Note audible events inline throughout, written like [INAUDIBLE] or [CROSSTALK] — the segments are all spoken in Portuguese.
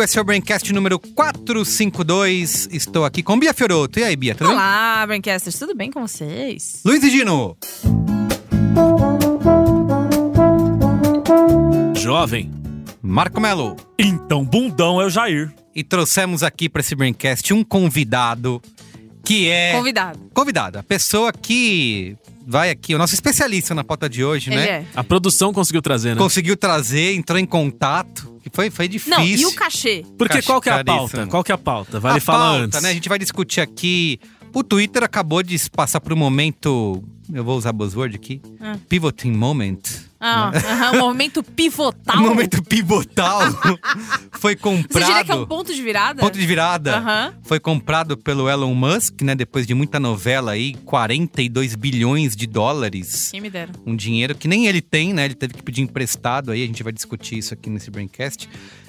Carlos Merigo, esse é o Braincast número 452. Estou aqui com Bia Fioroto. E aí, Bia, tudo bem? Olá, Braincasters, tudo bem com vocês? Luiz e Gino. Jovem. Marco Melo. Então, bundão é o Jair. E trouxemos aqui para esse Braincast um convidado que é... Convidado. Convidado, a pessoa que vai aqui, o nosso especialista na pauta de hoje, Ele né? é. A produção conseguiu trazer, né? Conseguiu trazer, entrou em contato. Foi, foi difícil. Não, e o cachê? Porque Caixa qual que é a caríssimo. pauta? Qual que é a pauta? Vale a falar pauta, antes. né? A gente vai discutir aqui. O Twitter acabou de passar por um momento. Eu vou usar buzzword aqui. Ah. Pivoting moment. Ah, aham, um momento pivotal. [LAUGHS] Um momento pivotal. [LAUGHS] foi Você comprado. diria que é um ponto de virada? Ponto de virada. Aham. Foi comprado pelo Elon Musk, né? Depois de muita novela aí, 42 bilhões de dólares. Quem me dera. Um dinheiro que nem ele tem, né? Ele teve que pedir emprestado aí, a gente vai discutir isso aqui nesse Braincast.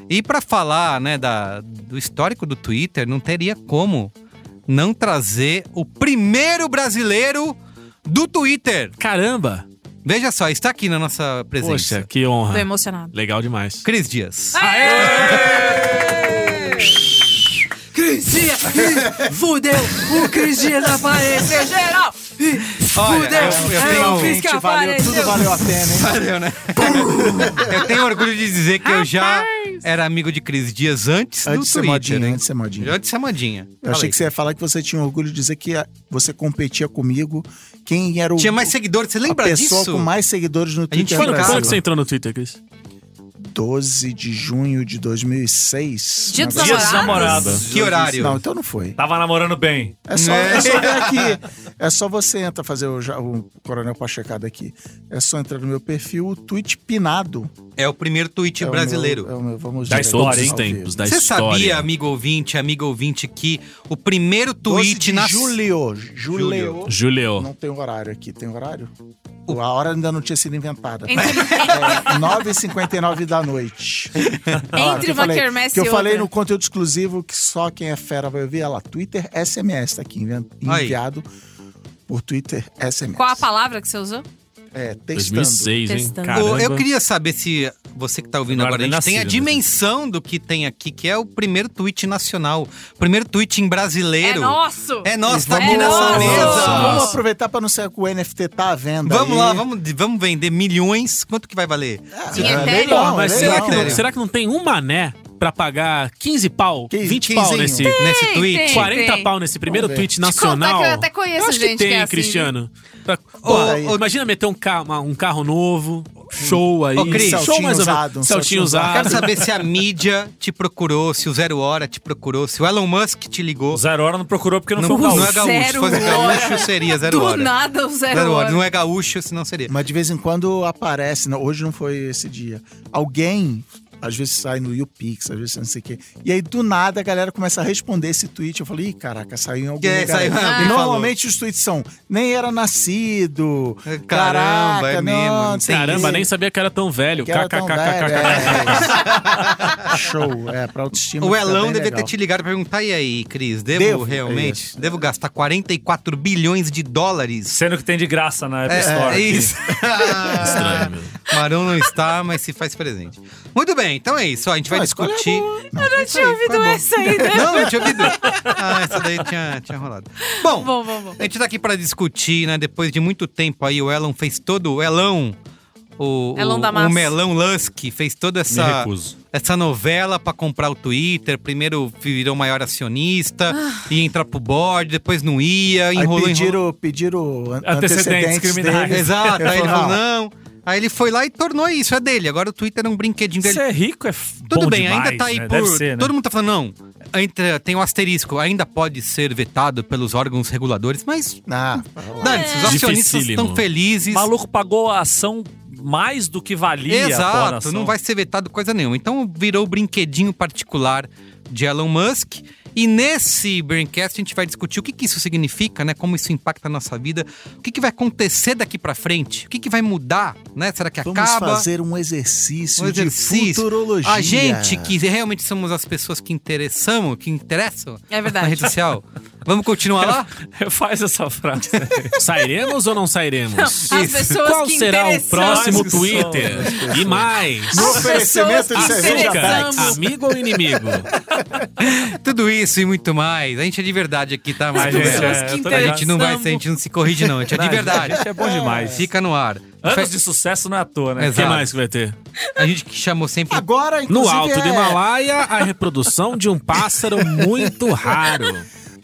E para falar, né, da, do histórico do Twitter, não teria como não trazer o primeiro brasileiro do Twitter. Caramba! Veja só, está aqui na nossa presença. Poxa, que honra. Tô emocionado. Legal demais. Cris Dias. Cris Dias! Fudeu! O Cris Dias apareceu geral! Olha, Fudeu! eu, eu É tenho... o Cris que apareceu! Tudo valeu a pena, hein? Valeu, né? eu tenho orgulho de dizer que eu já era amigo de Cris Dias antes, Antes do de ser Twitter, modinha, hein? antes de ser modinha. Antes de ser modinha. Eu achei que você ia falar que você tinha orgulho de dizer que a- você competia comigo. Quem era o. Tinha mais seguidores, você a lembra pessoa disso? com mais seguidores no A gente Twitter. foi no Brasil. quando que você entrou no Twitter, Cris? 12 de junho de 2006. Dia dos namorados? namorados. Que horário? Não, então não foi. Tava namorando bem. É só, É. é só ver aqui. É só você entrar fazer o, o Coronel Pachecado aqui. É só entrar no meu perfil, o tweet pinado. É o primeiro tweet É brasileiro. meu- é meu- vamos Da história, Todos os tempos, da Você história. sabia, amigo ouvinte, amigo ouvinte, que o primeiro 12 tweet na julho. Julho. Julio. Não tem horário aqui. Tem horário? A hora ainda não tinha sido inventada. Entre, É, 9h59 da noite. [LAUGHS] Entre uma quermesse Que eu e falei no conteúdo exclusivo que só quem é fera vai ouvir. Olha lá, Twitter SMS tá aqui, envi- Aí. enviado por Twitter SMS. Qual a palavra que você usou? É, testando. 2006, hein? Testando. Ô, Caramba. eu queria saber se você que tá ouvindo agora, a tem a nascido, dimensão do que tem aqui, que é o primeiro tweet nacional. O primeiro tweet em brasileiro. É nosso! É nosso, tá aqui É nessa nosso. mesa. Vamos Nossa. aproveitar para anunciar que o NFT tá à venda. Vamos aí. lá, vamos, vamos vender milhões. Quanto que vai valer? Em É, legal, Mas é será legal. que, não, será que não tem um mané pra pagar 15 pau, Que- 20 pau quinzinho. nesse... Nesse Tem, tweet? tem. 40 pau nesse primeiro tweet nacional. que eu até conheço acho gente que tem, que é assim, Cristiano. Pô, ô, imagina meter um carro, uma- um carro novo, show aí. Ô, Cris. show mais usado, um Celtinho usado. Quero saber se a mídia te procurou, se o Zero Hora te procurou, se o Elon Musk te ligou. Zero hora não procurou porque não, Não, foi um não é gaúcho. gaúcho. Se fosse gaúcho, seria Zero Do Hora. nada o zero, Zero hora. Hora. Não é gaúcho, senão seria. Mas de vez em quando aparece, não, hoje não foi esse dia. Alguém, às vezes sai no YouPix, às vezes não sei o quê. E aí, do nada, a galera começa a responder esse tweet. Eu falei, ih, caraca, saiu em algum É, lugar. saiu- aí." alguém e normalmente os tweets são, nem era nascido. Caramba, caraca, é não, mesmo, Caramba, nem sabia que era tão velho. Que KKKKK. é. [LAUGHS] Show, é, pra autoestima. O Elão devia legal. ter te ligado pra perguntar, e aí, Cris, devo, Devo, realmente? isso. Devo gastar 44 bilhões de dólares? Sendo que tem de graça na App É, Store. é isso. [LAUGHS] [LAUGHS] Estranho, meu. Marão não está, mas se faz presente. Muito bem, então é isso. ó, A gente vai Não, a escolha é discutir. boa. Não, Eu não tinha ouvido essa ainda. Não, eu tinha ouvido. Ah, essa daí tinha, tinha rolado. Bom, Bom, bom, bom. a gente tá aqui pra discutir, né? Depois de muito tempo aí, o Elon fez todo. O Elão. O, Elon o, da massa. o Melão Lusk fez toda Me essa, recuso. essa novela pra comprar o Twitter. Primeiro virou maior acionista, ia entrar pro board, depois não ia, Aí enrolou, enrolou. pediram, pediram an- Antecedentes antecedentes criminais. dele. Exato, aí ele falou, falou, não. Aí ele foi lá e tornou isso, é dele. Agora o Twitter é um brinquedinho dele. Ser rico é Tudo bom bem, demais, ainda tá aí né? por. Ser, né? Todo mundo tá falando, não. entra, tem um asterisco, ainda pode ser vetado pelos órgãos reguladores, mas Ah, dane os acionistas estão felizes. O maluco pagou a ação mais do que valia. Exato, não vai ser vetado coisa nenhuma. Então virou o brinquedinho particular de Elon Musk. E nesse Braincast a gente vai discutir o que, que isso significa, né? Como isso impacta a nossa vida, o que, que vai acontecer daqui pra frente, o que, que vai mudar, né? Será que Vamos acaba? fazer um exercício, Um exercício. de futurologia. A gente que realmente somos as pessoas que interessamos, que interessam É verdade. na rede social. [LAUGHS] Vamos continuar lá? [LAUGHS] Faz essa frase. Sairemos ou não sairemos? As pessoas Qual que será o próximo Twitter? E mais. No oferecimento de cerveja. Amigo ou inimigo? [LAUGHS] Tudo isso e muito mais. A gente é de verdade aqui, tá, A Marcos? gente, pessoas é, A gente não vai, a gente não se corrige não, a gente é de Não, verdade. A gente é bom demais. Fica no ar. Anos de sucesso não é à toa, né? O que mais que vai ter? A gente que chamou sempre Agora, No alto do é- Himalaia, a reprodução de um pássaro muito raro.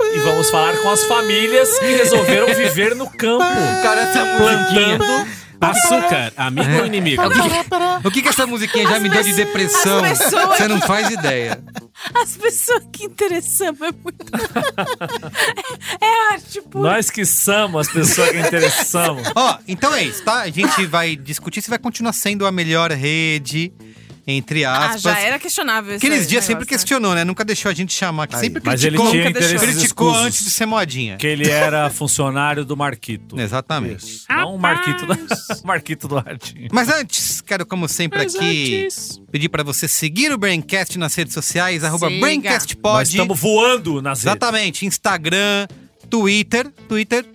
E vamos falar com as famílias que resolveram viver no campo. Cara, essa Plantando. Açúcar, amigo ou inimigo? O que que essa musiquinha já me deu de depressão? as pessoas- Você não faz ideia. As pessoas que interessamos é muito. [LAUGHS] é arte pura. Nós que somos as pessoas que interessamos. Ó, então é isso, tá? A gente vai discutir se vai continuar sendo a melhor rede, entre Ah, aspas. já era questionável esse Aqueles dias sempre né? questionou, né? Nunca deixou a gente chamar, que Aí. sempre Mas ele criticou. tinha Nunca deixou. interesses criticou antes de ser modinha. Que ele era funcionário do Marquito. Exatamente. Não o Marquito, da... [LAUGHS] o Marquito do Ratinho. Mas antes, quero, como sempre, Mas aqui antes- pedir pra você seguir o Braincast nas redes sociais, arroba. BraincastPod. Nós estamos voando nas redes. Exatamente. Instagram, Twitter, Twitter,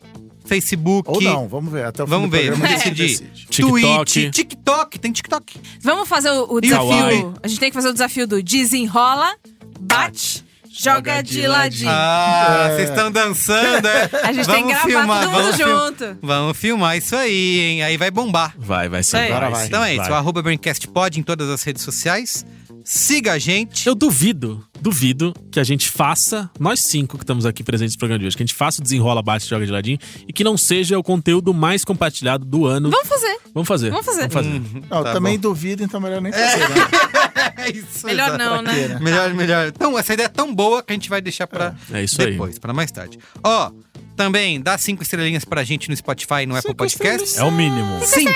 Facebook. Ou não, vamos ver. Até o Vamos ver, vamos decidir. decide. TikTok. Twitch, TikTok, tem TikTok. Vamos fazer o, o E o Kawaii? desafio. A gente tem que fazer o desafio do desenrola, bate, joga de ladinho. Ah, vocês estão dançando, é? [LAUGHS] A gente tem que gravar todo mundo vamos junto. Vamos filmar isso aí, hein? Aí vai bombar. Vai, vai ser. Agora Vai Então é isso, vai. o arroba BraincastPod em todas as redes sociais. Siga a gente. Eu duvido, duvido que a gente faça, nós cinco que estamos aqui presentes no programa de hoje, que a gente faça o desenrola, bate, joga de ladinho e que não seja o conteúdo mais compartilhado do ano. Vamos fazer. Vamos fazer. Vamos fazer. Vamos fazer. Eu Tá também bom. duvido, então melhor nem fazer. né? [LAUGHS] É isso, Melhor exato. não, né? né? Melhor, melhor. Então, essa ideia é tão boa que a gente vai deixar pra É isso aí. depois, pra mais tarde. Ó, também dá cinco estrelinhas pra gente no Spotify e no Apple Podcasts. É o mínimo. Cinco.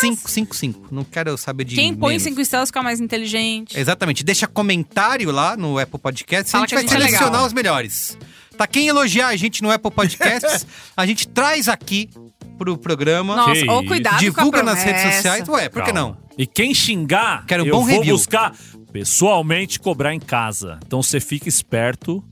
Cinco, cinco, cinco. Não quero saber de Quem põe menos. cinco estrelas fica mais inteligente. Exatamente. Deixa comentário lá no Apple Podcasts. Fala a gente que vai a gente é selecionar legal. os melhores. Tá? Quem elogiar a gente no Apple Podcasts, [LAUGHS] a gente traz aqui pro programa. Nossa, Que ou cuidado divulga com a nas redes promessa. sociais. Ué, por que Calma. não? E quem xingar, Quero um eu bom vou review. buscar pessoalmente cobrar em casa. Então você fica esperto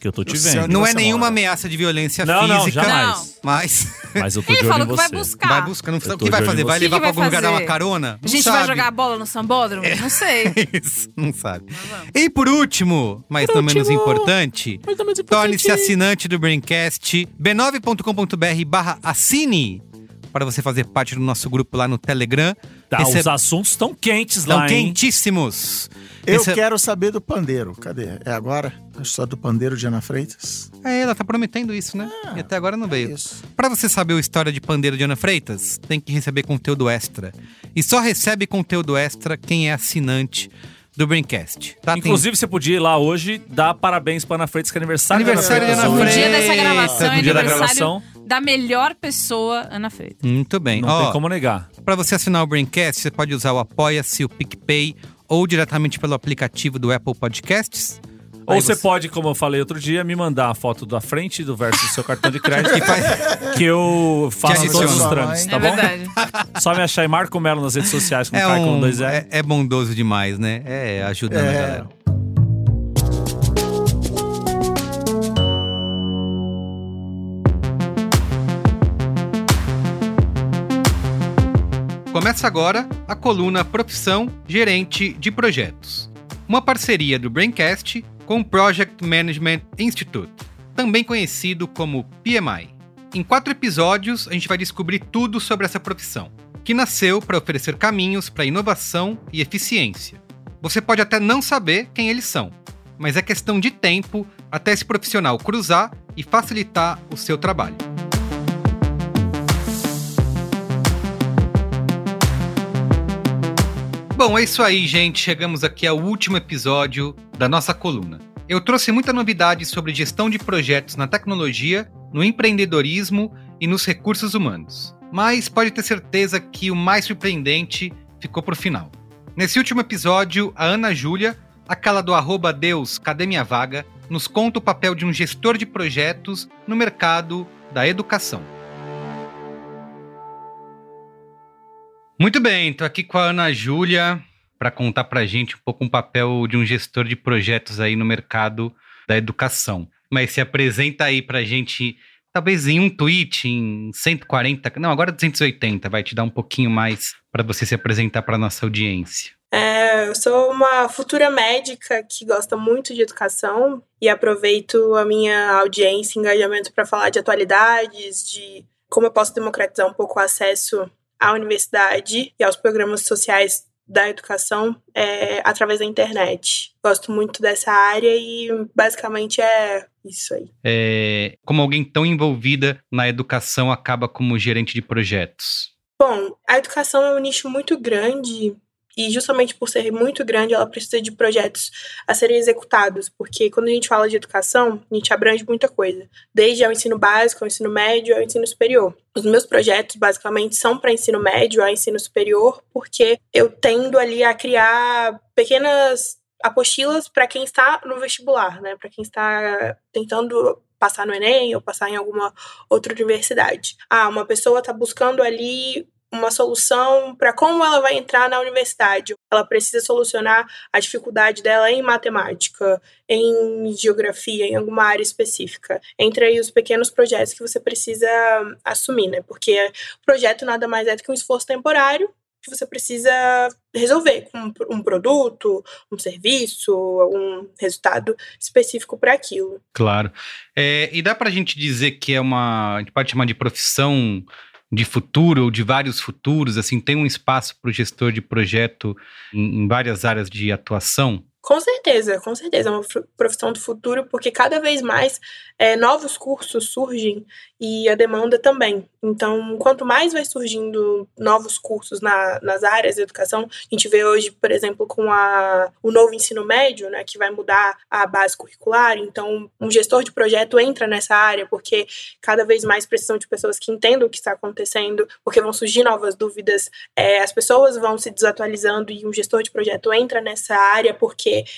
que eu tô te vendo. onde Não é nenhuma mora. ameaça de violência Não, não, física. jamais. Mas Mas eu tô Ele de olho falou em que vai você. buscar. vai buscar. Não sabe o que vai fazer? Vai levar pra algum lugar dar uma carona? A gente não vai sabe. jogar bola no sambódromo? Não sei. [LAUGHS] Isso, não sabe. E por último, mas não menos último, importante, não menos importante. torne-se assinante do Braincast b9.com.br barra assine para você fazer parte do nosso grupo lá no Telegram. Tá, os assuntos estão quentes Estão lá, hein? Eu Esse- quero saber do pandeiro. Cadê? É agora? A história do pandeiro de Ana Freitas? É, ela tá prometendo isso, né? e até agora não veio. É isso. Pra você saber a história de pandeiro de Ana Freitas, tem que receber conteúdo extra. E só recebe conteúdo extra quem é assinante do Braincast. Tá? Tem- Inclusive, você podia ir lá hoje dar parabéns pra Ana Freitas, que é aniversário, Aniversário da de Ana No Freitas. dia hoje. dessa gravação é No dia da aniversário gravação. da melhor pessoa, Ana Freitas. Muito bem. Não Ó, tem como negar. Pra você assinar o Braincast, você pode usar o Apoia-se, o PicPay ou diretamente pelo aplicativo do Apple Podcasts. Ou você pode, como eu falei outro dia, me mandar a foto da frente e do verso do seu cartão de crédito [LAUGHS] E faz- que eu faço adiciona. todos os trâmites, tá é bom? verdade. [LAUGHS] Só me achar e Marco Melo nas redes sociais com é, Kai com um, dois é, é. é bondoso demais, né? É, ajudando a É. galera. Começa agora a coluna Profissão Gerente de Projetos. Uma parceria do Braincast com o Project Management Institute, também conhecido como PMI. Em quatro episódios, a gente vai descobrir tudo sobre essa profissão, que nasceu para oferecer caminhos para inovação e eficiência. Você pode até não saber quem eles são, mas é questão de tempo até esse profissional cruzar e facilitar o seu trabalho. Bom, é isso aí, gente. Chegamos aqui ao último episódio da nossa coluna. eu trouxe muita novidade sobre gestão de projetos na tecnologia, no empreendedorismo e nos recursos humanos. Mas pode ter certeza que o mais surpreendente ficou por final. Nesse último episódio, a Ana Júlia, aquela do arroba Deus, cadê minha vaga, nos conta o papel de um gestor de projetos no mercado da educação. Muito bem, estou aqui com a Ana Júlia para contar para a gente um pouco um papel de um gestor de projetos aí no mercado da educação. Mas se apresenta aí para a gente, talvez em um tweet, em 140, não, agora 280, vai te dar um pouquinho mais para você se apresentar para nossa audiência. É, eu sou uma futura médica que gosta muito de educação e aproveito a minha audiência e engajamento para falar de atualidades, de como eu posso democratizar um pouco o acesso à universidade e aos programas sociais da educação é, através da internet. Gosto muito dessa área e basicamente é isso aí. É, como alguém tão envolvida na educação acaba como gerente de projetos? Bom, a educação é um nicho muito grande e justamente por ser muito grande, ela precisa de projetos a serem executados, porque quando a gente fala de educação, a gente abrange muita coisa, desde o ensino básico, ao ensino médio, ao ensino superior. Os meus projetos, basicamente, são para ensino médio, a ensino superior, porque eu tendo ali a criar pequenas apostilas para quem está no vestibular, né? Para quem está tentando passar no Enem ou passar em alguma outra universidade. Ah, uma pessoa está buscando ali uma solução para como ela vai entrar na universidade. Ela precisa solucionar a dificuldade dela em matemática, em geografia, em alguma área específica. Entre aí os pequenos projetos que você precisa assumir, né? Porque projeto nada mais é do que um esforço temporário que você precisa resolver com um produto, um serviço, um resultado específico para aquilo. Claro. É, e dá para a gente dizer que é uma. A gente pode chamar de profissão de futuro ou de vários futuros, assim, tem um espaço para o gestor de projeto em, em várias áreas de atuação? Com certeza, com certeza. É uma profissão do futuro, porque cada vez mais é, novos cursos surgem e a demanda também. Então, quanto mais vai surgindo novos cursos na, nas áreas de educação, a gente vê hoje, por exemplo, com a, o novo ensino médio, né, que vai mudar a base curricular. Então, um gestor de projeto entra nessa área, porque cada vez mais precisam de pessoas que entendam o que está acontecendo, porque vão surgir novas dúvidas, é, as pessoas vão se desatualizando e um gestor de projeto entra nessa área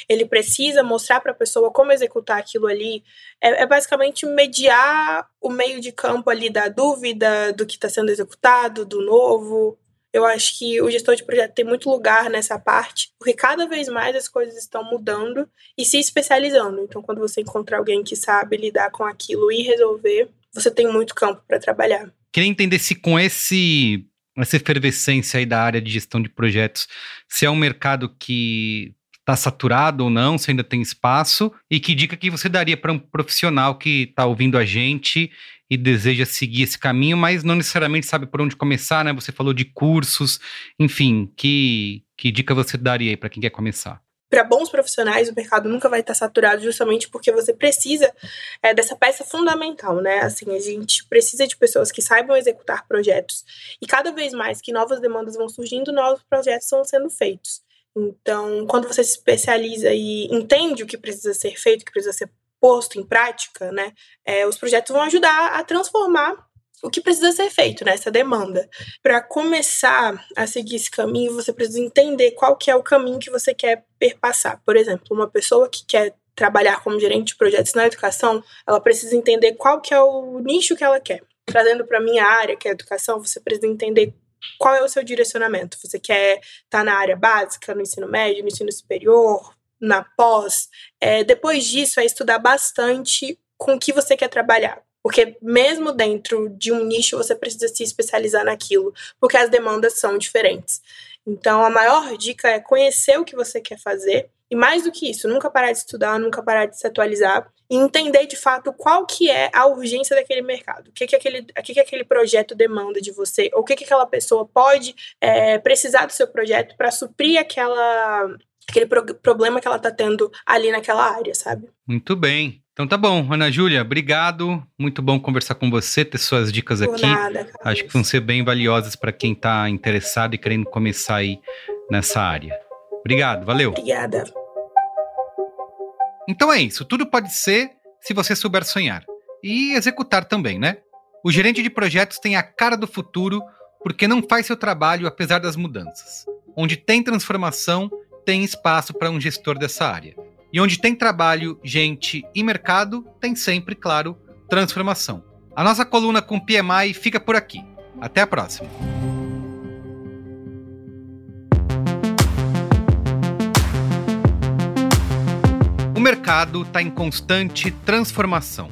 ele precisa mostrar para a pessoa como executar aquilo ali. É, é basicamente mediar o meio de campo ali da dúvida, do que está sendo executado, do novo. Eu acho que o gestor de projeto tem muito lugar nessa parte, porque cada vez mais as coisas estão mudando e se especializando. Então, quando você encontrar alguém que sabe lidar com aquilo e resolver, você tem muito campo para trabalhar. Queria entender se com esse essa efervescência aí da área de gestão de projetos, se é um mercado que está saturado ou não, se ainda tem espaço, e que dica que você daria para um profissional que está ouvindo a gente e deseja seguir esse caminho, mas não necessariamente sabe por onde começar, né? Você falou de cursos, enfim, que, que dica você daria para quem quer começar? para bons profissionais, o mercado nunca vai estar saturado justamente porque você precisa é, dessa peça fundamental, né? Assim, a gente precisa de pessoas que saibam executar projetos. E cada vez mais que novas demandas vão surgindo, novos projetos vão sendo feitos. Então, quando você se especializa e entende o que precisa ser feito, o que precisa ser posto em prática, né, é, os projetos vão ajudar a transformar o que precisa ser feito nessa né, demanda. Para começar a seguir esse caminho, você precisa entender qual que é o caminho que você quer perpassar. Por exemplo, uma pessoa que quer trabalhar como gerente de projetos na educação, ela precisa entender qual que é o nicho que ela quer. Trazendo para minha área, que é a educação, você precisa entender qual é o seu direcionamento? Você quer estar tá na área básica, no ensino médio, no ensino superior, na pós? É, depois disso, é estudar bastante com o que você quer trabalhar. Porque mesmo dentro de um nicho, você precisa se especializar naquilo, porque as demandas são diferentes. Então, a maior dica é conhecer o que você quer fazer e mais do que isso, nunca parar de estudar, nunca parar de se atualizar e entender de fato qual que é a urgência daquele mercado, o que, que, aquele, o que, que aquele projeto demanda de você, ou o que, que aquela pessoa pode é, precisar do seu projeto para suprir aquela, aquele pro, problema que ela está tendo ali naquela área, sabe? Muito bem. Então tá bom, Ana Júlia, obrigado. Muito bom conversar com você, ter suas dicas Por aqui. Nada, Acho que vão ser bem valiosas para quem está interessado e querendo começar aí nessa área. Obrigado, valeu. Obrigada. Então é isso, tudo pode ser se você souber sonhar. E executar também, né? O gerente de projetos tem a cara do futuro porque não faz seu trabalho apesar das mudanças. Onde tem transformação, tem espaço para um gestor dessa área. E onde tem trabalho, gente e mercado, tem sempre, claro, transformação. A nossa coluna com PMI fica por aqui. Até a próxima. Mercado está em constante transformação.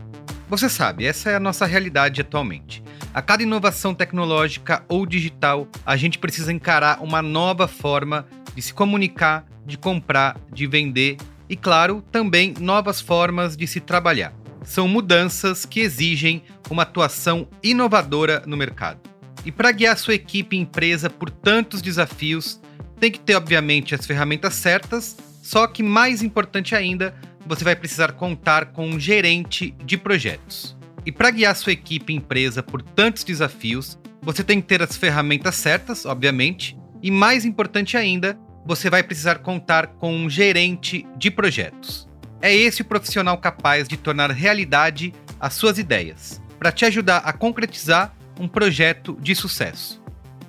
Você sabe, essa é a nossa realidade atualmente. A cada inovação tecnológica ou digital, a gente precisa encarar uma nova forma de se comunicar, de comprar, de vender e, claro, também novas formas de se trabalhar. São mudanças que exigem uma atuação inovadora no mercado. E para guiar sua equipe e empresa por tantos desafios, tem que ter, obviamente, as ferramentas certas, só que mais importante ainda, você vai precisar contar com um gerente de projetos. E para guiar sua equipe e empresa por tantos desafios, você tem que ter as ferramentas certas, obviamente, e mais importante ainda, você vai precisar contar com um gerente de projetos. É esse o profissional capaz de tornar realidade as suas ideias, para te ajudar a concretizar um projeto de sucesso.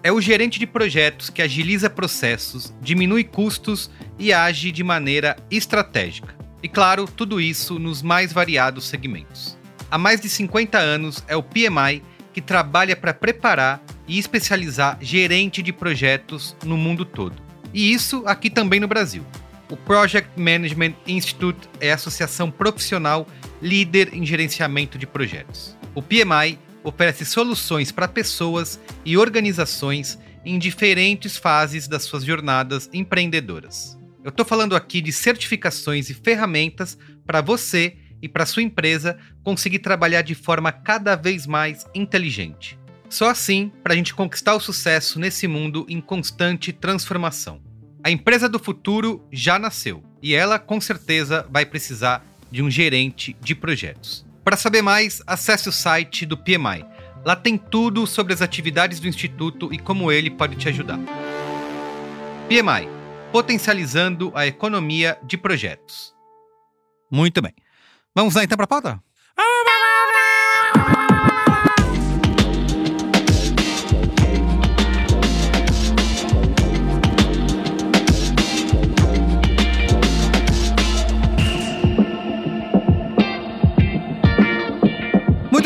É o gerente de projetos que agiliza processos, diminui custos e age de maneira estratégica. E claro, tudo isso nos mais variados segmentos. Há mais de 50 anos é o PMI que trabalha para preparar e especializar gerente de projetos no mundo todo. E isso aqui também no Brasil. O Project Management Institute é a associação profissional líder em gerenciamento de projetos. O PMI oferece soluções para pessoas e organizações em diferentes fases das suas jornadas empreendedoras. Eu estou falando aqui de certificações e ferramentas para você e para sua empresa conseguir trabalhar de forma cada vez mais inteligente. Só assim para a gente conquistar o sucesso nesse mundo em constante transformação. A empresa do futuro já nasceu e ela com certeza vai precisar de um gerente de projetos. Para saber mais, acesse o site do PMI. Lá tem tudo sobre as atividades do Instituto e como ele pode te ajudar. PMI Potencializando a Economia de Projetos. Muito bem. Vamos lá então para a pauta?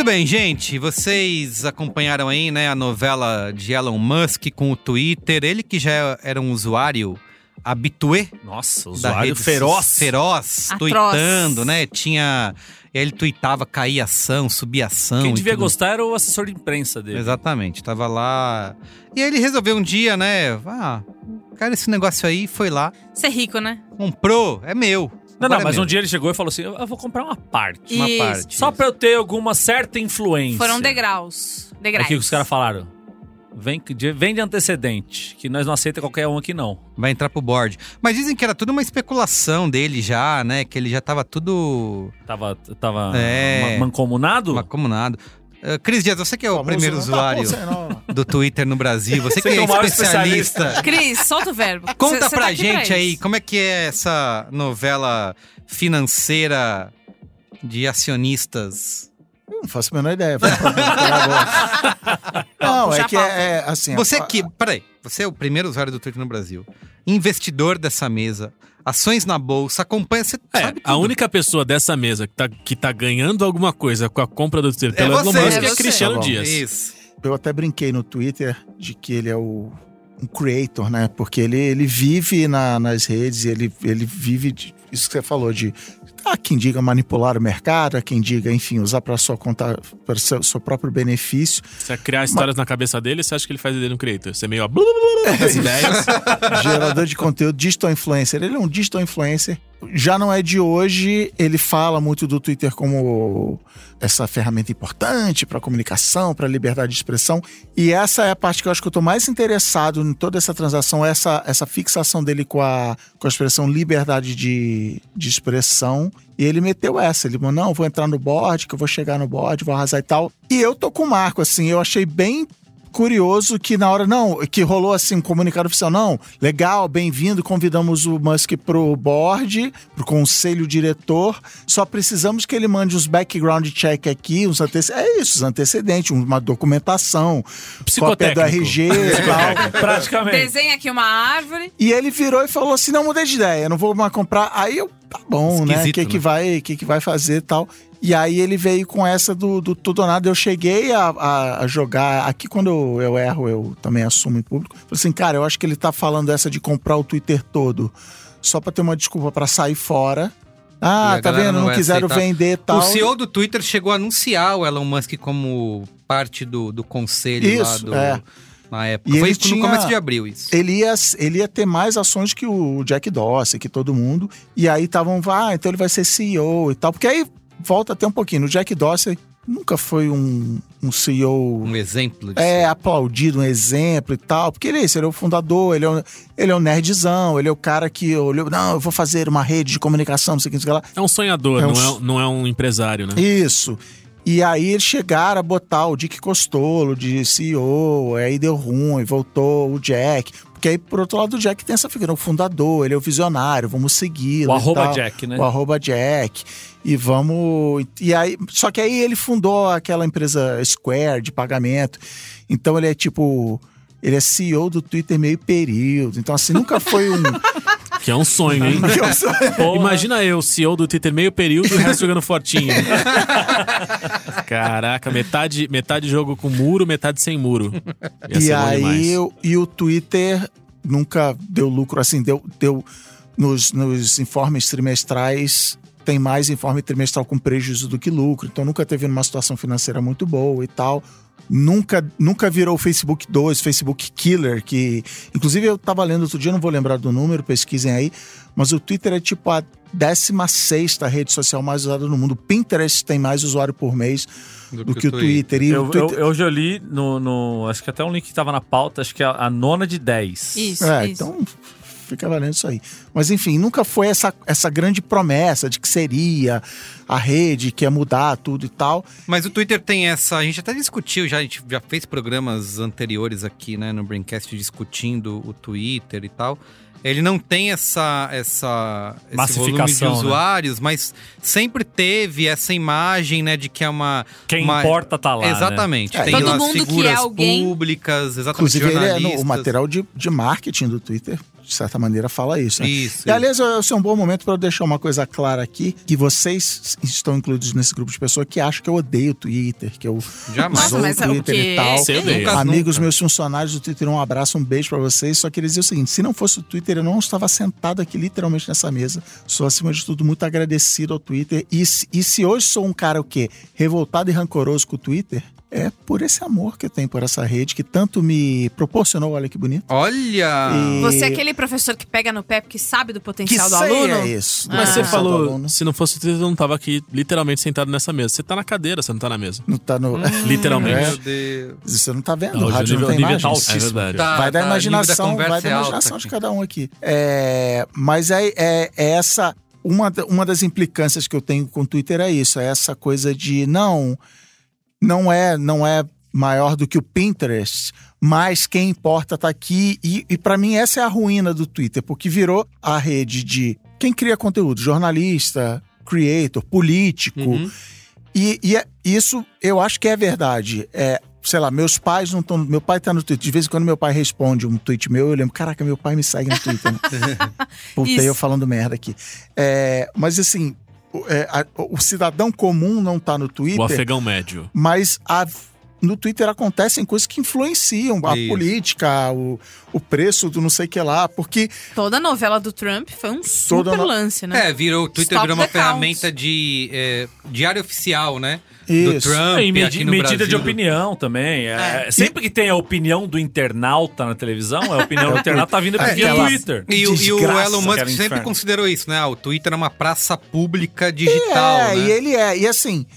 Bem, gente. Vocês acompanharam aí, né, a novela de Elon Musk com o Twitter. Ele que já era um usuário habitué Nossa, usuário feroz. feroz, Atroz. tweetando, né? Tinha. Ele tweetava, caía ação, subia ação. Quem devia tudo. gostar era o assessor de imprensa dele. Exatamente, tava lá. E aí ele resolveu um dia, né? Ah, cara, esse negócio aí foi lá, Ser rico, né? comprou, é meu. Não, não, Agora é mas um dia ele chegou e falou assim: eu vou comprar uma parte. Uma Isso. parte. Só pra eu ter alguma certa influência. Foram degraus. Degraus. Aqui os caras falaram. Vem, de- vem de antecedente, que nós não aceita qualquer um aqui não. Vai entrar pro board. Mas dizem que era tudo uma especulação dele já, né? Que ele já tava tudo Tava, tava É. ma- mancomunado? Uh, Cris Dias, você que é o Famoso, primeiro não tá usuário bom, do Twitter no Brasil, você que é é especialista. Cris, solta o verbo. Conta Cê- cê pra tá gente pra aí, como é que é essa novela financeira de acionistas? Eu Não faço a menor ideia. [LAUGHS] Não, é que é, é, assim. Você a- que, peraí, você é o primeiro usuário do Twitter no Brasil, investidor dessa mesa, ações na bolsa, acompanha, você É, sabe a tudo. única pessoa dessa mesa que tá, que tá ganhando alguma coisa com a compra do Twitter É pelo Elon você, Musk é é. Cristiano Tá. Dias. Isso. Eu até brinquei no Twitter de que ele é o um creator, né? Porque ele, ele vive na- nas redes, ele, ele vive de, isso que você falou de há quem diga manipular o mercado, há quem diga, enfim, usar para sua conta, para seu, seu próprio benefício. Você criar histórias na cabeça dele, você acha que ele faz dele um creator? Você meio ó, blá, ideias. gerador de conteúdo, digital influencer. Ele é um digital influencer. Já não é de hoje, ele fala muito do Twitter como essa ferramenta importante para comunicação, para liberdade de expressão. E essa é a parte que eu acho que eu tô mais interessado em toda essa transação, essa, essa fixação dele com a, com a expressão liberdade de, de expressão. E ele meteu essa, ele falou, não, vou entrar no board, que eu vou chegar no board, vou arrasar e tal. E eu tô com o Marco, assim, eu achei bem curioso que na hora, não, que rolou assim um comunicado oficial, não, legal, bem-vindo, convidamos o Musk pro board, pro conselho diretor, só precisamos que ele mande os background check aqui, os antecedentes, é isso, os antecedentes, uma documentação, cópia do. RG e [LAUGHS] tal. Praticamente. Desenha aqui uma árvore. E ele virou e falou assim: não mudei de ideia, não vou mais comprar. Aí eu, tá bom, né? O Esquisito, que, que né? vai, que, que vai fazer e tal. E aí ele veio com essa do, do tudo ou nada. Eu cheguei a, a- a jogar. Aqui, quando eu, eu erro, eu também assumo em público. Falei assim, cara, eu acho que ele tá falando essa de comprar o Twitter todo só pra ter uma desculpa pra sair fora. Ah, tá vendo? não Não, quiseram aceitar. vender e tal. O CEO do Twitter chegou a anunciar o Elon Musk como parte do, do conselho lá Isso, do, é. na época. E Foi ele no tinha- começo de abril isso. ele ia, ele ia ter mais ações que o Jack Dorsey, que todo mundo. E aí estavam, ah, então ele vai ser CEO e tal. Porque aí volta até um pouquinho. O Jack Dorsey nunca foi um, um CEO Um exemplo disso. é, aplaudido, um exemplo e tal. Porque ele é isso, ele é o fundador, ele é o, ele é o nerdzão, ele é o cara que olhou, não, eu vou fazer uma rede de comunicação, não sei o que, não sei o que lá. É um sonhador, É um não, é, não é um empresário, né? Isso. E aí eles chegaram a botar o Dick Costolo de CEO, aí deu ruim, voltou o Jack. Porque aí, por outro lado, o Jack tem essa figura, o fundador, ele é o visionário, vamos seguir. O arroba Jack, né? O arroba Jack. E vamos. E aí, só que aí ele fundou aquela empresa Square de pagamento. Então ele é tipo. Ele é CEO do Twitter meio período. Então, assim, nunca foi um. [LAUGHS] Que é um sonho, hein? [LAUGHS] Imagina eu, CEO do Twitter, meio período e o resto jogando fortinho. [LAUGHS] Caraca, metade, metade jogo com muro, metade sem muro. Ia E aí, o- e o Twitter nunca deu lucro, assim, deu, deu nos, nos informes trimestrais, tem mais informe trimestral com prejuízo do que lucro, então nunca teve uma situação financeira muito boa e tal. Nunca, nunca virou o Facebook 2, Facebook Killer, que. Inclusive, eu tava lendo outro dia, não vou lembrar do número, pesquisem aí. Mas o Twitter é tipo a 16 rede social mais usada no mundo. O Pinterest tem mais usuário por mês do, que, o Twitter. E Eu, o Twitter... eu, eu já li no, no- Acho que até um link que tava na pauta, acho que é a, a nona de 10. Isso, É, isso. então fica valendo isso aí. Mas enfim, nunca foi essa, essa grande promessa de que seria a rede, que ia mudar tudo e tal. Mas o Twitter tem essa. A gente até discutiu, já, a gente já fez programas anteriores aqui, né, no Braincast, discutindo o Twitter e tal. Ele não tem essa, essa esse volume de né? usuários, mas sempre teve essa imagem, né, de que é uma. Quem uma- importa tá lá. né? Exatamente. É, tem Todo lá as mundo que é figuras alguém- públicas, exatamente. Inclusive, ele é, no- o material de, de marketing do Twitter, de certa maneira, fala isso. né? Isso. E aliás, esse é um bom momento para eu deixar uma coisa clara aqui: que vocês estão incluídos nesse grupo de pessoas que acham que eu odeio o Twitter, que eu Jamais. o é o Twitter e tal. Você odeia. Amigos nunca. meus funcionários do Twitter, um abraço, um beijo pra vocês. Só queria dizer o seguinte: se não fosse o Twitter, eu não estava sentado aqui literalmente nessa mesa. Sou, acima de tudo, muito agradecido ao Twitter. E, se- e se hoje sou um cara o quê? Revoltado e rancoroso com o Twitter, é por esse amor que eu tenho por essa rede, que tanto me proporcionou, olha que bonito. Olha! E- Você é aquele professor que pega no pé porque sabe do Que potencial do sei aluno? é isso. Mas Ah. você Do falou, se não fosse o Twitter, eu não tava aqui literalmente sentado nessa mesa. Você tá na cadeira, você não tá na mesa. Não tá no. Literalmente. Meu Deus. Você não tá vendo, Não, o rádio nível- não tem nível tá altíssimo. É verdade. Tá, vai da tá, imaginação, da vai da é imaginação de aqui. cada um aqui. É, mas é, é- é essa. Uma, uma das implicâncias que eu tenho com o Twitter é isso, é essa coisa de não, não é, não é maior do que o Pinterest, mas quem importa tá aqui. E, e para mim essa é a ruína do Twitter, porque virou a rede de quem cria conteúdo, jornalista, creator, político. Uhum. E, e é- isso eu acho que é verdade. É, sei lá, meus pais não estão. Meu pai tá no Twitter. De vez em quando meu pai responde um tweet meu, eu lembro, caraca, meu pai me segue no Twitter. Né? [LAUGHS] Isso. eu falando merda aqui. É, mas assim, é, a- o cidadão comum não tá no O Twitter, afegão médio. mas a- no Twitter acontecem coisas que influenciam a Isso. política, o, o preço do não sei o que lá, porque Toda a novela do Trump foi um super no- lance, né? É, virou, o Twitter Stop virou uma ferramenta de é, diário oficial, né? Isso. Do Trump, E medi- aqui no medida Brasil. de opinião também. É, É. Sempre que tem a opinião do internauta na televisão, a opinião [LAUGHS] do internauta tá vindo É, via Twitter. E, o- e o Elon Musk sempre inferno. considerou isso, né? Ah, O Twitter é uma praça pública digital, é, né? e ele é. E assim,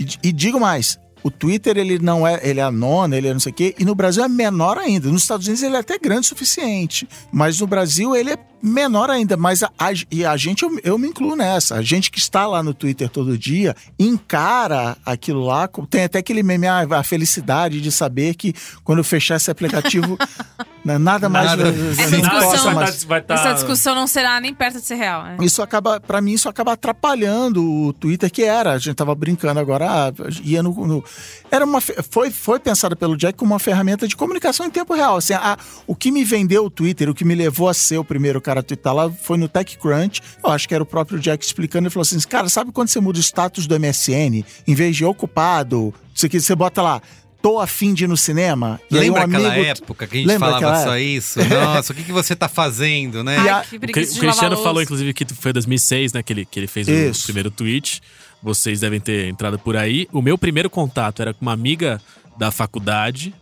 e, e digo mais. O Twitter, ele não é, ele é a nona, ele é não sei o quê, e no Brasil é menor ainda. Nos Estados Unidos ele é até grande o suficiente, mas no Brasil ele é menor ainda, mas a, a- e a gente, eu, eu me incluo nessa. A gente que está lá no Twitter todo dia encara aquilo lá. com- Tem até aquele meme, ah, a felicidade de saber que quando eu fechar esse aplicativo, [LAUGHS] né, nada mais Nada- Essa discussão- mais. vai tá... Essa discussão não será nem perto de ser real. né? Isso acaba, para mim, isso acaba atrapalhando o Twitter, que era, a gente tava brincando agora, ah, ia no, no- era uma, foi, foi pensada pelo Jack como uma ferramenta de comunicação em tempo real. Assim, a- o que me vendeu o Twitter, o que me levou a ser o primeiro cara a twittar lá, foi no TechCrunch. Eu acho que era o próprio Jack explicando, ele falou assim, cara, sabe quando você muda o status do MSN, em vez de ocupado, isso aqui, você bota lá, tô afim de ir no cinema? E aí Lembra um aquela amigo- época que a gente Lembra falava aquela só época? isso? Nossa, o que, que você tá fazendo, né? Ai, a- que O, Cri- o Cristiano falou, inclusive, que foi 2006, né? Que ele, que ele fez o Isso. primeiro tweet. Vocês devem ter entrado por aí. O meu primeiro contato era com uma amiga da faculdade,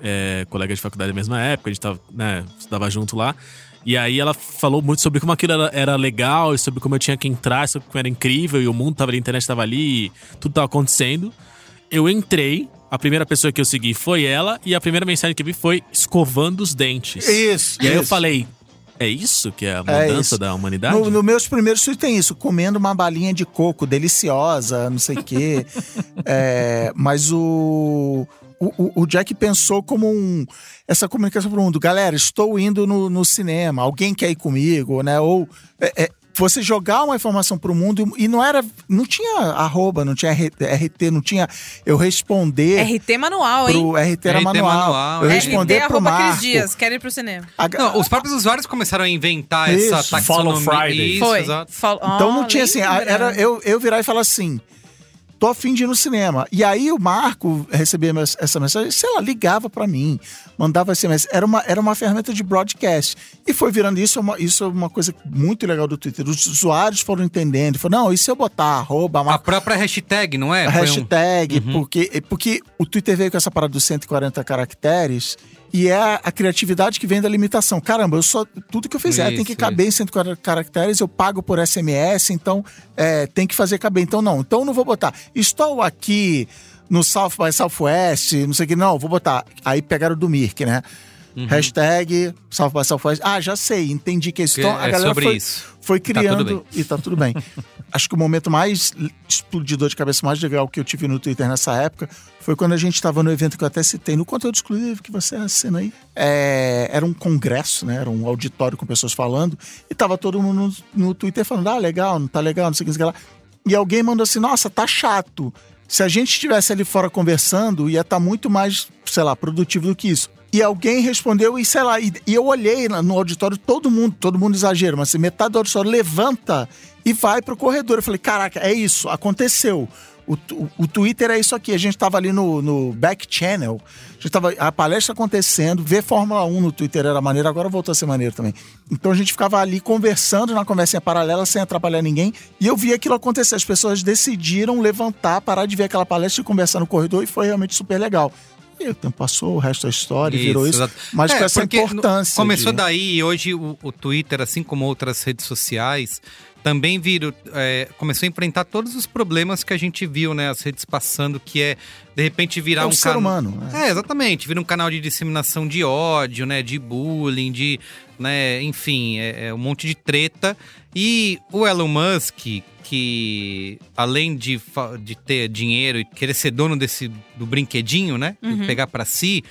é, colega de faculdade da mesma época, a gente tava, né, estudava junto lá. E aí ela falou muito sobre como aquilo era, era legal, e sobre como eu tinha que entrar, sobre como era incrível, e o mundo tava ali, a internet tava ali, e tudo tava acontecendo. Eu entrei, a primeira pessoa que eu segui foi ela, e a primeira mensagem que eu vi foi escovando os dentes. Isso, E aí eu isso. falei, é isso que é a É mudança isso. da humanidade? No, no meus primeiros tweets tem isso, comendo uma balinha de coco deliciosa, não sei o quê. [LAUGHS] É, mas o, o, o- Jack pensou como um, essa comunicação para o mundo. Galera, estou indo no, no cinema, alguém quer ir comigo, né? Ou é, é, você jogar uma informação para o mundo e não era, não tinha arroba, não tinha RT, não tinha eu responder RT manual, hein? pro RT era RT manual, manual, eu é. responder RT pro arroba Cris Marco. Dias, quero ir pro cinema. A- Não, os próprios usuários começaram a inventar Isso. essa Follow taxonomia. Friday. Isso, Foi. exato. Fal- Então não Ó, tinha assim, era eu, eu virar e falar assim: tô afim de ir no cinema. E aí o Marco recebia essa mensagem, sei lá, ligava pra mim, mandava SMS. Era uma, era uma ferramenta de broadcast. E foi virando isso, é uma, isso é uma coisa muito legal do Twitter. Os usuários foram entendendo, falaram, não, e se eu botar arroba, A Marco, própria hashtag, não é? a Foi um- hashtag, porque, porque o Twitter veio com essa parada dos 140 caracteres. E é a, criatividade que vem da limitação. Caramba, eu só. Tudo que eu fizer tem que Isso, caber em 140 caracteres, eu pago por SMS, então é, tem que fazer caber. Então, não. Então, não vou botar. Estou aqui no South by Southwest, não sei o que. Não, vou botar. Aí pegaram do Mirk, né? Uhum. Hashtag South by Southwest. Ah, já sei, entendi que isso. Que Então, a é galera sobre foi, isso. foi Tá criando bem. e tá tudo bem. [LAUGHS] Acho que o momento mais explodidor de cabeça, mais legal que eu tive no Twitter nessa época foi quando a gente estava no evento que eu até citei, no conteúdo exclusivo que você assina aí. É, era um congresso, né? Era um auditório com pessoas falando e tava todo mundo no, no Twitter falando: ah, legal, não tá legal, não sei o que, não sei o que lá. E alguém mandou assim: nossa, tá chato. Se a gente estivesse ali fora conversando, ia estar muito mais, sei lá, produtivo do que isso. E alguém respondeu, e sei lá, e, e eu olhei no auditório, todo mundo, todo mundo exagera, mas assim, metade do auditório levanta e vai pro corredor. Eu falei, caraca, é isso, aconteceu. O, tu- o Twitter é isso aqui. A gente tava ali no, no back channel, a, gente tava, a palestra acontecendo, ver Fórmula 1 no Twitter era maneiro, agora voltou a ser maneiro também. Então a gente ficava ali conversando na conversinha paralela, sem atrapalhar ninguém, e eu vi aquilo acontecer. As pessoas decidiram levantar, parar de ver aquela palestra e conversar no corredor, e foi realmente super legal. E o tempo passou, o resto da história virou isso. exato. Mas É, com essa importância. Começou de- daí e hoje o, o Twitter, assim como outras redes sociais, também viram, é, começou a enfrentar todos os problemas que a gente viu, né? As redes passando, que é, de repente, virar É um o ser cana- humano, né? É, exatamente. Vira um canal de disseminação de ódio, né? De bullying, de. Né, enfim, é, é um monte de treta. E o Elon Musk, que além de, de ter dinheiro e querer ser dono desse do brinquedinho, né? Uhum. Pegar pra si,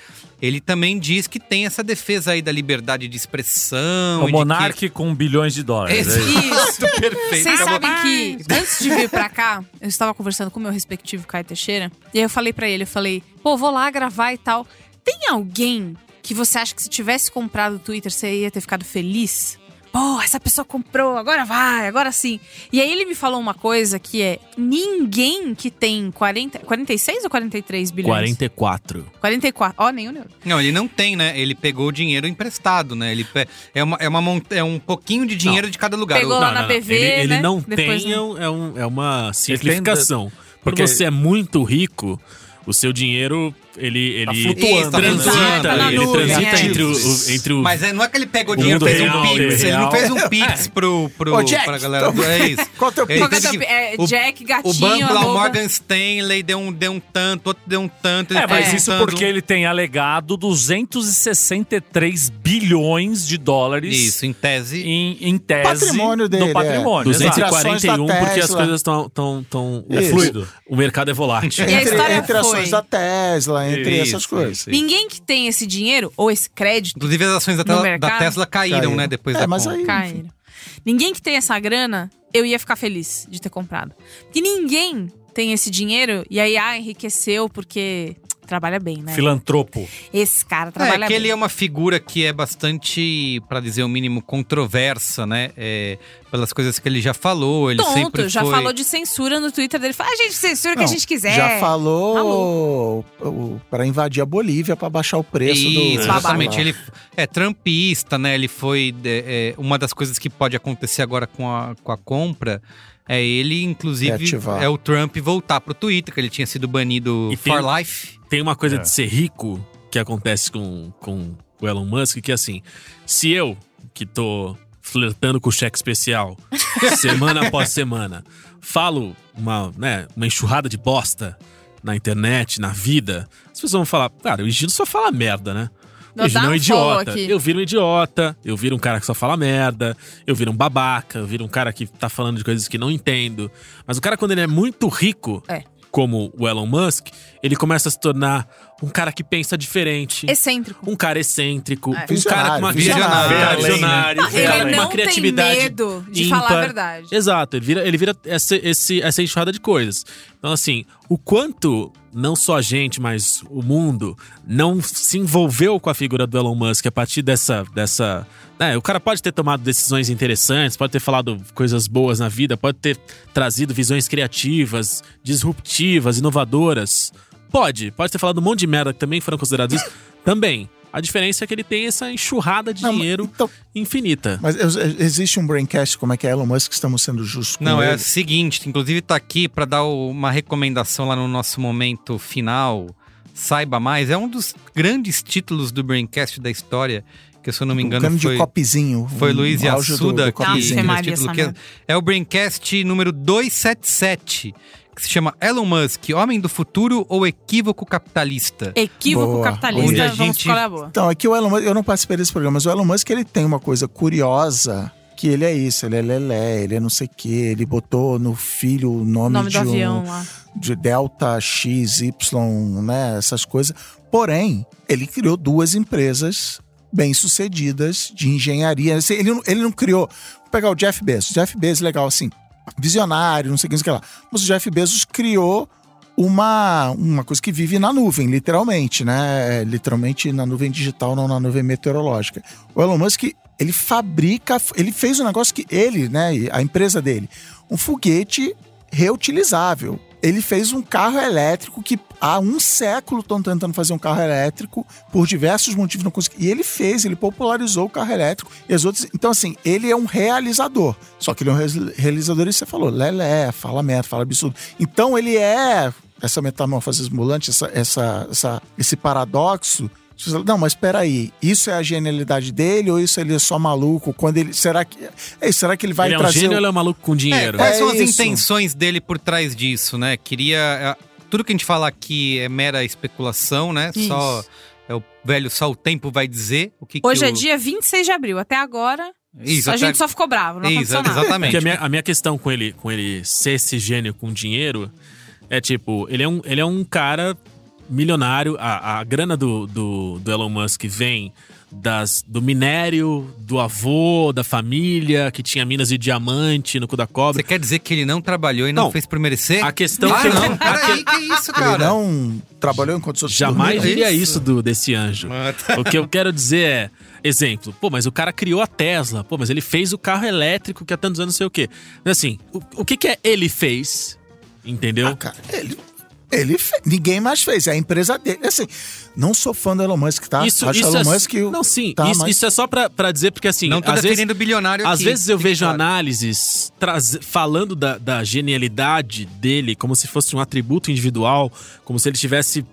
ele também diz que tem essa defesa aí da liberdade de expressão. O e de Monark com bilhões de Que... dólares. é isso. [LAUGHS] Perfeito. Vocês sabem que antes de vir pra cá, eu estava conversando com o meu respectivo Caio Teixeira, e aí eu falei pra ele, eu falei, pô, vou lá gravar e tal. Tem alguém que você acha que se tivesse comprado o Twitter, você ia ter ficado feliz? Pô, essa pessoa comprou, agora vai, agora sim. E aí ele me falou uma coisa que é: ninguém que tem 40, 46 ou 43 bilhões? 44. 44. Ó, nenhum neuro. Não, ele não tem, né? Ele pegou o dinheiro emprestado, né? Ele pe- é, uma, é, uma mont- é um pouquinho de dinheiro de cada lugar. Pegou lá na BV, Ele, ele né? não Depois, tem, né? é um- é, um- é uma simplificação. Quando porque- você é muito rico, o seu dinheiro ele, Tá ele flutuando. Tá transita, flutuando. Tá ele nuvem, transita é. entre, o, o- entre o. Mas é, não é que ele pegou O dinheiro e fez um real, pix. Ele não fez um pix pro, pro, Ô, Jack, pra galera. então- É isso. [LAUGHS] Qual o teu que é aqui, é, o- Jack, gatinho, O banco lá, o. Morgan Stanley, deu um, deu um tanto, outro deu um tanto. É, mas foi isso porque ele tem alegado 263 bilhões de dólares Isso, em tese. em, em tese Patrimônio dele, do patrimônio. é. exato. 241, da porque as coisas estão. Tão, tão, É fluido. O mercado é volátil. E a entre, história entre foi- ações da Tesla, entre Isso, essas coisas. isso. Ninguém que tem esse dinheiro ou esse crédito Inclusive, as ações da, mercado? da Tesla caíram, Caíram. né? Depois É, da mas aí- caíram. Ninguém que tem essa grana, eu ia ficar feliz de ter comprado. Porque ninguém tem esse dinheiro e aí, ah, enriqueceu porque trabalha bem, né? Filantropo. Esse cara É, trabalha que bem. ele é uma figura que é bastante, pra dizer o mínimo, controversa, né? É, pelas coisas que ele já falou. Ele Tonto, sempre já foi... falou de censura no Twitter dele. Fala, a gente censura o que a gente quiser. Já falou o- pra invadir a Bolívia pra baixar o preço Isso, do. exatamente. Ele é trampista, né? Ele foi. é, é, uma das coisas que pode acontecer agora com a, com a compra é ele, inclusive, Reativar. é o Trump voltar pro Twitter, que ele tinha sido banido E tem- for life. Tem uma coisa É. de ser rico que acontece com, com o Elon Musk, que é assim, se eu, que tô flertando com o cheque especial, [LAUGHS] semana após semana, falo uma, né, uma enxurrada de bosta na internet, na vida, as pessoas vão falar, cara, o Gino só fala merda, né? O Não, Gino dá é um um idiota. aqui. Eu viro um idiota, eu viro um cara que só fala merda, eu viro um babaca, eu viro um cara que tá falando de coisas que não entendo. Mas o cara, quando ele é muito rico, É. como o Elon Musk, ele começa a se tornar um cara que pensa diferente. Excêntrico. Um cara excêntrico, É. um cara com uma Visionário, um cara visionário. um cara com ele uma não criatividade tem medo de ímpar. falar a verdade. Exato, ele vira, ele vira essa, esse, essa enxurrada de coisas. Então, assim, o quanto não só a gente, mas o mundo não se envolveu com a figura do Elon Musk a partir dessa. dessa né, o cara pode ter tomado decisões interessantes, pode ter falado coisas boas na vida, pode ter trazido visões criativas, disruptivas, inovadoras. Pode, pode ter falado um monte de merda que também foram considerados isso. [LAUGHS] Também. A diferença é que ele tem essa enxurrada de Não, dinheiro então- infinita. Mas ex- existe um braincast, como é que é Elon Musk, estamos sendo justos com Não, é o seguinte, inclusive tá aqui pra dar uma recomendação lá no nosso momento final. Saiba mais, é um dos grandes títulos do Braincast da história, que se eu não me um engano de foi copizinho. foi um Luiz auge do- que essa que é, é o Braincast número 277, que se chama Elon Musk, Homem do Futuro ou Equívoco Capitalista. Equívoco Boa. capitalista, Onde a vamos gente- escolher a boa. Então, aqui o Elon Musk, eu não participei desse programa, mas o Elon Musk ele tem uma coisa curiosa, que ele é isso, ele é lelé, ele é não sei o quê, ele botou no filho o nome, Nome de do um avião lá. de Delta X, Y, né, essas coisas. Porém, ele criou duas empresas bem-sucedidas de engenharia. Ele, não- ele não criou... Vou pegar o Jeff Bezos. Jeff Bezos, legal, assim, visionário, não sei o que, que lá. Mas o Jeff Bezos criou uma, uma coisa que vive na nuvem, literalmente, né? Literalmente na nuvem digital, não na nuvem meteorológica. O Elon Musk, ele fabrica, ele fez um negócio que ele, né, a empresa dele, um foguete reutilizável. Ele fez um carro elétrico que há um século estão tentando fazer um carro elétrico, por diversos motivos não conseguiram. E ele fez, ele popularizou o carro elétrico e as outras. Então, assim, ele é um realizador. Só que ele é um reali- realizador, e você falou, lelé, fala merda, fala absurdo. Então, ele é essa metamorfose ambulante, essa, essa, essa, esse paradoxo. Não, mas espera aí, isso é a genialidade dele ou isso ele é só maluco? Quando ele, será que, é, será que ele vai ele é um trazer gênio o- ele é um maluco com dinheiro? É, quais É são as isso. intenções dele por trás disso, né? Queria. Tudo que a gente fala aqui é mera especulação, né? Isso. Só. É o velho, só o tempo vai dizer o que que Hoje é o- dia 26 de abril. Até agora, Isso, a até- gente só ficou bravo. Não Isso, aconteceu nada. exatamente. Porque a minha, a minha questão com ele, com ele ser esse gênio com dinheiro é tipo, ele é um, ele é um cara milionário. A, a grana do, do, do Elon Musk vem das, do minério, do avô, da família, que tinha minas de diamante no cu da cobra. Você quer dizer que ele não trabalhou e não, Não. fez por merecer? A questão ah, que- não, peraí, que isso, Ele cara? não trabalhou enquanto outros Jamais dormiam? diria isso do, desse anjo. Ah, tá. O que eu quero dizer é, exemplo, pô, mas o cara criou a Tesla, pô, mas ele fez o carro elétrico que há tantos anos não sei o quê. Mas assim, o, o que que é ele fez? Entendeu? Ah, cara, ele, ele fe- ninguém mais fez, é a empresa dele. Assim, não sou fã do Elon Musk, tá? Isso, Acho isso Elon é, Musk não, sim, tá, isso, mas- isso é só pra, pra dizer, porque assim, Não tô às vezes, bilionário às aqui, vezes eu vejo claro. análises traz- falando da, da genialidade dele como se fosse um atributo individual, como se ele tivesse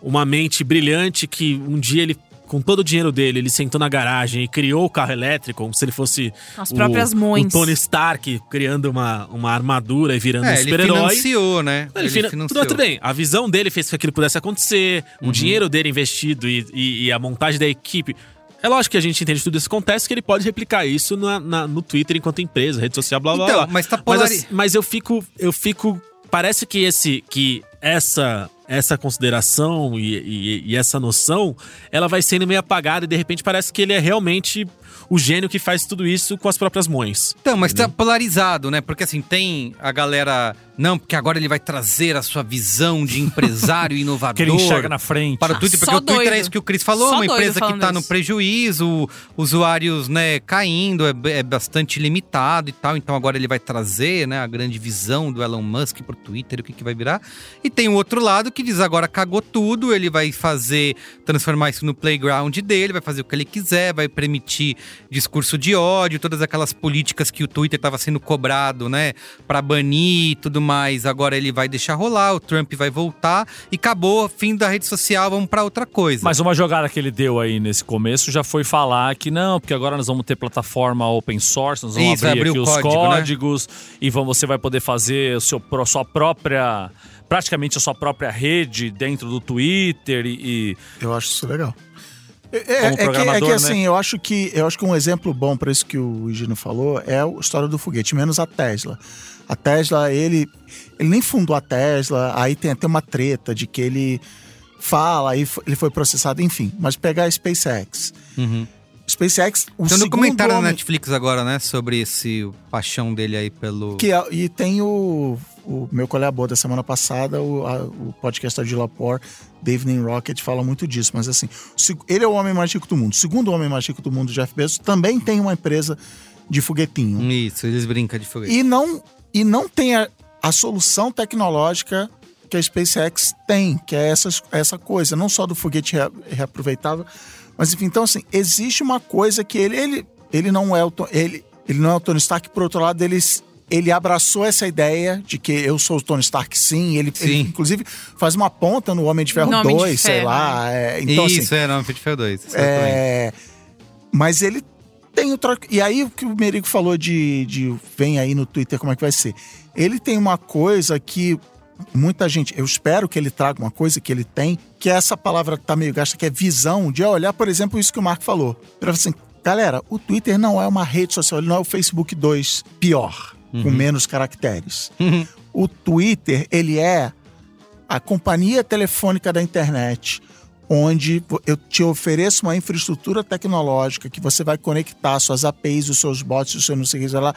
uma mente brilhante que um dia ele com todo o dinheiro dele, ele sentou na garagem e criou o carro elétrico, como se ele fosse As o- próprias mães. o Tony Stark criando uma, uma armadura e virando um É, ele super-herói. financiou, né? Ele fina- tudo, tudo bem, a visão dele fez com que aquilo pudesse acontecer, Uhum. o dinheiro dele investido e, e- e a montagem da equipe. É lógico que a gente entende que tudo isso acontece, que ele pode replicar isso na- na- no Twitter enquanto empresa, rede social, blá blá Então, blá. mas tá mas, polari- assim, mas eu fico. Eu fico. Parece que esse. que essa. Essa consideração e, e- e essa noção, ela vai sendo meio apagada e de repente parece que ele é realmente o gênio que faz tudo isso com as próprias mãos. Então, mas tá polarizado, né? Porque assim, tem a galera. Não, porque agora ele vai trazer a sua visão de empresário [LAUGHS] inovador. Que ele enxerga na frente. Para o Twitter, porque Só o Twitter é isso que o Chris falou, Só uma empresa que está no prejuízo, usuários, né, caindo, é, é bastante limitado e tal. Então agora ele vai trazer, né, a grande visão do Elon Musk pro Twitter, o que, que vai virar. E tem o outro lado que diz agora cagou tudo, ele vai fazer, transformar isso no playground dele, vai fazer o que ele quiser, vai permitir discurso de ódio, todas aquelas políticas que o Twitter estava sendo cobrado, né, para banir e tudo mais. Agora ele vai deixar rolar, o Trump vai voltar e acabou, fim da rede social, vamos para outra coisa. Mas uma jogada que ele deu aí nesse começo já foi falar que não, porque agora nós vamos ter plataforma open source, nós vamos Isso, abrir, abrir os código, né? códigos e vamos, você vai poder fazer o seu, pro- sua própria. praticamente a sua própria rede dentro do Twitter e. e- Eu acho isso legal. É, é- Como é que, é programador, que, né? assim, eu acho que eu acho que um exemplo bom para isso que o Higino falou é a história do foguete, menos a Tesla. A Tesla, ele, ele nem fundou a Tesla, aí tem até uma treta de que ele fala, aí ele foi processado, enfim. Mas pegar a SpaceX. Uhum. SpaceX, o Tem um documentário na homem, Netflix agora, né? Sobre esse paixão dele aí pelo. que é- e tem o, o meu colega boa da semana passada, o, a- o podcast de Lapor, The Evening Rocket, fala muito disso. Mas assim, ele é o homem mais rico do mundo. O segundo homem mais rico do mundo, Jeff Bezos, também tem uma empresa de foguetinho. Isso, eles brincam de foguete. E não, e não tem a, a solução tecnológica que a SpaceX tem, que é essas, essa coisa, não só do foguete rea- reaproveitável, mas enfim, então assim, existe uma coisa que ele, ele, ele não é o ele, ele não é o Tony Stark, por outro lado, ele, ele abraçou essa ideia de que eu sou o Tony Stark, sim. Ele, ele, Sim. inclusive faz uma ponta no Homem de Ferro No Homem de 2, sei Ferro, lá. é, então, assim, Isso, é, não, Fit Fail 2. exatamente. é, mas ele tem o troca. E aí o que o Merigo falou de, de vem aí no Twitter como é que vai ser. Ele tem uma coisa que muita gente, eu espero que ele traga uma coisa que ele tem, que é essa palavra que tá meio gasta, que é visão, de olhar, por exemplo, isso que o Marco falou. Ele falou assim, galera, o Twitter não é uma rede social, ele não é o Facebook 2 pior, com menos caracteres. O Twitter, ele é a companhia telefônica da internet, onde eu te ofereço uma infraestrutura tecnológica que você vai conectar suas APIs, os seus bots, o seu não sei o que lá,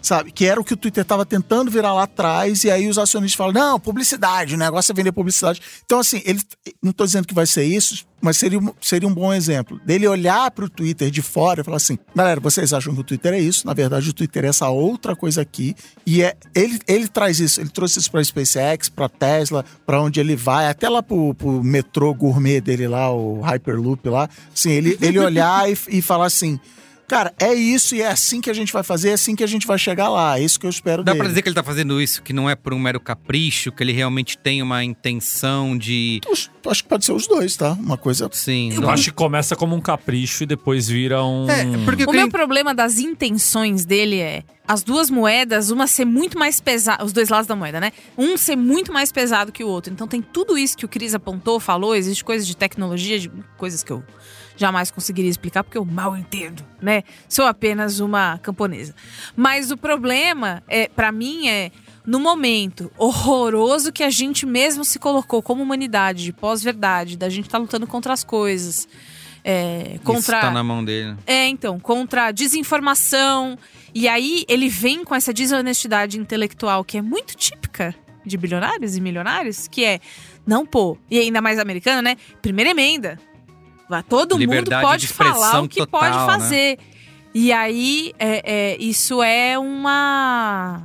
sabe? Que era o que o Twitter estava tentando virar lá atrás, e aí os acionistas falam: não, publicidade, o negócio é vender publicidade. Então, assim, ele não estou dizendo que vai ser isso, mas seria, seria um bom exemplo dele olhar para o Twitter de fora e falar assim: galera, vocês acham que o Twitter é isso? Na verdade, o Twitter é essa outra coisa aqui. E é ele, ele traz isso, ele trouxe isso para SpaceX, para Tesla, para onde ele vai, até lá pro, pro metrô gourmet dele lá, o Hyperloop lá. Assim, ele, ele olhar e, e falar assim. Cara, é isso e é assim que a gente vai fazer, é assim que a gente vai chegar lá. É isso que eu espero Dá dele. pra dizer que ele tá fazendo isso, que não é por um mero capricho, que ele realmente tem uma intenção de. Acho que pode ser os dois, tá? Uma coisa. Sim. Eu não- acho que começa como um capricho e depois vira um. É, porque O que meu problema das intenções dele é as duas moedas, uma ser muito mais pesada, os dois lados da moeda, né? Um ser muito mais pesado que o outro. Então tem tudo isso que o Cris apontou, falou, existe coisas de tecnologia, de coisas que eu jamais conseguiria explicar porque eu mal entendo, né? Sou apenas uma camponesa. Mas o problema é, para mim é no momento horroroso que a gente mesmo se colocou como humanidade, de pós-verdade, da gente tá lutando contra as coisas, é, contra Isso tá na mão dele. é, então, contra a desinformação. E aí ele vem com essa desonestidade intelectual que é muito típica de bilionários e milionários, que é, não, pô, e ainda mais americano, né? Primeira emenda. Todo Liberdade mundo pode de expressão falar o que total, pode né? fazer. E aí, é, é, isso é uma.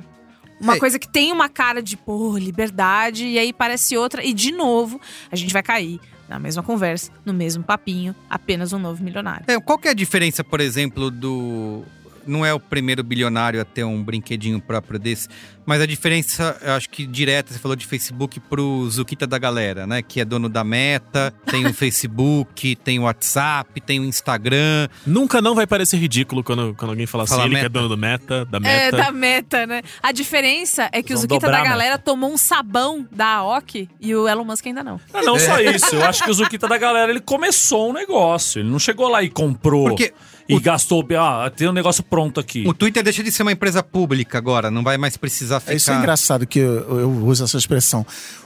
Uma É. coisa que tem uma cara de, pô, liberdade, e aí parece outra. E, de novo, a gente vai cair na mesma conversa, no mesmo papinho, apenas um novo milionário. É, qual que é a diferença, por exemplo, do. Não é o primeiro bilionário a ter um brinquedinho próprio desse, mas a diferença, eu acho que direta, você falou de Facebook pro Zuquita da galera, né? Que é dono da Meta, tem o [LAUGHS] Facebook, tem o WhatsApp, tem o Instagram. Nunca não vai parecer ridículo quando, quando alguém fala, Fala assim, ele que é dono do meta, da É, meta. da meta, né? A diferença é que o Zuquita da galera tomou um sabão da AOC e o Elon Musk ainda não. Ah, não [LAUGHS] só É. isso. Eu acho que o Zuquita da galera, ele começou um negócio. Ele não chegou lá e comprou. Porque E o- gastou. Ah, tem um negócio pronto aqui. O Twitter deixa de ser uma empresa pública agora, não vai mais precisar ficar. É Isso é engraçado que eu, eu uso essa expressão.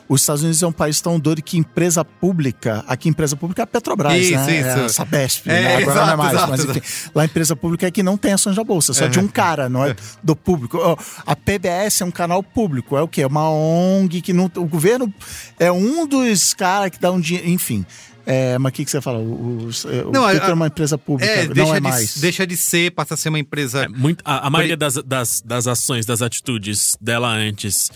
Os Estados Unidos é um país tão doido que empresa pública, aqui empresa pública é a Petrobras, Isso, né? isso. É a Sabesp, É, né? agora não é exato, mais. exato, mas enfim, lá a empresa pública é que não tem ações da bolsa, é só de um cara, não é do público. A PBS é um canal público, é o quê? É uma ONG que não, o governo é um dos caras que dá um dinheiro, enfim. É, mas o que, que você fala? O, o, o Não, a- Twitter é uma empresa pública, É, não deixa, é de, mais. deixa de ser, passa a ser uma empresa. É, muito, a, a maioria das, das, das ações, das atitudes dela antes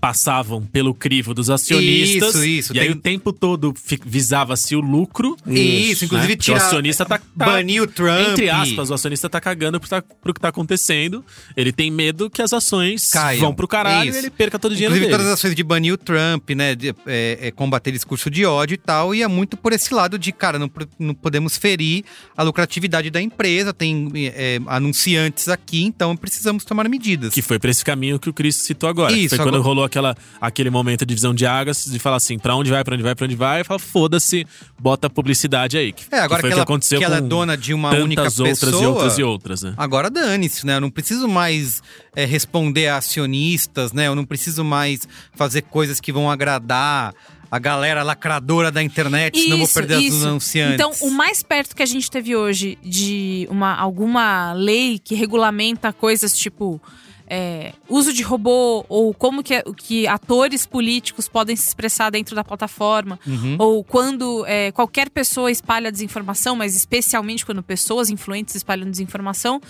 passavam pelo crivo dos acionistas. Isso, isso, E aí tem- o tempo todo visava-se o lucro. Isso, inclusive né? Porque o acionista tá, tá banir o Trump. Entre aspas, o acionista tá cagando pro, tá, pro que tá acontecendo. Ele tem medo que as ações Caiam. vão pro caralho Isso. e ele perca todo o dinheiro Inclusive, dele. todas as ações de banir o Trump, né? de, é, é, combater discurso de ódio e tal. E é muito por esse lado de, cara, não, não podemos ferir a lucratividade da empresa. Tem é, anunciantes aqui, então precisamos tomar medidas. Que foi pra esse caminho que o Cris citou agora. Isso, foi quando agora- rolou aquela, aquele momento de divisão de águas, de falar assim, pra onde vai, pra onde vai, pra onde vai, e fala, foda-se, bota a publicidade aí. Que, É, agora foi que, o ela, aconteceu que ela é com dona de uma única outras pessoa. e outras e outras, né? Agora dane-se, né? Eu não preciso mais é, responder a acionistas, né? Eu não preciso mais fazer coisas que vão agradar a galera lacradora da internet, senão eu vou perder os anunciantes. Então, o mais perto que a gente teve hoje de uma, alguma lei que regulamenta coisas tipo é, uso de robô ou como que, que atores políticos podem se expressar dentro da plataforma Uhum. ou quando é, qualquer pessoa espalha desinformação, mas especialmente quando pessoas influentes espalham desinformação,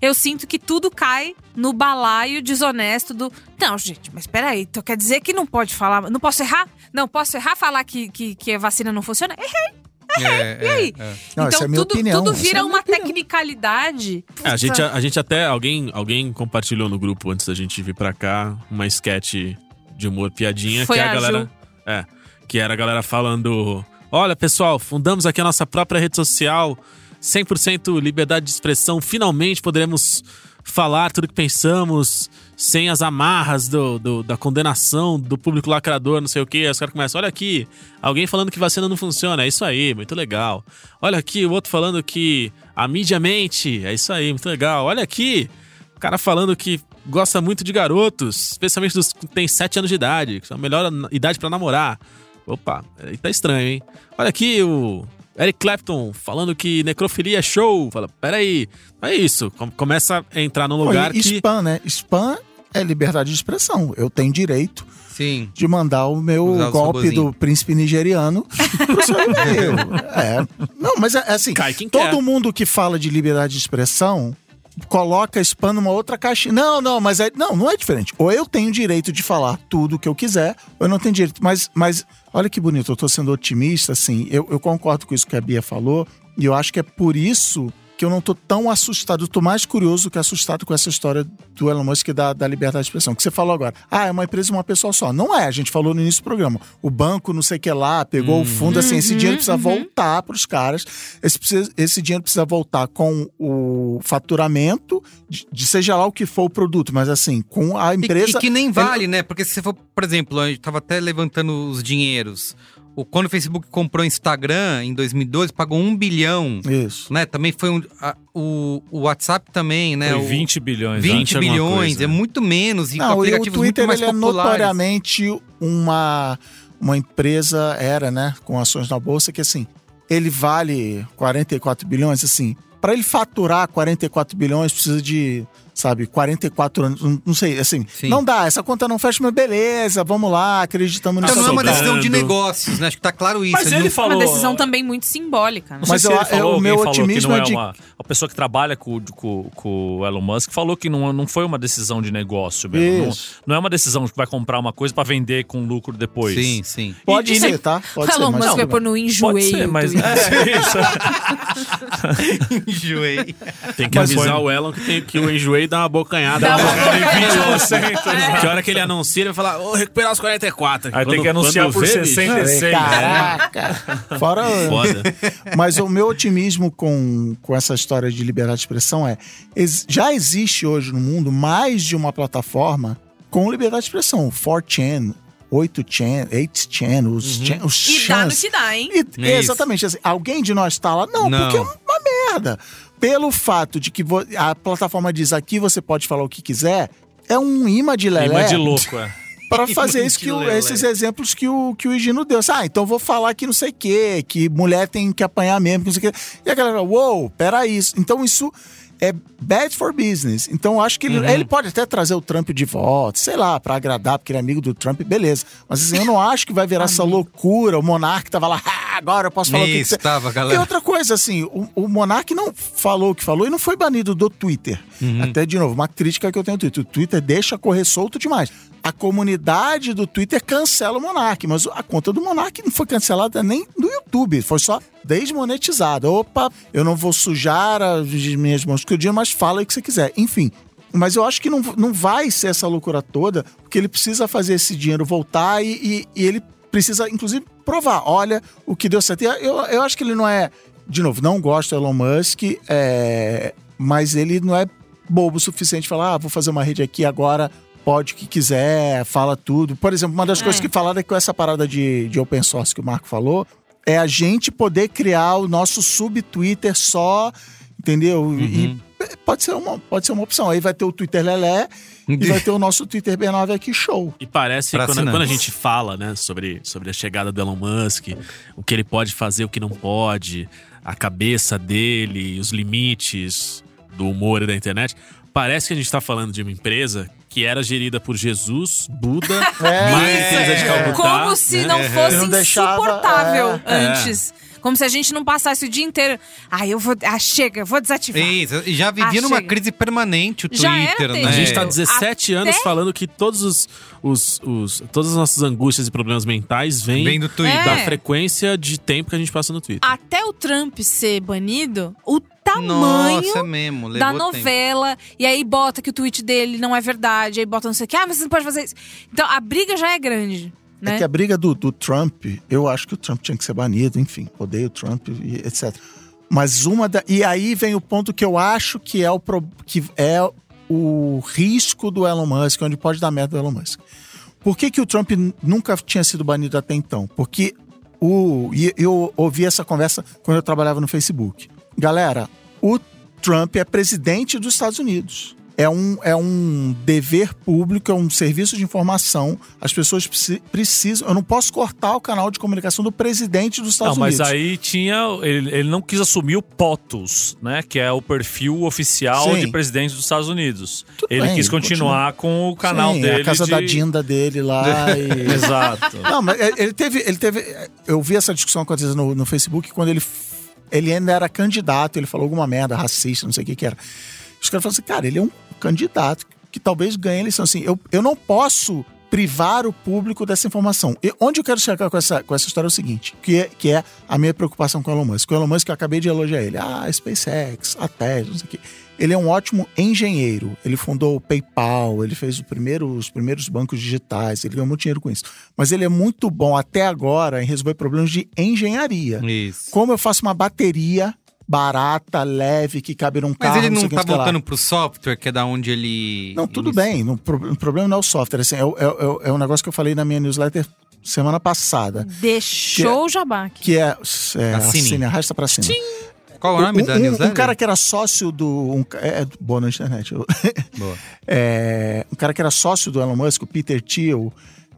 eu sinto que tudo cai no balaio desonesto do. Não, gente, mas peraí, então quer dizer que não pode falar. Não posso errar? Não, posso errar falar que, que, que a vacina não funciona? Errei. É, [LAUGHS] E aí? é, é. Não, então essa é a minha tudo, opinião, tudo essa vira é a minha uma opinião. tecnicalidade. É, a, gente, Puta. a, gente até, alguém, alguém compartilhou no grupo antes da gente vir pra cá, uma sketch de humor piadinha, Foi que é a, a galera. Ju. É, que era a galera falando: Olha, pessoal, fundamos aqui a nossa própria rede social, 100% liberdade de expressão, finalmente poderemos falar tudo que pensamos, sem as amarras do, do- da condenação do público lacrador, não sei o. Aí os caras começam: Olha aqui, alguém falando que vacina não funciona, é isso aí, muito legal. Olha aqui, o outro falando que a mídia mente, é isso aí, muito legal. Olha aqui, o cara falando que gosta muito de garotos, especialmente dos que têm 7 anos de idade, que são a melhor idade pra namorar. Opa, aí tá estranho, hein? Olha aqui o Eric Clapton falando que necrofilia é show. Fala, peraí, não é isso. Com- Começa a entrar num lugar Pô, e que. Spam, né? Spam é liberdade de expressão. Eu tenho direito Sim. de mandar o meu golpe robozinho. do príncipe nigeriano pro seu e-mail. [LAUGHS] É. Não, mas é, é assim, todo quer. mundo que fala de liberdade de expressão coloca spam numa outra caixinha. Não, não, mas é, não, não é diferente. Ou eu tenho direito de falar tudo o que eu quiser, ou eu não tenho direito. Mas, mas olha que bonito, eu tô sendo otimista, assim, eu, eu concordo com isso que a Bia falou, e eu acho que é por isso que eu não tô tão assustado, eu tô mais curioso que assustado com essa história do Elon Musk da, da liberdade de expressão. Que você falou agora, ah, é uma empresa de uma pessoa só. Não é, a gente falou no início do programa. O banco, não sei o que lá, pegou o fundo, assim, esse dinheiro precisa voltar para os caras. Esse, precisa- esse dinheiro precisa voltar com o faturamento, de, de seja lá o que for o produto, mas assim, com a E- empresa. E, que nem vale, né? Porque se você for, por exemplo, a gente tava até levantando os dinheiros. O, quando o Facebook comprou o Instagram em 2012, pagou um bilhão. Isso. Né? Também foi um. a- o, o WhatsApp também, né? Foi o, 20 bilhões. 20 20 alguma bilhões, coisa. é muito menos. E com Não, e o Twitter muito mais ele é populares. notoriamente uma, uma empresa, era, né, com ações na bolsa, que assim, ele vale 44 bilhões, assim, para ele faturar 44 bilhões precisa de sabe? 44 anos, não- sei, assim, Sim. não dá, essa conta não fecha, mas beleza, vamos lá, acreditamos nisso. Então não é uma decisão de negócios, né? Acho que tá claro isso. Mas ele não- É falou. uma decisão também muito simbólica. né? Mas se eu- ele falou, eu- o alguém meu falou que otimismo não é é de- uma. A pessoa que trabalha com, com, com o Elon Musk falou que não, não foi uma decisão de negócio mesmo. Não, não é uma decisão que vai comprar uma coisa pra vender com lucro depois. Sim, sim. Pode E- ser, tá? Pode ser, Elon mas Musk vai pôr no enjoei. Pode ser, mas. Twitter. É, isso. Enjoei. [LAUGHS] Tem que Mas avisar foi- o Elon que, tem, que o enjoei dá uma bocanhada. Dá uma uma Que hora que ele anuncia, ele vai falar, ô, recuperar os 44. Aí tem que anunciar por vê, bicho, 66. Caraca! Fora. Foda. [LAUGHS] Mas o meu otimismo com, com essa história de liberdade de expressão é: já existe hoje no mundo mais de uma plataforma com liberdade de expressão. 4chan, 8chan, 8chan, os, chan, os E dá no chans. que dá, hein? E- É exatamente. Assim, alguém de nós tá lá? Não, Não. porque é uma merda. Pelo fato de que a plataforma diz aqui você pode falar o que quiser, é um imã de lelé. Clima de louco, é. Pra fazer isso que o- esses exemplos que o, que o Higino deu. Ah, então vou falar que não sei o quê, que mulher tem que apanhar mesmo, que não sei o quê. E a galera, uou, peraí. isso- Então isso é bad for business. Então acho que ele, Uhum. ele pode até trazer o Trump de volta, sei lá, pra agradar, porque ele é amigo do Trump, beleza. Mas assim, eu não acho que vai virar essa loucura. O Monark tava lá, ah, agora eu posso falar o que Isso, quiser. tava, E galera. outra coisa, assim, o, o Monark não falou o que falou e não foi banido do Twitter. Uhum. Até, de novo, uma crítica que eu tenho ao Twitter. O Twitter deixa correr solto demais. A comunidade do Twitter cancela o Monark, mas a conta do Monark não foi cancelada nem no YouTube, foi só desmonetizada. Opa, eu não vou sujar as minhas mãos com o dia, mas fala o que você quiser. Enfim. Mas eu acho que não, não vai ser essa loucura toda, porque ele precisa fazer esse dinheiro voltar e, e- e ele precisa, inclusive, provar. Olha o que deu certo. Eu, eu acho que ele não é. De novo, não gosto do Elon Musk, é, mas ele não é bobo o suficiente falar, ah, vou fazer uma rede aqui agora, pode o que quiser, fala tudo. Por exemplo, uma das coisas que falaram é que com essa parada de, de open source que o Marco falou, é a gente poder criar o nosso sub-Twitter só, entendeu? E pode ser, uma, pode ser uma opção. Aí vai ter o Twitter Lelé e [LAUGHS] vai ter o nosso Twitter B9 aqui show. E parece quando, quando a gente fala, né, sobre, sobre a chegada do Elon Musk, o que ele pode fazer, o que não pode, a cabeça dele, os limites do humor e da internet, parece que a gente tá falando de uma empresa que era gerida por Jesus, Buda, É. Mãe Teresa de Calcutá. Como se né? não fosse Não deixava, insuportável é. antes. Como se a gente não passasse o dia inteiro. Ah, eu vou. Ah, chega, eu vou desativar. Isso, e já vivia Ah, numa chega. crise permanente o Twitter, né? A gente tá É. 17 anos Até- falando que todos os, os, os- todas as nossas angústias e problemas mentais vêm Vem do Twitter. É. da frequência de tempo que a gente passa no Twitter. Até o Trump ser banido, o tamanho Nossa, é mesmo. Levou da tempo. novela, e aí bota que o tweet dele não é verdade, aí bota não sei o que, ah, mas você não pode fazer isso. Então a briga já é grande, né? É que a briga do, do Trump, eu acho que o Trump tinha que ser banido, enfim, odeio o Trump e etc. Mas uma da. E aí vem o ponto que eu acho que é o, pro- que é o risco do Elon Musk, onde pode dar merda do Elon Musk. Por que, que o Trump nunca tinha sido banido até então? Porque o. E eu ouvi essa conversa quando eu trabalhava no Facebook. Galera, o Trump é presidente dos Estados Unidos. É um, é um dever público, é um serviço de informação. As pessoas preci- precisam. Eu não posso cortar o canal de comunicação do presidente dos Estados Não, mas Unidos. aí tinha. Ele, ele não quis assumir o POTUS, né? Que é o perfil oficial Sim. de presidente dos Estados Unidos. Tudo ele bem, quis continuar com o canal Sim, dele. A casa de... da Dinda dele lá. [LAUGHS] e... Exato. Não, mas ele teve, ele teve. Eu vi essa discussão acontecendo no, no Facebook quando ele, ele ainda era candidato, ele falou alguma merda racista, não sei o que que era. Os caras falaram assim, cara, ele é um candidato que talvez ganhe a eleição. Assim, eu, eu não posso privar o público dessa informação. E onde eu quero chegar com essa, com essa história é o seguinte, que é, que é a minha preocupação com o Elon Musk. O Elon Musk, eu acabei de elogiar ele. Ah, SpaceX, a Tesla, não sei o quê. Ele é um ótimo engenheiro. Ele fundou o PayPal, ele fez primeiro, os primeiros bancos digitais, ele ganhou muito dinheiro com isso. Mas ele é muito bom até agora em resolver problemas de engenharia. Isso. Como eu faço uma bateria barata, leve, que cabe num carro, Mas ele não o que, tá voltando pro software, que é da onde ele. Não, tudo inicia. bem. não- o problema não é o software. Assim, é, o- é é um negócio que eu falei na minha newsletter semana passada. Deixou o jabaque. Que é. é Assine. assine, arrasta pra cima. Qual é o nome um, da newsletter? um cara que era sócio do. Um, é, é boa na internet. Boa. [LAUGHS] É, um cara que era sócio do Elon Musk, o Peter Thiel.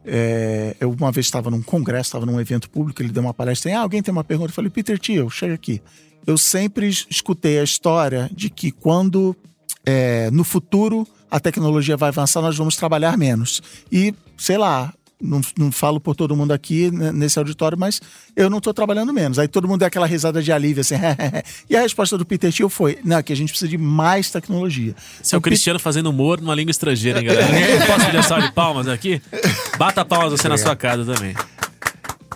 é, eu uma vez estava num congresso, estava num evento público, ele deu uma palestra. Ah, alguém tem uma pergunta? Eu falei, Peter Thiel, chega aqui. Eu sempre es- escutei a história de que quando é, no futuro a tecnologia vai avançar, nós vamos trabalhar menos. E, sei lá, não, não falo por todo mundo aqui né, nesse auditório, mas eu não estou trabalhando menos. Aí todo mundo dá aquela risada de alívio, assim. [LAUGHS] e a resposta do Peter Thiel foi: não, que a gente precisa de mais tecnologia. Esse é o Então, Cristiano fazendo humor numa língua estrangeira, hein, galera? Eu posso pedir uma salva de palmas aqui? Bata palmas você na sua casa também.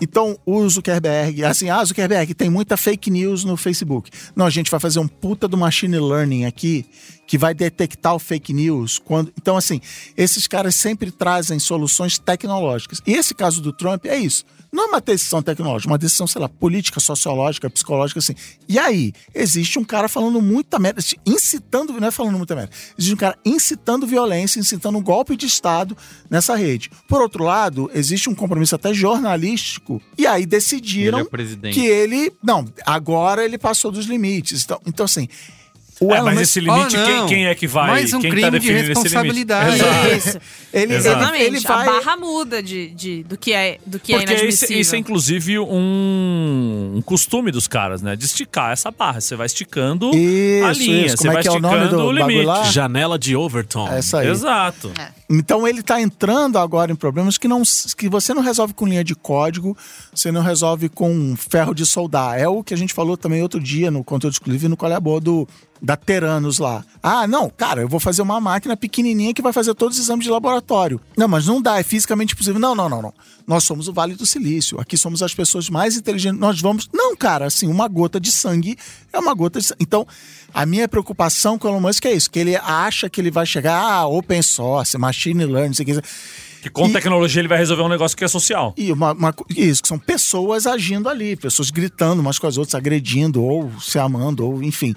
Então, o Zuckerberg, assim, ah, Zuckerberg, tem muita fake news no Facebook. Não, a gente vai fazer um puta do machine learning aqui que vai detectar o fake news. quando Então, assim, esses caras sempre trazem soluções tecnológicas. E esse caso do Trump é isso. Não é uma decisão tecnológica, uma decisão, sei lá, política, sociológica, psicológica, assim. E aí, existe um cara falando muita merda, incitando, não é falando muita merda, existe um cara incitando violência, incitando um golpe de Estado nessa rede. Por outro lado, existe um compromisso até jornalístico, e aí decidiram Ele é que ele. Não, agora ele passou dos limites. Então, então assim. O É, Elon mas Musk- esse limite, Oh, quem, quem é que vai? Mais um quem crime tá de definindo esse limite? responsabilidade. Exato. Isso. ele, ele, Exatamente. ele vai. A barra muda de, de- do que é, do que é Porque isso, inadmissível. isso é inclusive um, um costume dos caras, né? De esticar essa barra. Você vai esticando a Isso, linha. isso. Você Como é vai que é o nome esticando do o bagulho limite. lá? Janela de Overton. É Essa aí. Exato. Então ele está entrando agora em problemas que, não, que você não resolve com linha de código, você não resolve com ferro de soldar. É o que a gente falou também outro dia no conteúdo exclusivo e no Qual é a Boa do, da Teranos lá. Ah, não, cara, eu vou fazer uma máquina pequenininha que vai fazer todos os exames de laboratório. Não, mas não dá, é fisicamente impossível. Não, não, não, não. Nós somos o Vale do Silício. Aqui somos as pessoas mais inteligentes. Nós vamos. Não, cara, assim, uma gota de sangue é uma gota de sangue. Então, a minha preocupação com o Elon Musk é isso, que ele acha que ele vai chegar, ah, open source, machine learning, sei o que. Que com E- tecnologia ele vai resolver um negócio que é social. E uma, uma isso, que são pessoas agindo ali, pessoas gritando umas com as outras, agredindo, ou se amando, ou enfim.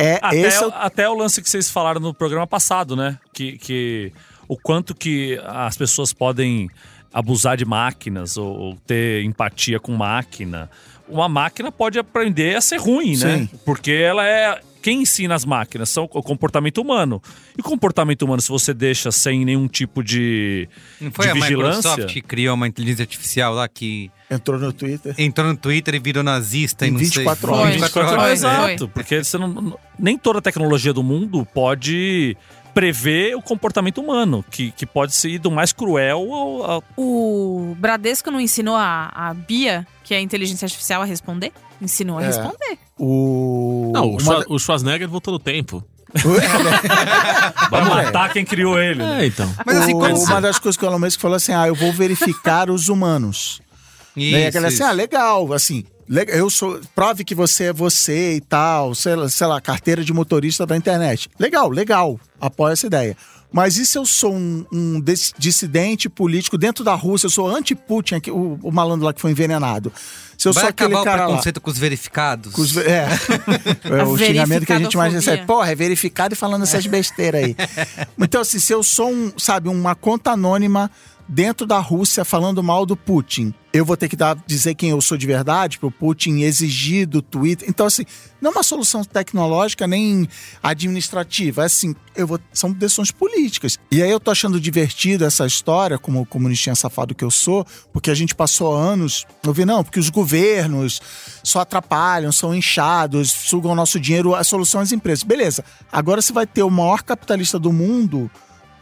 É, Até, esse é o, até o lance que vocês falaram no programa passado, né? Que, que o quanto que as pessoas podem abusar de máquinas ou, ou ter empatia com máquina. Uma máquina pode aprender a ser ruim, né? Sim. Porque ela é. Quem ensina as máquinas são o comportamento humano. E o comportamento humano, se você deixa sem nenhum tipo de, Não foi de a vigilância. Microsoft que criou uma inteligência artificial lá que entrou no Twitter. entrou no Twitter e virou nazista Em e não 24 sei. horas. 24 Foi. horas. Né? Exato, porque você não, nem toda tecnologia do mundo pode prever o comportamento humano, que, que pode ser do mais cruel ao, ao- O Bradesco não ensinou a, a Bia, que é a inteligência artificial, a responder? Ensinou a É. responder. O. Não, o, uma Schwar- o Schwarzenegger voltou no tempo. [LAUGHS] Vai matar quem criou ele. né? É, então. Mas assim, o- uma das coisas que o Elon Musk falou assim: ah, eu vou verificar os humanos. Isso, Né? E a galera assim, ah, legal, assim, eu sou, prove que você é você e tal, sei lá, sei lá, carteira de motorista da internet. Legal, legal, apoio essa ideia. Mas e se eu sou um, um dis- dissidente político dentro da Rússia, eu sou anti-Putin, aqui, o, o malandro lá que foi envenenado. Se eu Vai sou aquele acabar o cara lá... preconceito com os verificados. com os é. [LAUGHS] é o xingamento que a gente mais recebe. Porra, é verificado e falando essas besteiras aí. [LAUGHS] Então, assim, se eu sou um, sabe, uma conta anônima dentro da Rússia falando mal do Putin, eu vou ter que dar, dizer quem eu sou de verdade para o Putin exigir do Twitter. Então, assim, não é uma solução tecnológica nem administrativa. É assim, eu vou, são decisões políticas. E aí eu tô achando divertido essa história, como comunistinha safado que eu sou, porque a gente passou anos. Eu vi, não, porque os governos só atrapalham, são inchados, sugam nosso dinheiro, a solução é as empresas. Beleza. Agora você vai ter o maior capitalista do mundo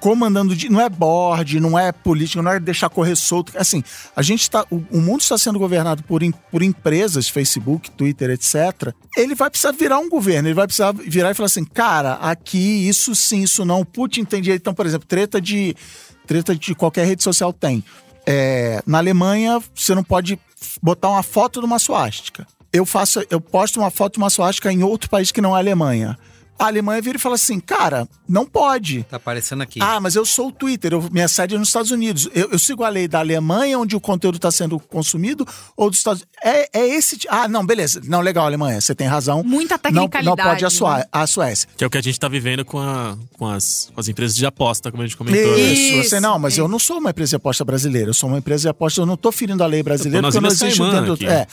comandando de, não é board, não é política, não é deixar correr solto. Assim, a gente está, o, o mundo está sendo governado por, por empresas, Facebook, Twitter, etc. Ele vai precisar virar um governo, ele vai precisar virar e falar assim, cara, aqui isso sim, isso não. Putin tem direito. Então, por exemplo, treta de treta de qualquer rede social tem. É, na Alemanha, você não pode botar uma foto de uma suástica. Eu faço, eu posto uma foto de uma suástica em outro país que não é a Alemanha. A Alemanha vira e fala assim, cara, não pode. Tá aparecendo aqui. Ah, mas eu sou o Twitter, eu, minha sede é nos Estados Unidos. Eu, eu sigo a lei da Alemanha, onde o conteúdo está sendo consumido, ou dos Estados É, é esse. Ah, não, beleza. Não, legal, Alemanha, você tem razão. Muita Não, não tecnicalidade, pode a, Sua- né? a Suécia. Que é o que a gente tá vivendo com, a- com as, com as empresas de aposta, como a gente comentou. Isso, Isso, você não, mas isso. eu não sou uma empresa de aposta brasileira, eu sou uma empresa de aposta, eu não tô ferindo a lei brasileira, porque não existe dentro aqui. É.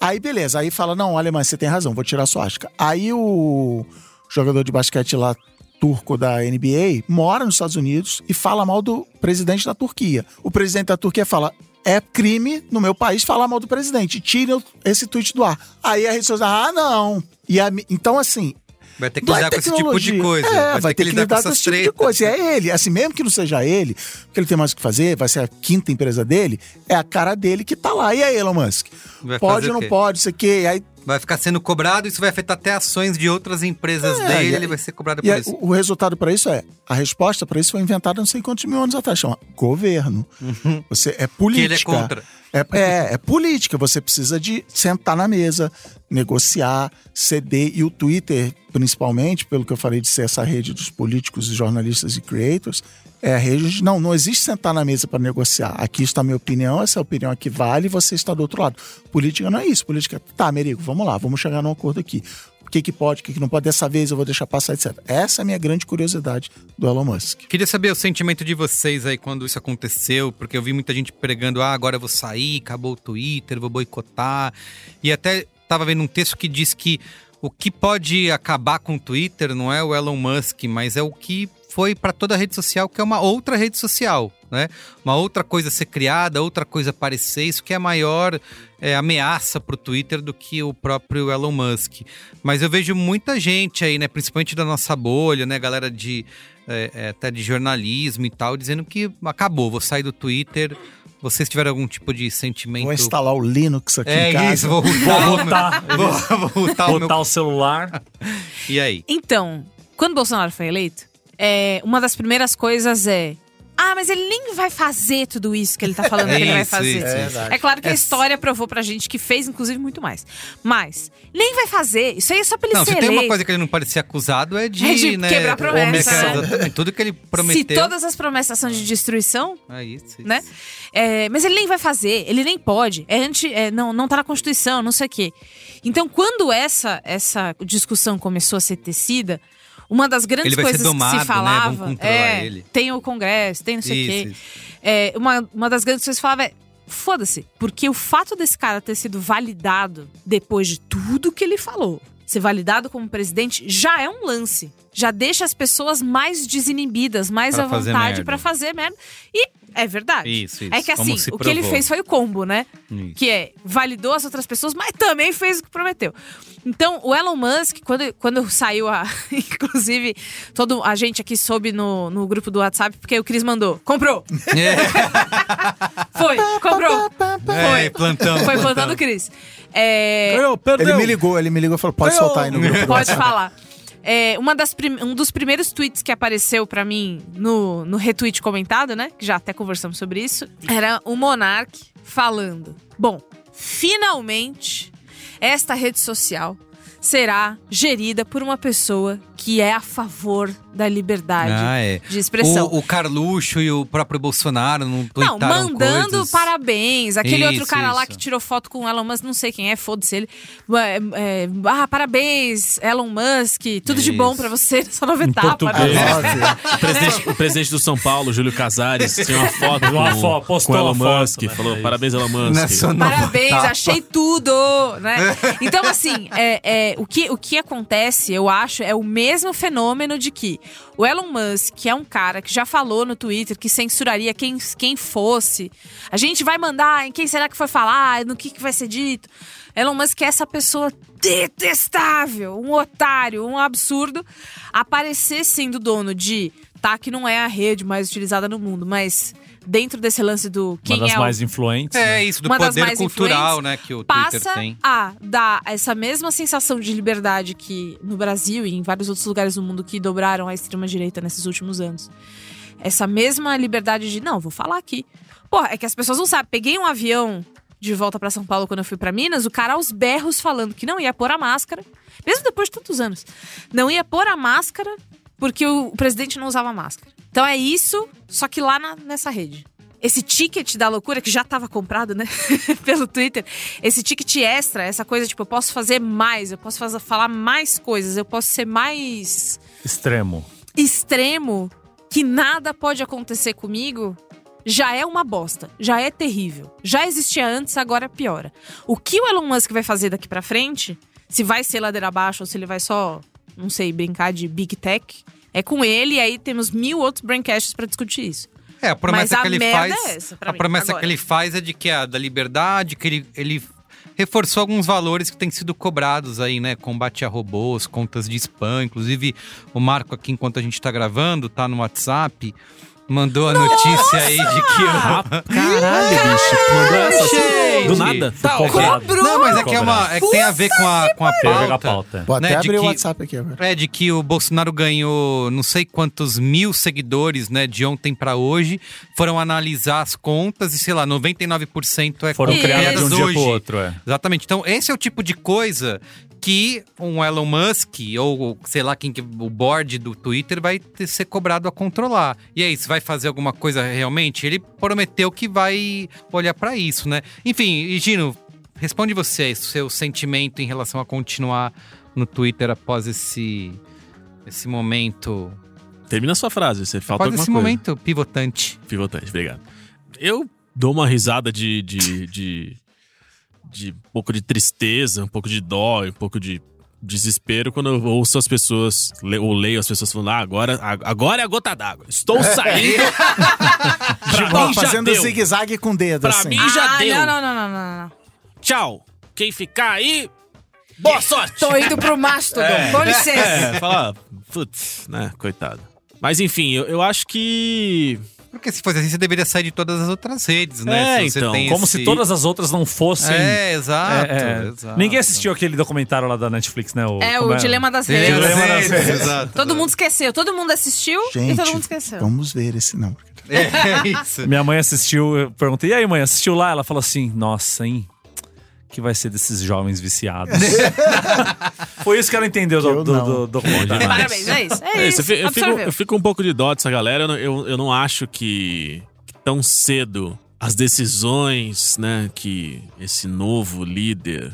Aí beleza, aí fala, não, Alemanha, você tem razão, vou tirar a sua asca. Aí o jogador de basquete lá, turco da NBA, mora nos Estados Unidos e fala mal do presidente da Turquia. O presidente da Turquia fala, é crime no meu país falar mal do presidente, tira esse tweet do ar. Aí a rede social, ah, não. E a então assim, Vai ter que é lidar com esse tipo de coisa. É, vai, ter que lidar, com essas esse tipo de coisa. E é ele, assim, mesmo que não seja ele, porque ele tem mais o que fazer, vai ser a quinta empresa dele, é a cara dele que tá lá. E aí, Elon Musk? Vai pode ou o não quê? pode, isso aqui. E aí, Vai ficar sendo cobrado, isso vai afetar até ações de outras empresas É, dele, e- ele vai ser cobrado e por aí, isso. o o resultado para isso é, a resposta para isso foi inventada não sei quantos mil anos atrás, chama governo. Você é Uhum. Que política. ele é contra. É, é, é política. Você precisa de sentar na mesa, negociar, ceder. E o Twitter, principalmente, pelo que eu falei de ser essa rede dos políticos, jornalistas e creators, é não, não existe sentar na mesa para negociar. Aqui está a minha opinião, essa opinião aqui vale você está do outro lado. Política não é isso. Política, tá, Merigo, vamos lá, vamos chegar num acordo aqui. O que, que pode, o que, que não pode. Dessa vez eu vou deixar passar, etc. Essa é a minha grande curiosidade do Elon Musk. Queria saber o sentimento de vocês aí quando isso aconteceu, porque eu vi muita gente pregando, ah, agora eu vou sair, acabou o Twitter, vou boicotar. E até tava vendo um texto que diz que o que pode acabar com o Twitter não é o Elon Musk, mas é o que foi para toda a rede social, que é uma outra rede social, né? Uma outra coisa ser criada, outra coisa aparecer, isso que é a maior é, ameaça para o Twitter do que o próprio Elon Musk. Mas eu vejo muita gente aí, né? Principalmente da nossa bolha, né? Galera de é, é, até de jornalismo e tal, dizendo que acabou, vou sair do Twitter. Vocês tiveram algum tipo de sentimento? Vou instalar o Linux aqui em É casa. isso, vou Vou rotar, o meu- rotar, vou, vou o meu... botar [LAUGHS] o celular. [LAUGHS] E aí? Então, quando Bolsonaro foi eleito, é, uma das primeiras coisas é. Ah, mas ele nem vai fazer tudo isso que ele tá falando que ele vai fazer. isso, É. É claro que É a história provou pra gente que fez, inclusive, muito mais. Mas, nem vai fazer. Isso aí é só pra ele Não, ser se tem uma eleito. coisa que ele não pode ser acusado é de, É de né, quebrar promessa, comer- né? Tudo que ele prometeu. Se todas as promessas são de destruição, É isso, isso. né? É, mas ele nem vai fazer, ele nem pode. É anti, é, não, não tá na Constituição, não sei o quê. Então, quando essa, essa discussão começou a ser tecida, uma das grandes coisas domado, que né? se falava Vão controlar é tem o Congresso, tem não sei o quê. É, uma, uma das grandes coisas que se falava é foda-se, porque o fato desse cara ter sido validado depois de tudo que ele falou, ser validado como presidente já é um lance. Já deixa as pessoas mais desinibidas, mais Pra à vontade pra fazer merda. E é verdade. Isso, isso. É que assim, o que ele fez foi o combo, né? Isso. Que é, validou as outras pessoas, mas também fez o que prometeu. Então, o Elon Musk, quando, quando saiu a. [LAUGHS] Inclusive, todo a gente aqui soube no, no grupo do WhatsApp, porque o Cris mandou. Comprou! [LAUGHS] Foi, comprou! É, plantão. Foi plantão. plantando o Cris. É, Ganhou, perdeu. Ele me ligou, ele me ligou e falou: pode Ganhou. soltar aí no grupo. Pode falar. É, uma das um dos primeiros tweets que apareceu pra mim no, no retweet comentado, né? Que já até conversamos sobre isso. Era o Monark falando: Bom, finalmente esta rede social será gerida por uma pessoa que é a favor da liberdade Ah, é. de expressão. O, o Carluxo e o próprio Bolsonaro não Não, mandando coisas. parabéns. Aquele outro Isso, cara lá isso. que tirou foto com o Elon Musk, não sei quem é, foda-se ele. É, é, ah, parabéns, Elon Musk. Tudo de bom pra você [LAUGHS] nessa nova etapa. português. né? O [LAUGHS] presidente, o presidente do São Paulo, Júlio Casares, tinha uma foto Uma com, foto, postou com Elon uma foto, Musk. né? Falou, É parabéns, Elon Musk. Parabéns, etapa. achei tudo, né? [LAUGHS] Então, assim, é, é, o, que, o que acontece, eu acho, é o mesmo fenômeno de que o Elon Musk, que é um cara que já falou no Twitter que censuraria quem, quem fosse, a gente vai mandar em quem será que foi falar, no que, que vai ser dito. Elon Musk é essa pessoa detestável, um otário, um absurdo, aparecer sendo dono de, tá, que não é a rede mais utilizada no mundo, mas dentro desse lance do quem Uma das é o mais influentes. É né? isso, do Uma poder mais cultural, né, que o Twitter passa tem. a dar essa mesma sensação de liberdade que no Brasil e em vários outros lugares do mundo que dobraram a extrema-direita nesses últimos anos. Essa mesma liberdade de, não, vou falar aqui. Pô, é que as pessoas não sabem. Peguei um avião de volta pra São Paulo quando eu fui pra Minas, o cara aos berros falando que não ia pôr a máscara, mesmo depois de tantos anos. Não ia pôr a máscara porque o, o presidente não usava máscara. Então é isso, só que lá na- nessa rede. Esse ticket da loucura, que já estava comprado, né? [LAUGHS] Pelo Twitter. Esse ticket extra, essa coisa, tipo, eu posso fazer mais, eu posso fazer, falar mais coisas, eu posso ser mais Extremo. extremo que nada pode acontecer comigo, já é uma bosta, já é terrível. Já existia antes, agora piora. O que o Elon Musk vai fazer daqui pra frente, se vai ser ladeira abaixo ou se ele vai só, não sei, brincar de big tech, é com ele e aí temos mil outros braincasts pra discutir isso. É, a promessa Mas a que ele merda faz. é essa pra a mim, promessa agora. que ele faz é de que é da liberdade, que ele, ele reforçou alguns valores que têm sido cobrados aí, né? Combate a robôs, contas de spam. Inclusive, o Marco aqui, enquanto a gente tá gravando, tá no WhatsApp. Mandou a notícia aí de que o. Caralho, bicho. Mandou essa Gente! do nada. Tá cobrado. Não, mas é que, é uma, é que tem a ver com a, com a Tem a ver com a pauta. pauta. Vou Né, até de abrir o que- WhatsApp aqui agora. É, de que o Bolsonaro ganhou não sei quantos mil seguidores, né, de ontem pra hoje. Foram analisar as contas e, sei lá, 99% é Foram criadas de um dia hoje. pro outro, é. Exatamente. Então, esse é o tipo de coisa que um Elon Musk ou sei lá quem que o board do Twitter vai ter, ser cobrado a controlar. E aí, se vai fazer alguma coisa realmente, ele prometeu que vai olhar pra isso, né? Enfim, Gino, responde você aí, seu sentimento em relação a continuar no Twitter após esse esse momento, Termina a sua frase, você falta após alguma esse coisa. momento pivotante. Pivotante, obrigado. Eu dou uma risada de, de, de, de um pouco de tristeza, um pouco de dó, um pouco de desespero quando eu ouço as pessoas, ou leio as pessoas falando, ah, agora, agora é a gota d'água. Estou [LAUGHS] saindo. pra mim já fazendo zigue-zague com o dedo, Pra assim. mim já ah, deu. Não, não, não, não, não. Tchau. Quem ficar aí, boa sorte. Tô indo pro Mastodon. Com licença. É, falar, putz, né, coitado. Mas enfim, eu, eu acho que Porque se fosse assim, você deveria sair de todas as outras redes, né? É, Se você então, tem Como esse- se todas as outras não fossem. É, exato, É, é. exato. Ninguém assistiu aquele documentário lá da Netflix, né? É como o Dilema das Redes. Dilema das redes, exato. Todo mundo esqueceu. Todo mundo assistiu e Gente, todo mundo esqueceu. vamos ver esse não. É isso. Minha mãe assistiu, eu perguntei, e aí, mãe, assistiu lá? Ela falou assim: nossa, hein? Que vai ser desses jovens viciados? [LAUGHS] Foi isso que ela entendeu do, do, do documentário. Parabéns, é isso. É, É isso. eu, fi- eu fico, Absorveu. eu fico um pouco de dó dessa galera. Eu, não- eu, eu não acho que, que tão cedo as decisões, né, que esse novo líder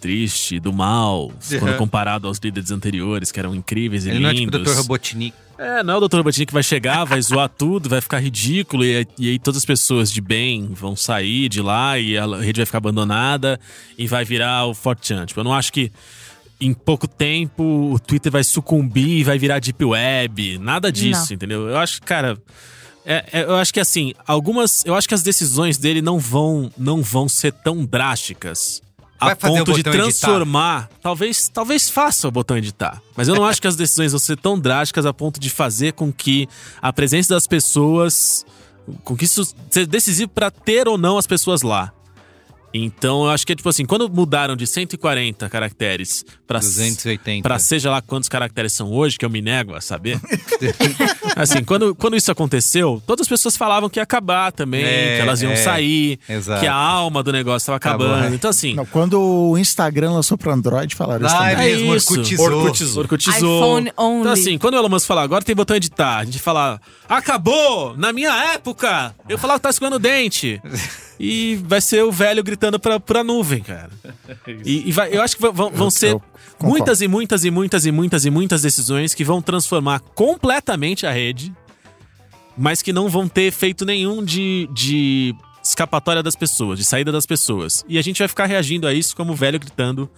triste, do mal, quando [LAUGHS] comparado aos líderes anteriores, que eram incríveis e Ele não é tipo o lindos. Dr. Robotnik. É, não é o Dr. Robotnik que vai chegar, vai zoar tudo, vai ficar ridículo, e, aí- e aí todas as pessoas de bem vão sair de lá e a rede vai ficar abandonada e vai virar o Fortran. Tipo, eu não acho que em pouco tempo o Twitter vai sucumbir e vai virar Deep Web. Nada disso, entendeu? Eu acho, cara. é- é- eu acho que assim, algumas. Eu acho que as decisões dele não vão, não vão ser tão drásticas. A ponto de botão editar? transformar. Talvez, talvez faça o botão editar. Mas eu não [LAUGHS] acho que as decisões vão ser tão drásticas a ponto de fazer com que a presença das pessoas. Com que isso seja decisivo para ter ou não as pessoas lá. Então, eu acho que é tipo assim, quando mudaram de 140 caracteres para 280. Pra seja lá quantos caracteres são hoje, que eu me nego a saber. [LAUGHS] assim, quando, quando isso aconteceu, todas as pessoas falavam que ia acabar também, É, que elas iam é, sair, exato. que a alma do negócio estava Acabou, acabando. é. Então, assim. Não, quando o Instagram lançou pro Android, falaram isso Ah, é também. mesmo, isso. Orkutizou. Orkutizou. Orkutizou. iPhone only. Então, assim, quando o Elon Musk falar, agora tem botão editar, a gente fala, acabou! Na minha época! Eu falava que tá escovando o dente. [LAUGHS] E vai ser o velho gritando pra, pra nuvem, cara. [LAUGHS] E, e vai- eu acho que vão- vão, Eu- ser eu muitas e muitas e muitas e muitas e muitas decisões que vão transformar completamente a rede, mas que não vão ter efeito nenhum de, de escapatória das pessoas, de saída das pessoas. E a gente vai ficar reagindo a isso como o velho gritando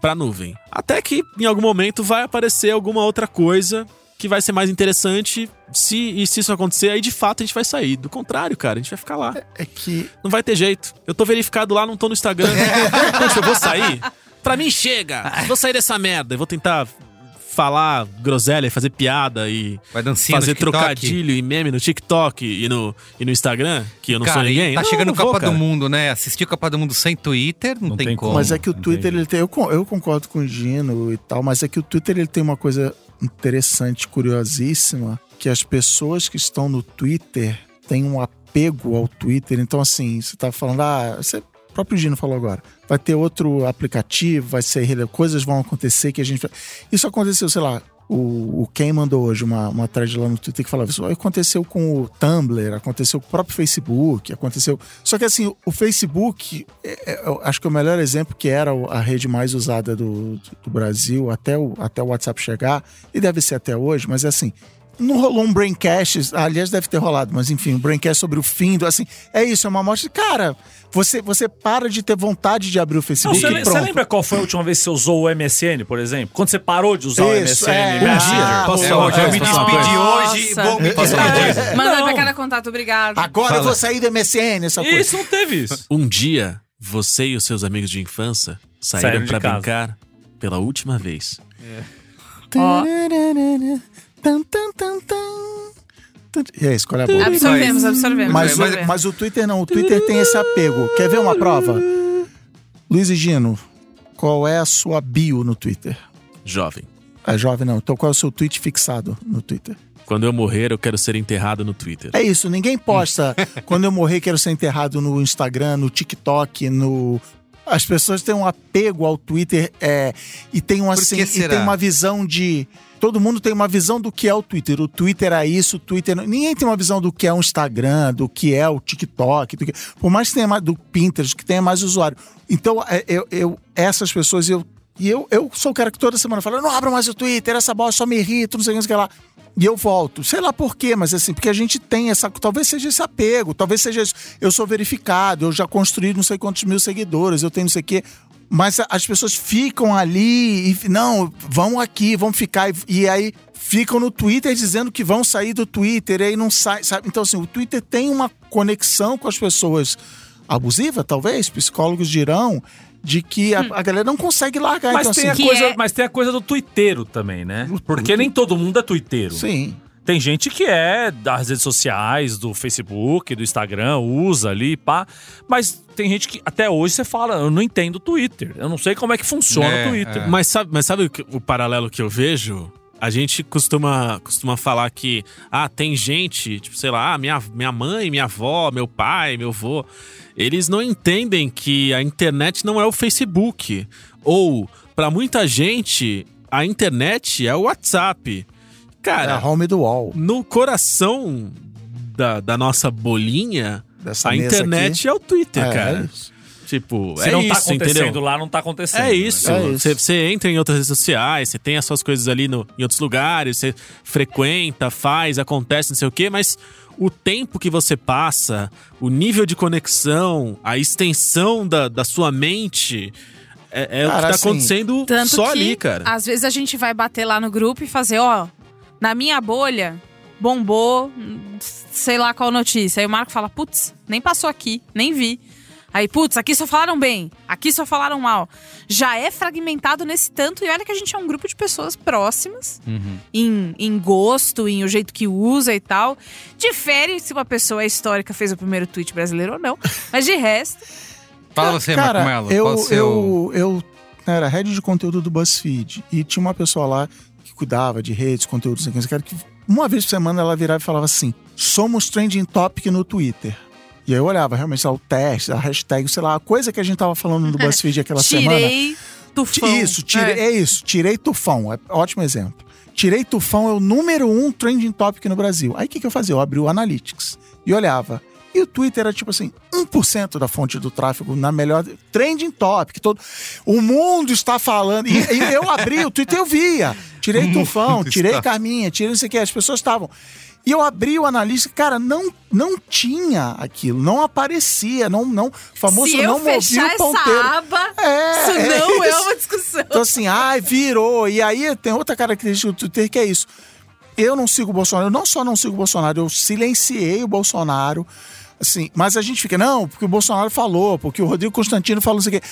pra nuvem. Até que em algum momento vai aparecer alguma outra coisa que vai ser mais interessante. Se, e se isso acontecer, aí de fato a gente vai sair. Do contrário, cara, a gente vai ficar lá. É que Não vai ter jeito. Eu tô verificado lá, não tô no Instagram. [LAUGHS] Poxa, eu vou sair? Pra mim chega. Vou sair dessa merda. Eu vou tentar falar groselha e fazer piada e Vai fazer trocadilho e meme no TikTok e no, e no Instagram, que eu não Cara, sou ninguém. tá Não, chegando não vou, Copa cara. do Mundo, né? Assistir Copa do Mundo sem Twitter, não, Não tem, tem como. Mas é que o. Twitter, ele tem. Eu, eu concordo com o Gino e tal, mas é que o Twitter ele tem uma coisa interessante, curiosíssima, que as pessoas que estão no Twitter têm um apego ao Twitter. Então, assim, você tá falando, ah, você, o próprio Gino falou agora. Vai ter outro aplicativo, vai ser coisas vão acontecer que a gente. Isso aconteceu, sei lá. O, o mandou hoje uma, uma thread lá no Twitter que falava isso. Aconteceu com o Tumblr, aconteceu com o próprio Facebook, aconteceu. Só que assim, o Facebook, é- é- acho que o melhor exemplo que era a rede mais usada do, do- do Brasil até o, até o WhatsApp chegar, e deve ser até hoje, mas é assim. Não rolou um braincast, aliás, deve ter rolado, mas enfim, um braincast sobre o fim do. Assim, é isso, é uma amostra de. Cara, você, você para de ter vontade de abrir o Não, Facebook você, e le- pronto. você lembra qual foi a última vez que você usou o MSN, por exemplo? Quando você parou de usar o Isso, MSN? é. Messenger? Ah, Posso É, falar ó, uma já coisa? me despedi hoje, vou me Manda Não. pra cada contato, obrigado. Agora eu vou sair do MSN, essa coisa. Isso, não teve isso. Um dia Você e os seus amigos de infância Saíram saíram de pra casa. brincar pela última vez. Ó. Tan, tan, tan, tan. Tan. E aí, escolhe a bola. Absorvemos, absorvemos. Mas, absorvemos. mas o Twitter não, o Twitter tem esse apego. Quer ver uma prova? Luiz e Gino, qual é a sua bio no Twitter? Jovem. É jovem não, então qual é o seu tweet fixado no Twitter? Quando eu morrer, eu quero ser enterrado no Twitter. É isso, ninguém posta [LAUGHS] quando eu morrer quero ser enterrado no Instagram, no TikTok, no as pessoas têm um apego ao Twitter é, e tem um Por assim e tem uma visão de todo mundo tem uma visão do que é o Twitter. O Twitter é isso, o Twitter ninguém tem uma visão do que é um Instagram, do que é o TikTok, do que, por mais que tenha mais do Pinterest, que tenha mais usuário. Então é, eu, eu- essas pessoas eu e eu, eu sou o cara que toda semana fala, não abra mais o Twitter, essa bosta só me irrita, o não sei o que lá. E eu volto. Sei lá por quê, mas assim, porque a gente tem essa. Talvez seja esse apego, talvez seja isso. Eu sou verificado, eu já construí não sei quantos mil seguidores, eu tenho não sei o quê. Mas as pessoas ficam ali e. Não, vão aqui, vão ficar. E, e aí ficam no Twitter dizendo que vão sair do Twitter, e aí não sai, sabe? Então, assim, o Twitter tem uma conexão com as pessoas abusiva, talvez, psicólogos dirão, de que a, a galera não consegue largar. Mas, então, tem assim, a coisa, é- mas tem a coisa do tuiteiro também, né? Porque nem todo mundo é tuiteiro. Sim. Tem gente que é das redes sociais, do Facebook, do Instagram, usa ali, pá. Mas tem gente que até hoje você fala, eu não entendo o Twitter. Eu não sei como é que funciona É, o Twitter. é. Mas sabe, mas sabe o, que- o paralelo que eu vejo? A gente costuma, costuma falar que, ah, tem gente, tipo, sei lá, ah, minha, minha mãe, minha avó, meu pai, meu avô, eles não entendem que a internet não é o Facebook. Ou, pra muita gente, a internet é o WhatsApp. É Cara, a home do wall. no coração da, da nossa bolinha, Dessa a internet é o Twitter, É, cara. é isso. Tipo, Se é não isso, tá acontecendo entendeu? lá, não tá acontecendo. É isso. É isso. Você, você entra em outras redes sociais, você tem as suas coisas ali no, em outros lugares, você frequenta, faz, acontece, não sei o quê, mas o tempo que você passa, o nível de conexão, a extensão da, da sua mente, é, é o que Cara, tá assim, acontecendo Tanto só que, ali, cara. às vezes a gente vai bater lá no grupo e fazer, ó, na minha bolha, bombou, sei lá qual notícia. Aí o Marco fala, putz, nem passou aqui, nem vi. Aí, putz, aqui só falaram bem, aqui só falaram mal. Já é fragmentado nesse tanto, e olha que a gente é um grupo de pessoas próximas, em, em gosto, em o jeito que usa e tal. Difere se uma pessoa é histórica, fez o primeiro tweet brasileiro ou não. [LAUGHS] Mas de resto, Fala você, Cara, Marco Melo. eu, o eu, eu era head de conteúdo do BuzzFeed e tinha uma pessoa lá cuidava de redes, conteúdos, não sei o que, uma vez por semana ela virava e falava assim: somos trending topic no Twitter. E aí eu olhava realmente lá, o teste, a hashtag, sei lá, a coisa que a gente tava falando do BuzzFeed aquela [LAUGHS] semana. tirei tufão. Isso, tirei, É. é. isso, tirei tufão, é ótimo exemplo. Tirei tufão é o número um trending topic no Brasil. Aí o que, que eu fazia? Eu abri o Analytics e olhava. E o Twitter era tipo assim, 1% da fonte do tráfego na melhor. Trending topic. Todo, o mundo está falando. E, e eu abri o Twitter, eu via. Tirei tufão, tirei está- Carminha, tirei não sei o que. As pessoas estavam. E eu abri o analista, cara, não, não tinha aquilo, não aparecia, não, não, o famoso Se eu não movia o ponteiro. essa aba, É, isso é não é isso. uma discussão. Então, assim, ai, virou. E aí tem outra característica do Twitter que é isso. Eu não sigo o Bolsonaro, eu não só não sigo o Bolsonaro, eu silenciei o Bolsonaro. Assim, mas a gente fica, não, porque o Bolsonaro falou, porque o Rodrigo Constantino falou não sei o quê.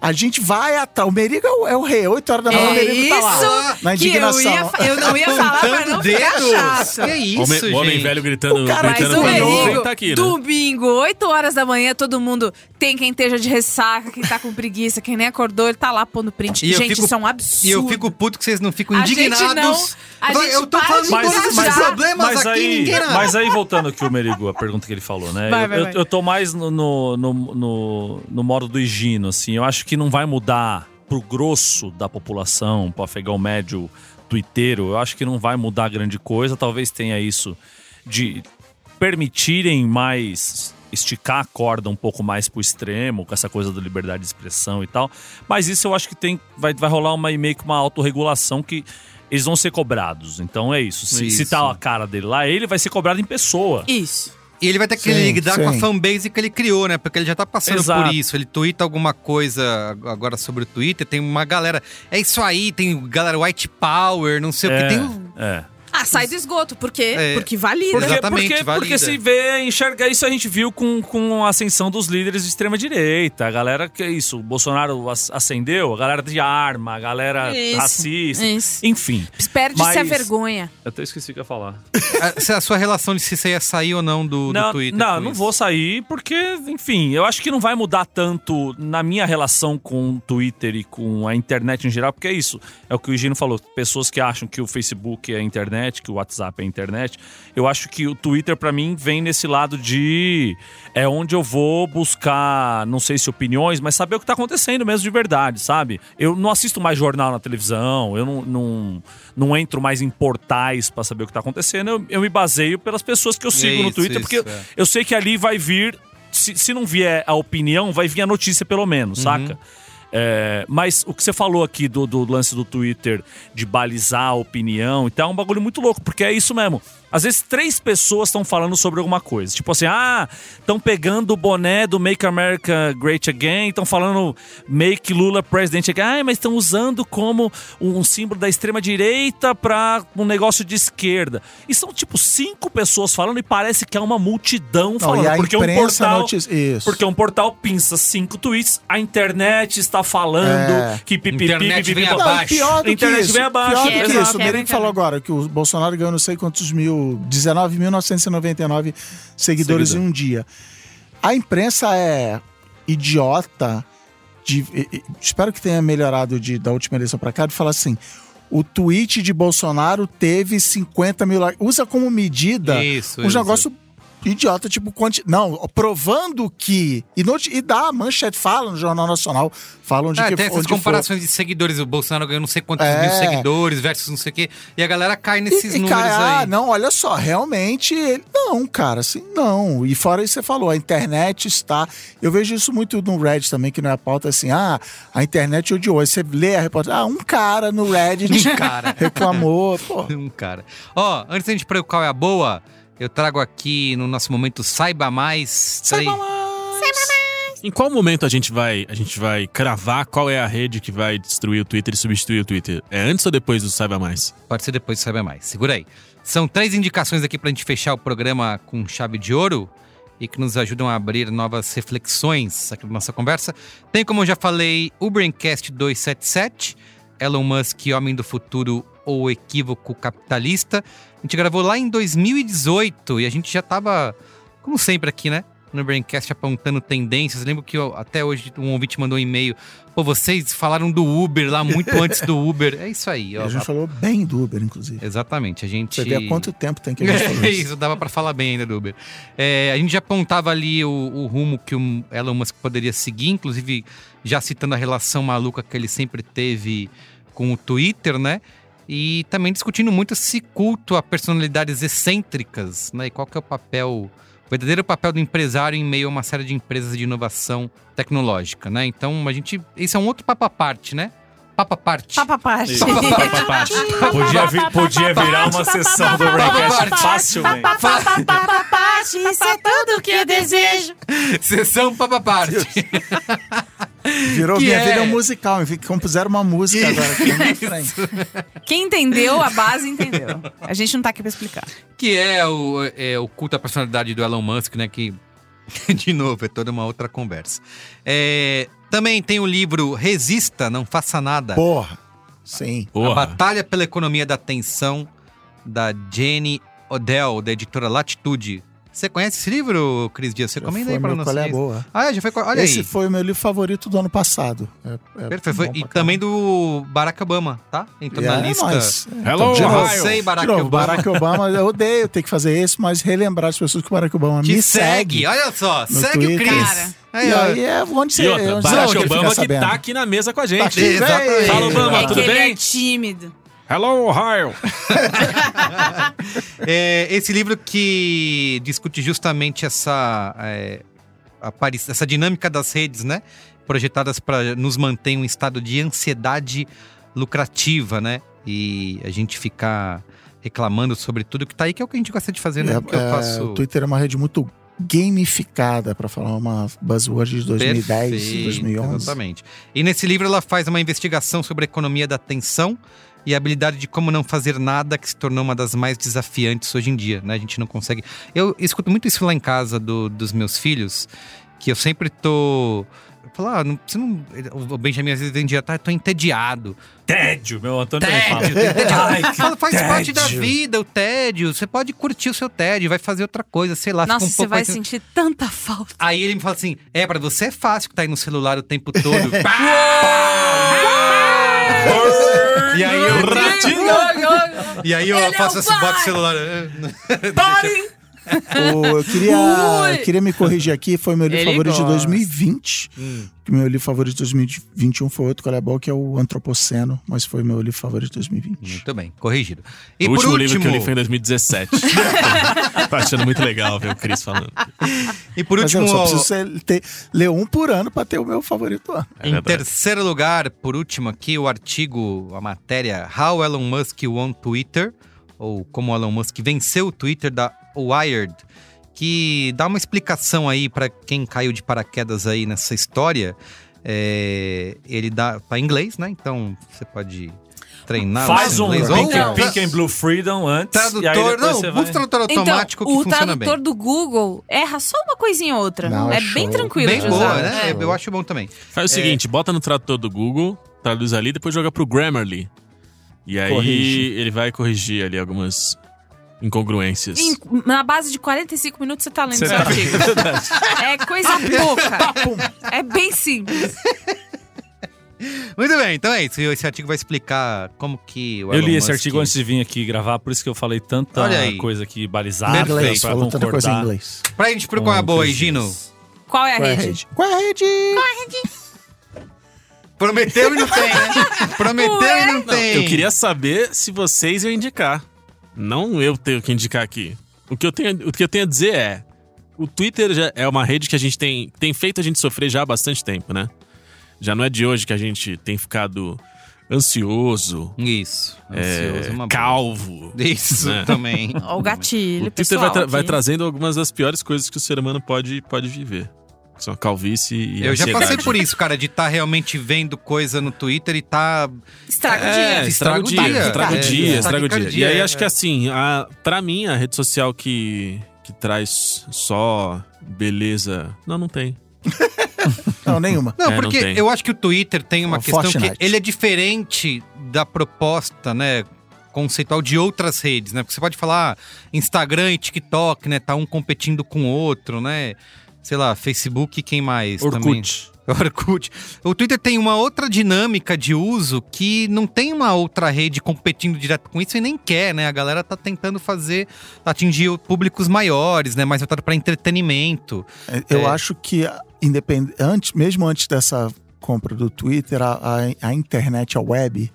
A gente vai atrás. O Merigo é o, é o rei. 8 horas da manhã, o É Merigo tá lá. isso Na que eu, indignação. ia, eu não ia falar pra não ficar chato. Que isso, Homem, o homem gente? velho gritando, O cara- Mas gritando o pra nuvem Merigo, tá aqui, né? domingo, 8 horas da manhã, todo mundo tem quem esteja de ressaca, quem tá com preguiça, quem nem acordou, ele tá lá pondo print. E gente, fico- isso é um absurdo. E eu fico puto que vocês não ficam A gente indignados. não- a gente eu tô falando de de todos esses engajar. problemas mas aqui, aí, ninguém mas aí, voltando aqui o Merigo, a pergunta que ele falou, né? Vai, eu, vai, eu- vai. eu tô mais no, no, no, no- no modo do Higino, assim. Eu acho que não vai mudar pro grosso da população, pro afegão médio tuiteiro. Eu acho que não vai mudar grande coisa. Talvez tenha isso de permitirem mais esticar a corda um pouco mais pro extremo, com essa coisa da liberdade de expressão e tal. Mas isso eu acho que tem vai, vai rolar uma meio que uma autorregulação que eles vão ser cobrados. Então é isso. Se, se Isso. tá a cara dele lá, ele vai ser cobrado em pessoa. Isso. E ele vai ter que Sim, lidar com a sim. fanbase que ele criou, né? Porque ele já tá passando Exato. por isso. Ele twitta alguma coisa agora sobre o Twitter, tem uma galera. É isso aí, tem galera White Power, não sei o É, que. Tem um- é. Ah, sai do esgoto. Por quê? É. Porque valida. Porque, Exatamente, porque, valida. porque se vê, enxerga isso, a gente viu com, com a ascensão dos líderes de extrema-direita. A galera, que é isso, o Bolsonaro acendeu, a galera de arma, a galera Isso, racista. isso. Enfim. Perde-se a vergonha. Eu até esqueci o que eu ia falar. [LAUGHS] A, se a sua relação de se você ia sair ou não do, do não, Twitter. não, não isso. vou sair porque, enfim, eu acho que não vai mudar tanto na minha relação com o Twitter e com a internet em geral, porque é isso. É o que o Gino falou. Pessoas que acham que o Facebook é a internet, que o WhatsApp é internet. Eu acho que o Twitter, pra mim, vem nesse lado de. É onde eu vou buscar, não sei se opiniões, mas saber o que tá acontecendo mesmo de verdade, sabe? Eu não assisto mais jornal na televisão, eu não, não, não entro mais em portais pra saber o que tá acontecendo. Eu, eu me baseio pelas pessoas que eu sigo no Isso, Twitter, isso, porque é. eu sei que ali vai vir. Se, se não vier a opinião, vai vir a notícia, pelo menos, Uhum. saca? É, mas o que você falou aqui do, do lance do Twitter de balizar a opinião e tal, é um bagulho muito louco, porque é isso mesmo. Às vezes três pessoas estão falando sobre alguma coisa. Tipo assim, ah, estão pegando o boné do Make America Great Again, estão falando Make Lula President Again, ah, mas estão usando como um símbolo da extrema-direita pra um negócio de esquerda. E são tipo cinco pessoas falando e parece que é uma multidão Não, falando. e a porque um portal. isso. Porque um portal pinça cinco tweets, a internet está falando É. que pipipi, Internet pipipi, vem. Não, abaixo. e pior do A internet que isso, vem abaixo. Pior do que isso. O Merigo falou agora que o Bolsonaro ganhou não sei quantos mil, 19.999 seguidores Seguidor. em um dia. A imprensa é idiota. De, espero que tenha melhorado de, da última eleição pra cá, de falar assim. O tweet de Bolsonaro teve 50 mil likes. Usa como medida Isso, um isso. negócio idiota, tipo, quanti... não, provando que. E, noti- e dá, a manchete fala no Jornal Nacional, falam de É, que tem essas onde for. comparações de seguidores. O Bolsonaro ganhou não sei quantos É. mil seguidores versus não sei o quê. E a galera cai nesses E, e números cai, aí. ah, não, olha só, realmente, ele- não, cara, assim, não. E fora isso você falou, a internet está. Eu vejo isso muito no Reddit também, que não é a pauta assim, ah, a internet odiou. Aí você lê a reportagem, ah, um cara no Reddit [LAUGHS] Um cara. reclamou, pô. [LAUGHS] Um cara. Ó, antes da gente para o qual é a boa, eu trago aqui no nosso momento Saiba Mais. três- Em qual momento a gente vai a gente vai cravar qual é a rede que vai destruir o Twitter e substituir o Twitter? É antes ou depois do Saiba Mais? Pode ser depois do Saiba Mais. Segura aí. São três indicações aqui pra gente fechar o programa com chave de ouro e que nos ajudam a abrir novas reflexões aqui na nossa conversa. Tem, como eu já falei, o Braincast 277, Elon Musk, Homem do Futuro ou Equívoco Capitalista. A gente gravou lá em 2018 e a gente já tava, como sempre aqui, né? No Braincast apontando tendências. Lembro que eu- até hoje um ouvinte mandou um e-mail. Pô, vocês falaram do Uber lá muito [LAUGHS] antes do Uber. É isso aí, ó. a gente falou bem do Uber, inclusive. Exatamente, a gente. Você vê há quanto tempo tem que a gente [LAUGHS] falou isso. isso, dava pra falar bem ainda do Uber. É, a gente já apontava ali o, o rumo que o Elon Musk poderia seguir, inclusive já citando a relação maluca que ele sempre teve com o Twitter, né? E também discutindo muito esse culto a personalidades excêntricas, né? E qual que é o papel, o verdadeiro papel do empresário em meio a uma série de empresas de inovação tecnológica, né? Então a gente, esse é um outro papo à parte, né? Papo à parte. Papa parte. Podia, vi- podia virar uma sessão do Braincast facilmente. parte, isso é tudo que eu desejo. Sessão papo à parte. [LAUGHS] Virou Que minha é- vida é um musical, enfim, compuseram uma música agora aqui na minha frente. Quem entendeu, a base entendeu. A gente não tá aqui pra explicar. Que é o, é o culto à personalidade do Elon Musk, né? Que, [LAUGHS] de novo, é toda uma outra conversa. É, também tem o livro Resista, Não Faça Nada. Porra, sim. A Porra. Batalha pela Economia da Atenção, da Jenny Odell, da editora Latitude. Você conhece esse livro, Cris Dias? Você comenta aí para nós. qual é boa. Ah, já foi. Olha Esse aí. foi o meu livro favorito do ano passado. É, é Perfeito. Foi- E também do Barack Obama, tá? Entrou na É, lista. nós. Hello, de novo, Ohio. Você e de Barack novo, Obama. Barack Obama, eu odeio ter que fazer isso, mas relembrar as pessoas que o Barack Obama Te me segue. segue. Olha só, segue o Twitter. Cris. Cara. Aí, e aí é onde você, E outra, onde Barack Obama que tá aqui na mesa com a gente. aqui, Exatamente. Fala, Obama, é tudo que ele bem? é tímido. Hello, Ohio. [LAUGHS] É, esse livro que discute justamente essa, é, essa dinâmica das redes, né? Projetadas para nos manter em um estado de ansiedade lucrativa, né? E a gente ficar reclamando sobre tudo que tá aí, que é o que a gente gosta de fazer, né? É, Porque eu é, faço. O Twitter é uma rede muito gamificada, para falar uma buzzword de 2010 e Perfeito, 2011. Exatamente. E nesse livro ela faz uma investigação sobre a economia da atenção e a habilidade de como não fazer nada que se tornou uma das mais desafiantes hoje em dia, né? A gente não consegue. Eu escuto muito isso lá em casa do- dos meus filhos, que eu sempre tô. Eu falo, ah, não, você não. O Benjamin às vezes vem dia, tá, tô entediado. Tédio, meu Antônio também fala. Tédio, tédio. Faz parte da tédio. vida, o tédio. Você pode curtir o seu tédio, vai fazer outra coisa, sei lá. Nossa, um você pouco vai mais- sentir tanta falta. Aí ele me fala assim: é, pra você é fácil que tá aí no celular o tempo todo. [LAUGHS] e aí eu. E aí eu Ele é faço o assim, boto o celular. Pare! Eu queria, queria me corrigir aqui, foi meu livro Ele favorito de gosta. 2020. Que meu livro favorito de 2021 foi outro colebol, que é o Antropoceno, mas foi meu livro favorito de 2020. Muito bem, corrigido. E o por último, último, livro que eu li foi em 2017. [LAUGHS] Tô achando muito legal ver o Chris falando. e por Mas último, eu só preciso ser- ter, ler um por ano pra ter o meu favorito ano. É em verdade. terceiro lugar, por último aqui, o artigo, a matéria How Elon Musk Won Twitter, ou como Elon Musk venceu o Twitter da Wired, que dá uma explicação aí pra quem caiu de paraquedas aí nessa história. É, ele dá tá em inglês, né? Então você pode treinar o Faz um inglês. pink, Ou- pink and Blue Freedom antes. e aí Tradutor, não, busca tradutor automático então, que o funciona tradutor bem. do Google erra só uma coisinha ou outra. Não, é é bem show. tranquilo Bem boa, usar. né? É. Eu acho bom também. Faz o seguinte, bota no tradutor do Google, traduz ali, depois joga pro Grammarly. E aí Corrige. ele vai corrigir ali algumas incongruências. Em- na base de 45 minutos você tá lendo seu tá- artigo. É coisa pouca. É bem simples. Muito bem, então é isso. Esse artigo vai explicar como que o Eu Elon li esse Musk- artigo antes de vir aqui gravar, por isso que eu falei tanta coisa aqui balizada inglês, pra falou tanta coisa em inglês. Pra gente procurar uma com boa aí. Gino. Qual é a Qual é a rede? rede? Qual é a rede? Prometeu e não tem, né? Prometeu e não tem. Eu queria saber se vocês iam indicar. Não eu tenho que indicar aqui. O que eu tenho, o que eu tenho a dizer é: o Twitter já é uma rede que a gente tem, tem feito a gente sofrer já há bastante tempo, né? Já não é de hoje que a gente tem ficado ansioso, Isso. é, Ansioso, uma boa. calvo. Isso né? também. Ó, o gatilho, O Twitter pessoal. vai, tra- vai trazendo algumas das piores coisas que o ser humano pode, pode viver. A calvície e Eu já passei ansiedade. por isso, cara, de estar realmente vendo coisa no Twitter e tá. Estraga o É, dia. estraga o dia, estraga o É, dia, é. estraga o dia. E aí é. acho que assim, a, pra mim, a rede social que, que traz só beleza. Não, não tem. [LAUGHS] Não, nenhuma. Não, É, não porque tem. eu acho que o Twitter tem uma Ó, questão Fortnite. que ele é diferente da proposta, né? Conceitual de outras redes, né? Porque você pode falar ah, Instagram e TikTok, né? Tá um competindo com o outro, né? Sei lá, Facebook quem mais também? Orkut. [LAUGHS] Orkut. O Twitter tem uma outra dinâmica de uso que não tem uma outra rede competindo direto com isso e nem quer, né? A galera tá tentando fazer, atingir públicos maiores, né? Mais voltado para entretenimento. Eu É. acho que, independ... antes, mesmo antes dessa compra do Twitter, a, a, a internet, a web,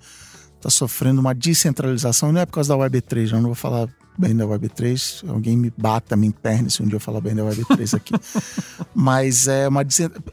está sofrendo uma descentralização. Não é por causa da Web3, eu não vou falar bem da Web3. Alguém me bata, me interne se um dia eu falar bem da Web3 aqui. [LAUGHS] Mas é uma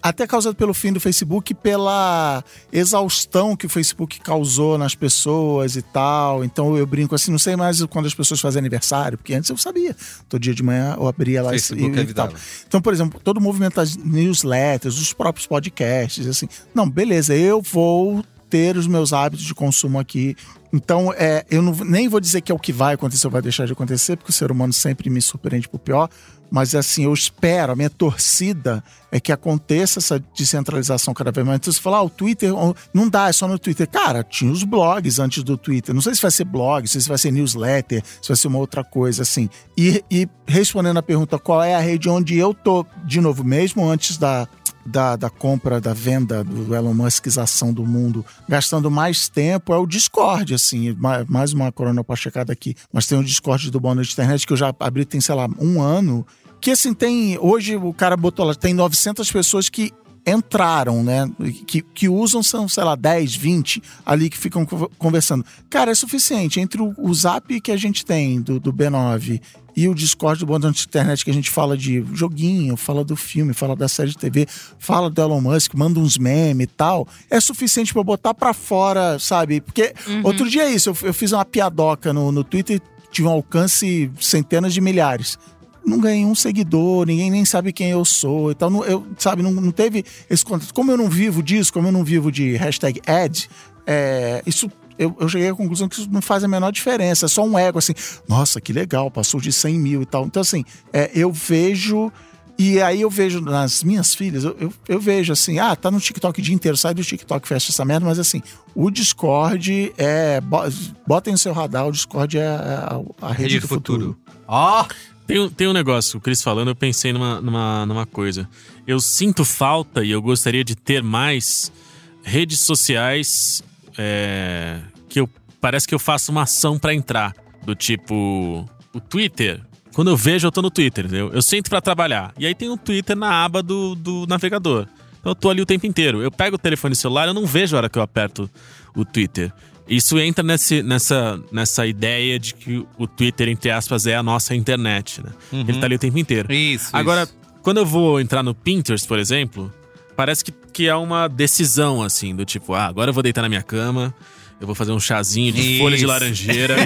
até causado pelo fim do Facebook, pela exaustão que o Facebook causou nas pessoas e tal. Então eu brinco assim, não sei mais quando as pessoas fazem aniversário, porque antes eu sabia. Todo dia de manhã eu abria lá e- Facebook e, e avisava. tal. Então, por exemplo, todo o movimento das newsletters, os próprios podcasts, assim. Não, beleza, eu vou ter os meus hábitos de consumo aqui. Então, é, eu não, nem vou dizer que é o que vai acontecer ou vai deixar de acontecer, porque o ser humano sempre me surpreende pro pior. Mas assim, eu espero, a minha torcida é que aconteça essa descentralização cada vez mais. Então você fala, ah, o Twitter não dá, é só no Twitter. Cara, tinha os blogs antes do Twitter. Não sei se vai ser blog, se vai ser newsletter, se vai ser uma outra coisa, assim. E, e respondendo a pergunta, qual é a rede onde eu tô, de novo, mesmo antes da, da, da compra, da venda do Elon Muskização do mundo, gastando mais tempo, é o Discord, assim. Ma- Mais uma corona pra checada aqui. Mas tem o Discord do Bono de Internet que eu já abri tem, sei lá, um ano. Que assim, tem. Hoje o cara botou lá, tem 900 pessoas que entraram, né? Que, que usam, são, sei lá, 10, 20 ali que ficam conver- conversando. Cara, é suficiente. Entre o, o zap que a gente tem do, do B9 e o Discord do Bando de Internet, que a gente fala de joguinho, fala do filme, fala da série de TV, fala do Elon Musk, manda uns memes e tal, é suficiente eu botar pra fora, sabe? Porque outro dia é isso, eu, eu fiz uma piadoca no, no Twitter, tive um alcance centenas de milhares. Não ganhei um seguidor, ninguém nem sabe quem eu sou e tal. Não, eu, sabe, não, não teve esse contato. Como eu não vivo disso, como eu não vivo de hashtag ad, é, isso eu, eu cheguei à conclusão que isso não faz a menor diferença. É só um ego, assim, nossa, que legal, passou de 100 mil e tal. Então, assim, é, eu vejo. E aí eu vejo nas minhas filhas, eu, eu, eu vejo assim, ah, tá no TikTok o dia inteiro, sai do TikTok, fecha essa merda, mas assim, o Discord é. bo- Botem no seu radar, o Discord é a, a rede, do futuro. Ó! Tem, um- tem um negócio, o Cris falando, eu pensei numa, numa, numa coisa. Eu sinto falta e eu gostaria de ter mais redes sociais é, que eu parece que eu faço uma ação pra entrar. Do tipo, o Twitter. Quando eu vejo, eu tô no Twitter, entendeu? Eu sento pra trabalhar. E aí tem o Twitter na aba do, do navegador. Então eu tô ali o tempo inteiro. Eu pego o telefone celular, eu não vejo a hora que eu aperto o Twitter. Isso entra nesse, nessa, nessa ideia de que o Twitter, entre aspas, é a nossa internet, né? Ele tá ali o tempo inteiro. Isso. Agora, isso. quando eu vou entrar no Pinterest, por exemplo, parece que, que é uma decisão, assim, do tipo, ah, agora eu vou deitar na minha cama, eu vou fazer um chazinho de Isso. folha de laranjeira,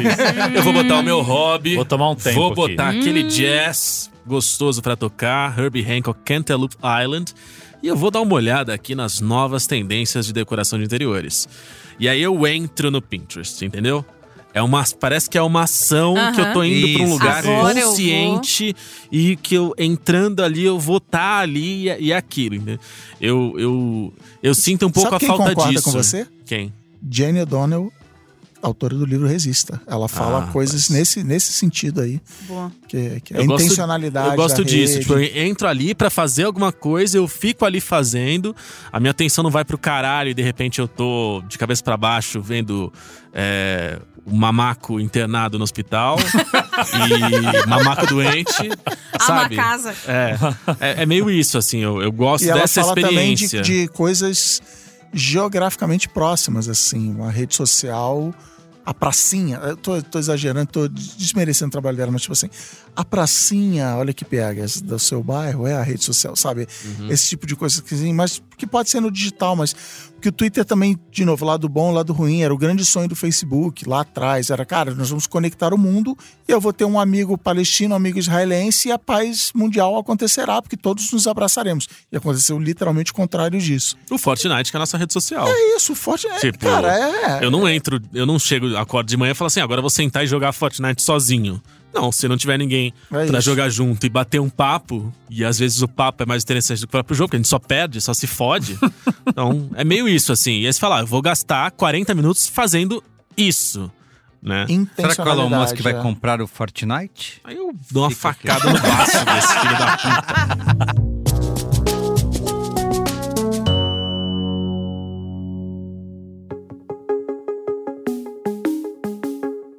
eu vou botar o meu hobby, Vou tomar um tempo vou aqui. botar aquele jazz gostoso pra tocar, Herbie Hancock, Cantaloupe Island, e eu vou dar uma olhada aqui nas novas tendências de decoração de interiores. E aí eu entro no Pinterest, entendeu? É uma, parece que é uma ação que eu tô indo pra um lugar Agora consciente e que eu entrando ali eu vou estar ali e, e aquilo, entendeu? Eu, eu, eu sinto um pouco Sabe a falta disso. com você? Quem? Jane O'Donnell, autora do livro Resista. Ela fala Ah, coisas mas- nesse, nesse sentido aí, Boa. que, que é a Eu gosto- intencionalidade. Eu gosto disso. rede. Tipo, eu entro ali pra fazer alguma coisa, eu fico ali fazendo, a minha atenção não vai pro caralho e de repente eu tô de cabeça pra baixo vendo é, o mamaco internado no hospital [LAUGHS] e mamaco doente. Ama a sabe? casa. É, é, é meio isso, assim, eu, eu gosto E ela dessa fala também de, experiência. de coisas geograficamente próximas, assim, uma rede social, a pracinha. Eu tô, tô exagerando, tô desmerecendo o trabalho dela, mas tipo assim, a pracinha, olha que pega, do seu bairro é a rede social, sabe? Uhum. Esse tipo de coisa que, assim, mas que pode ser no digital, mas que o Twitter também, de novo, lado bom, lado ruim, era o grande sonho do Facebook lá atrás, era, cara, nós vamos conectar o mundo e eu vou ter um amigo palestino, um amigo israelense e a paz mundial acontecerá, porque todos nos abraçaremos. E aconteceu literalmente o contrário disso. O Fortnite, que é a nossa rede social. É isso, forte é, Tipo, cara, é. Eu não entro, eu não chego, acordo de manhã e falo assim, agora eu vou sentar e jogar Fortnite sozinho. Não, se não tiver ninguém É pra isso. jogar junto e bater um papo, e às vezes o papo é mais interessante do que o próprio jogo, porque a gente só perde, só se fode. [LAUGHS] então, é meio isso, assim. E aí você fala, ah, eu vou gastar 40 minutos fazendo isso, né? Será que o Elon Musk vai é. comprar o Fortnite? Aí eu dou uma Fica aqui. facada no braço desse filho da puta. [LAUGHS]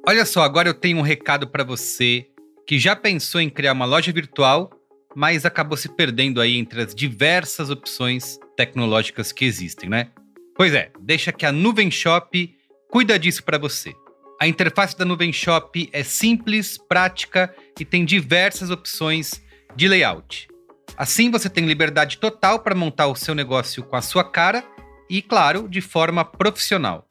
Olha só, agora eu tenho um recado pra você que já pensou em criar uma loja virtual, mas acabou se perdendo aí entre as diversas opções tecnológicas que existem, né? Pois é, deixa que a Nuvem Shop cuida disso pra você. A interface da Nuvem Shop é simples, prática e tem diversas opções de layout. Assim você tem liberdade total para montar o seu negócio com a sua cara e, claro, de forma profissional.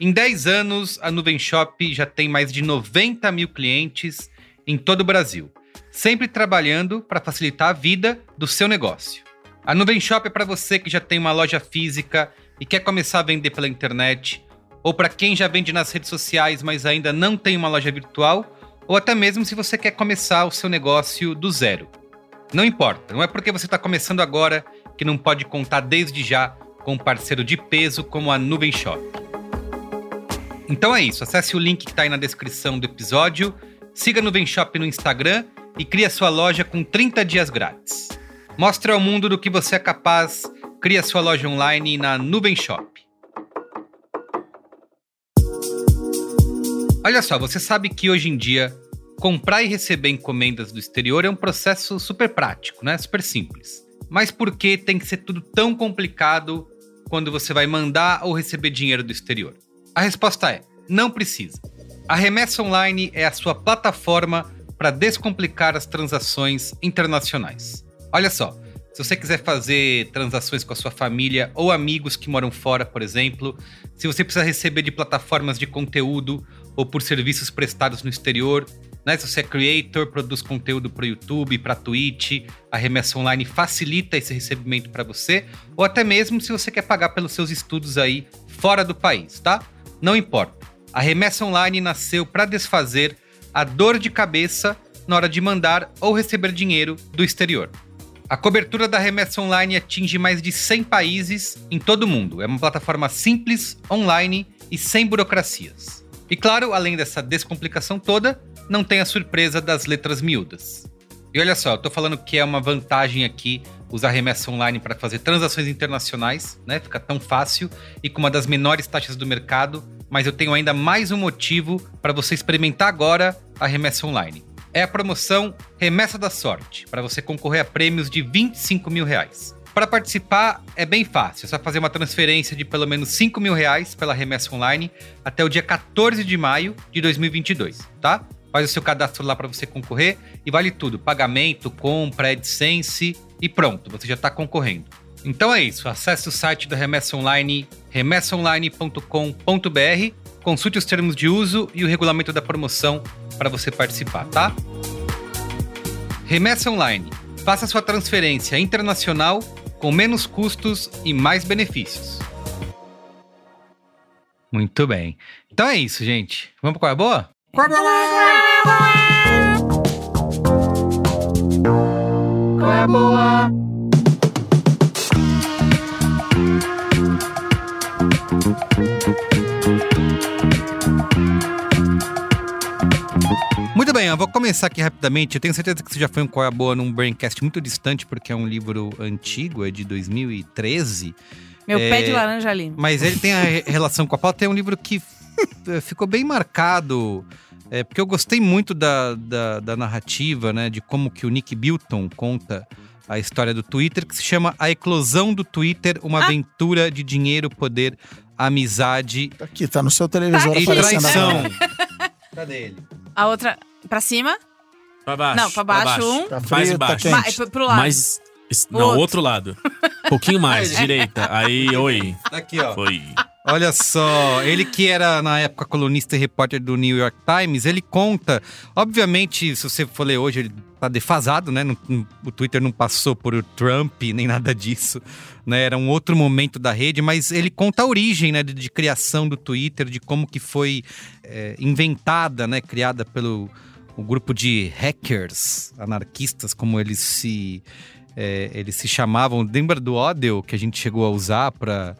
Em 10 anos, a Nuvem Shop já tem mais de 90 mil clientes em todo o Brasil, sempre trabalhando para facilitar a vida do seu negócio. A Nuvem Shop é para você que já tem uma loja física e quer começar a vender pela internet, ou para quem já vende nas redes sociais, mas ainda não tem uma loja virtual, ou até mesmo se você quer começar o seu negócio do zero. Não importa, não é porque você está começando agora que não pode contar desde já com um parceiro de peso como a Nuvem Shop. Então é isso, acesse o link que está aí na descrição do episódio, siga Nuvem Shop no Instagram e crie a sua loja com 30 dias grátis. Mostre ao mundo do que você é capaz, crie a sua loja online na Shop. Olha só, você sabe que hoje em dia comprar e receber encomendas do exterior é um processo super prático, né? Super simples. Mas por que tem que ser tudo tão complicado quando você vai mandar ou receber dinheiro do exterior? A resposta é: não precisa. A Remessa Online é a sua plataforma para descomplicar as transações internacionais. Olha só, se você quiser fazer transações com a sua família ou amigos que moram fora, por exemplo, se você precisa receber de plataformas de conteúdo ou por serviços prestados no exterior, Né? Se você é creator, produz conteúdo para o YouTube, para Twitch, a remessa online facilita esse recebimento para você, ou até mesmo se você quer pagar pelos seus estudos aí fora do país, tá? Não importa. A remessa online nasceu para desfazer a dor de cabeça na hora de mandar ou receber dinheiro do exterior. A cobertura da remessa online atinge mais de 100 países em todo o mundo. É uma plataforma simples, online e sem burocracias. E claro, além dessa descomplicação toda, não tem a surpresa das letras miúdas. E olha só, eu tô falando que é uma vantagem aqui usar remessa online para fazer transações internacionais, né? Fica tão fácil e com uma das menores taxas do mercado, mas eu tenho ainda mais um motivo para você experimentar agora a remessa online. É a promoção Remessa da Sorte, para você concorrer a prêmios de 25 mil reais. Para participar é bem fácil, é só fazer uma transferência de pelo menos 5 mil reais pela remessa online até o dia 14 de maio de 2022, tá? Faz o seu cadastro lá para você concorrer e vale tudo: pagamento, compra, AdSense e pronto, você já está concorrendo. Então é isso, acesse o site da Remessa Online, remessaonline.com.br, consulte os termos de uso e o regulamento da promoção para você participar, tá? Remessa Online. Faça sua transferência internacional com menos custos e mais benefícios. Muito bem. Então é isso, gente. Vamos para qual é a boa? Qual é a boa? Qual é a boa? Muito bem, eu vou começar aqui rapidamente. Eu tenho certeza que você já foi um Qual é a Boa num Braincast muito distante, porque é um livro antigo, é de 2013. Meu É, pé de laranja ali. Mas ele tem a re- relação com a pauta. É um livro que [LAUGHS] ficou bem marcado, é, porque eu gostei muito da, da, da narrativa, né? De como que o Nick Bilton conta a história do Twitter, que se chama A Eclosão do Twitter, uma aventura de dinheiro, poder, amizade Tá Aqui, tá no seu televisor Tá e traição. [LAUGHS] Cadê ele? A outra, pra cima? Pra baixo. Não, pra baixo, um. Tá Mais frio, tá embaixo. Ma- quente. pro- lado. Mais. Não, Outro. outro lado. Um pouquinho mais, [LAUGHS] direita. Aí, oi. Aqui, ó. Foi. Olha só, ele que era na época colunista e repórter do New York Times, ele conta. Obviamente, se você for ler hoje, ele tá defasado, né? O Twitter não passou por Trump nem nada disso, né? Era um outro momento da rede, mas ele conta a origem, né, de, de criação do Twitter, de como que foi é, inventada, né, criada pelo o grupo de hackers, anarquistas, como eles se é, eles se chamavam. Lembra do Odell que a gente chegou a usar para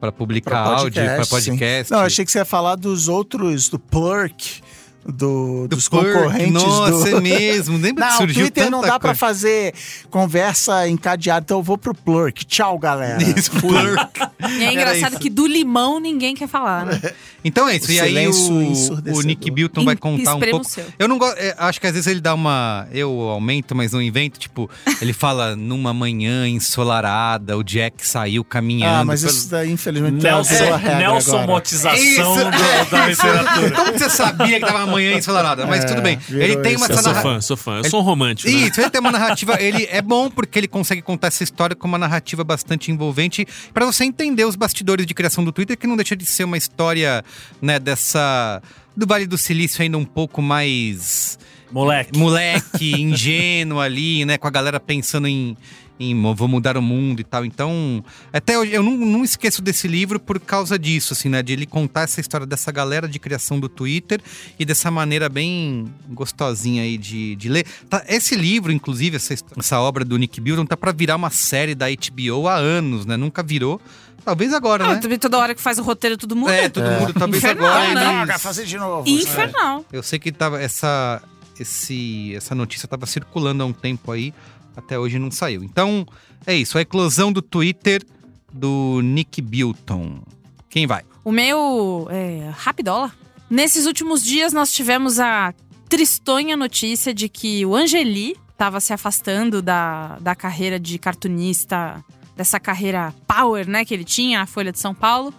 para publicar Pra áudio, para sim. podcast? Não, achei que você ia falar dos outros, do Plurk, do, Do dos Plurk, concorrentes Nossa, do... é [LAUGHS] mesmo. Lembra que Não, o surgiu Twitter não dá pra coisa? fazer conversa encadeada, então eu vou pro Plurk. Tchau, galera. [LAUGHS] Isso, Plurk. E é engraçado isso. que do limão ninguém quer falar, né? [LAUGHS] Então é isso. O e aí o, o Nick Bilton vai contar um pouco. seu. Eu não gosto. é, acho que às vezes ele dá uma. Eu aumento, mas não invento. Tipo, ele fala numa manhã ensolarada, o Jack saiu caminhando. Ah, mas pelo- isso daí, infelizmente, Nelson, é, Nelson agora. motização Isso, é. do- da literatura. Como que você sabia que tava uma manhã ensolarada? Mas É, tudo bem. virou Ele tem uma. Eu sou narra- fã, sou fã. Eu sou um romântico. né? Isso, ele tem uma narrativa. Ele é bom porque ele consegue contar essa história com uma narrativa bastante envolvente para você entender os bastidores de criação do Twitter, que não deixa de ser uma história, né, dessa. do Vale do Silício ainda um pouco mais Moleque. moleque, [LAUGHS] ingênuo ali, né? Com a galera pensando em, em "Mo- vou mudar o mundo e tal. Então, até hoje, eu não, não esqueço desse livro por causa disso, assim, né? De ele contar essa história dessa galera de criação do Twitter e dessa maneira bem gostosinha aí de, de ler. Tá, esse livro, inclusive, essa, essa obra do Nick Bilton, tá pra virar uma série da HBO há anos, né? Nunca virou. Talvez agora, Não, né? também toda hora que faz o roteiro, tudo muda. É, todo mundo talvez Infernal, agora. né? Droga, fazer de novo. Infernal. eu sei que tava essa, esse, essa notícia estava circulando há um tempo aí, até hoje não saiu. Então, é isso. A eclosão do Twitter do Nick Bilton. Quem vai? O meu é rapidola. Nesses últimos dias nós tivemos a tristonha notícia de que o Angeli estava se afastando da, da carreira de cartunista, dessa carreira power, né, que ele tinha na Folha de São Paulo.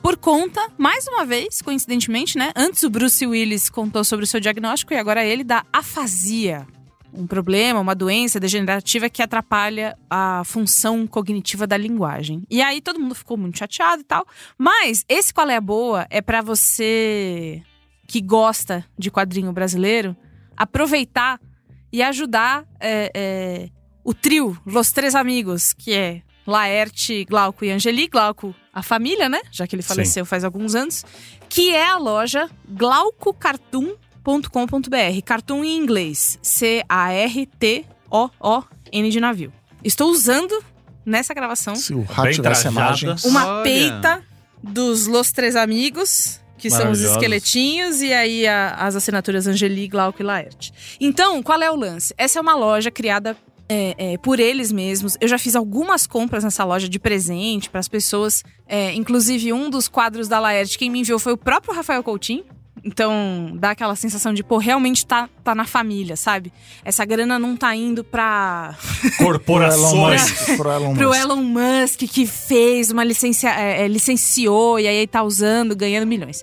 Por conta, mais uma vez, coincidentemente, né? Antes o Bruce Willis contou sobre o seu diagnóstico e agora ele da afasia. Um problema, uma doença degenerativa que atrapalha a função cognitiva da linguagem. E aí todo mundo ficou muito chateado e tal. Mas esse qual é a boa é pra você que gosta de quadrinho brasileiro aproveitar e ajudar é, é, o trio, Los Três Amigos, que é Laerte, Glauco e Angeli. Glauco, a família, né? Já que ele faleceu faz alguns anos. Que é a loja glaucocartoon.com.br. Cartoon em inglês. C-A-R-T-O-O-N de navio. Estou usando nessa gravação Se o rato tivesse uma Olha. peita dos Los Três Amigos, que são os Maravilhosos. esqueletinhos, e aí a- as assinaturas Angeli, Glauco e Laerte. Então, qual é o lance? Essa é uma loja criada é, é, por eles mesmos. Eu já fiz algumas compras nessa loja de presente para as pessoas. É, inclusive, um dos quadros da Laerte, quem me enviou foi o próprio Rafael Coutinho. Então, dá aquela sensação de, pô, realmente tá, tá na família, sabe? Essa grana não tá indo pra [LAUGHS] Pro Elon Corporações. Musk. Pro Elon pro Musk. Elon Musk que fez uma licencia, é, é, licenciou e aí tá usando, ganhando milhões.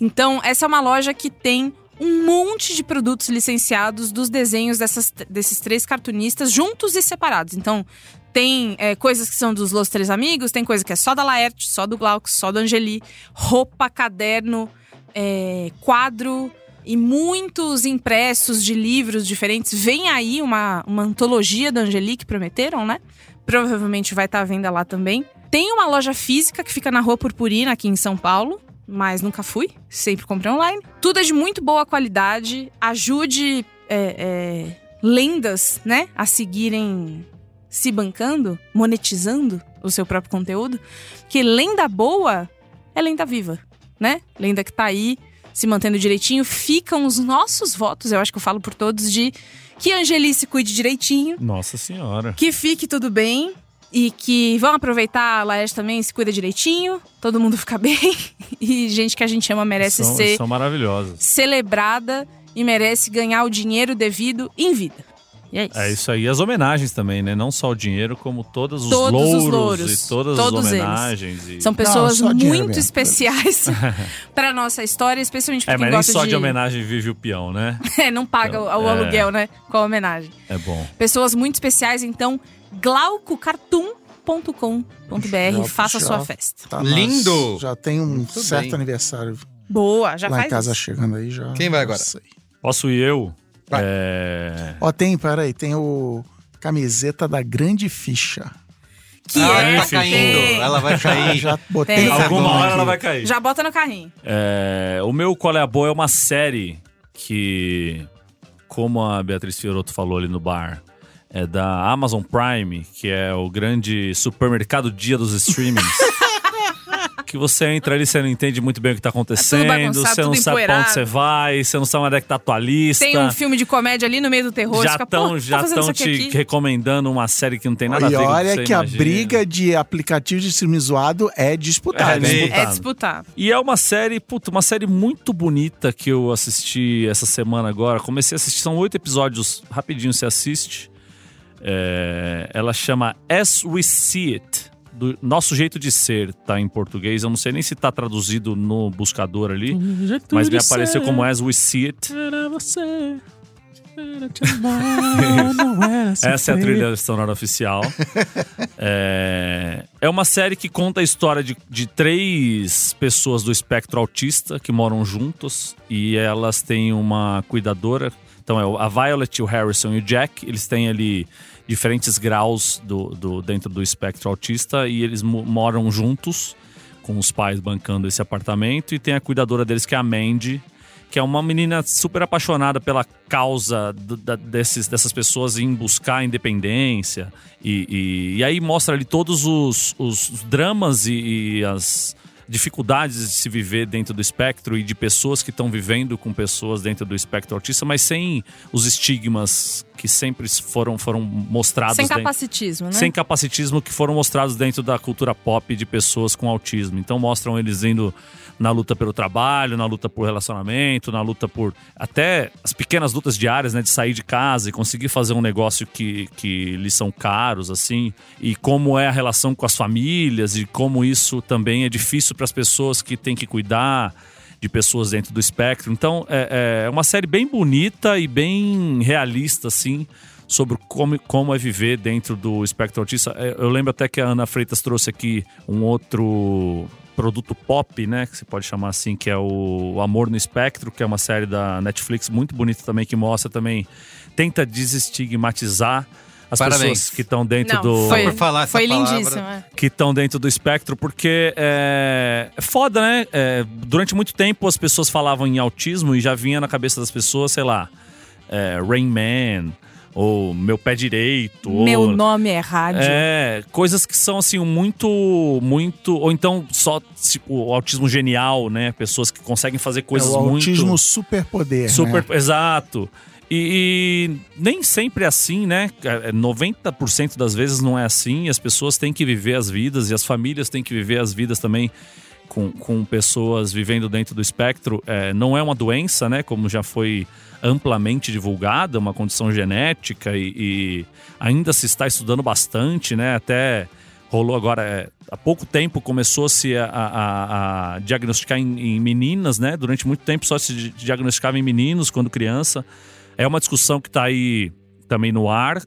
Então, essa é uma loja que tem um monte de produtos licenciados dos desenhos dessas, desses três cartunistas, juntos e separados. Então, tem é, coisas que são dos Los Três Amigos, tem coisa que é só da Laerte, só do Glauco, só do Angeli, roupa, caderno, é, quadro e muitos impressos de livros diferentes. Vem aí uma, uma antologia da Angeli que prometeram, né? Provavelmente vai estar à venda lá também. Tem uma loja física que fica na Rua Purpurina, aqui em São Paulo, mas nunca fui. Sempre comprei online. Tudo é de muito boa qualidade. Ajude é, é, lendas, né? A seguirem se bancando, monetizando o seu próprio conteúdo. Que lenda boa é lenda viva, né? Lenda que tá aí se mantendo direitinho. Ficam os nossos votos, eu acho que eu falo por todos, de que a Angeli se cuide direitinho Nossa senhora. que fique tudo bem e que vão aproveitar a Laerte também, se cuida direitinho, todo mundo fica [LAUGHS] bem e gente que a gente ama merece São, ser são maravilhosas. celebrada e merece ganhar o dinheiro devido em vida. E é isso. É isso aí. As homenagens também, né? Não só o dinheiro, como todos os, Todos os louros, louros. e todas Todos as eles. homenagens. e- São pessoas dinheiro muito mesmo. especiais [LAUGHS] para nossa história, especialmente para É, quem mas nem gosta só de... de homenagem vive o peão, né? [LAUGHS] É, não paga o, o É. aluguel, né? Com a homenagem. É bom. Pessoas muito especiais, então glaucocartoon.com.br, Já- faça a já- sua festa. Tá nas- Lindo! Já tem um Muito certo bem. aniversário Boa, já lá faz em casa isso. chegando aí já. Quem vai agora? Não. Posso ir eu? Vai. É... Ó, tem, peraí, tem o camiseta da grande ficha. Que ah, é tá caindo. tem. Ela vai cair. já botei Tem. Alguma hora aqui. ela vai cair. Já bota no carrinho. É, o meu Qual é a Boa é uma série que, como a Beatriz Fiorotto falou ali no bar, é da Amazon Prime, que é o grande supermercado dia dos streamings. [LAUGHS] que você entra ali, você não entende muito bem o que tá acontecendo, bagunçado, você não sabe pra onde você vai, você não sabe onde é que tá a tua lista. Tem um filme de comédia ali no meio do terror. já estão já tá fazendo tão isso aqui te aqui? recomendando uma série que não tem nada a E ver com o olha que a briga de aplicativo de streaming zoado é disputada. É. É disputado. E é uma série, puta, uma série muito bonita que eu assisti essa semana agora. Comecei a assistir, são oito episódios, rapidinho você assiste. É, ela chama As We See It, do Nosso Jeito de Ser, tá em português. Eu não sei nem se tá traduzido no buscador ali, mas me apareceu como As We See It. [LAUGHS] Essa é a trilha sonora oficial. É, é uma série que conta a história de, de três pessoas do espectro autista que moram juntos e elas têm uma cuidadora. Então é a Violet, o Harrison e o Jack. Eles têm ali diferentes graus do, do- dentro do espectro autista e eles mo- moram juntos com os pais bancando esse apartamento e tem a cuidadora deles que é a Mandy, que é uma menina super apaixonada pela causa da- desses, dessas pessoas em buscar a independência. E, e- e aí mostra ali todos os, os- os dramas e, e as dificuldades de se viver dentro do espectro e de pessoas que estão vivendo com pessoas dentro do espectro autista, mas sem os estigmas que sempre foram, foram mostrados Sem dentro- capacitismo, né? sem capacitismo que foram mostrados dentro da cultura pop de pessoas com autismo. Então mostram eles indo na luta pelo trabalho, na luta por relacionamento, na luta por até as pequenas lutas diárias, né, de sair de casa e conseguir fazer um negócio que, que lhes são caros, assim, e como é a relação com as famílias e como isso também é difícil para as pessoas que têm que cuidar de pessoas dentro do espectro. Então é, é uma série bem bonita e bem realista, assim, sobre como, como é viver dentro do espectro autista. É, Eu lembro até que a Ana Freitas trouxe aqui um outro produto pop, né? Que se pode chamar assim, que é o Amor no Espectro, que é uma série da Netflix muito bonita também, que mostra também, tenta desestigmatizar as Parabéns. pessoas que estão dentro Não, do. foi, por falar essa foi palavra. lindíssimo. é. que estão dentro do espectro, porque é, é foda, né? É, durante muito tempo as pessoas falavam em autismo e já vinha na cabeça das pessoas, sei lá, é, Rain Man, ou Meu Pé Direito, Meu ou, nome é rádio. é, coisas que são assim muito, muito, ou então só tipo, o autismo genial, né? Pessoas que conseguem fazer É coisas o muito autismo superpoder. Super, né? exato. E, e nem sempre é assim, né? É, 90% das vezes não é assim. As pessoas têm que viver as vidas e as famílias têm que viver as vidas também com, com pessoas vivendo dentro do espectro. É, não é uma doença, né? Como já foi amplamente divulgada, uma condição genética e, e ainda se está estudando bastante, né? Até rolou agora, é, há pouco tempo começou-se a, a- a diagnosticar em, em meninas, né? Durante muito tempo só se di- diagnosticava em meninos quando criança. É uma discussão que está aí também no ar.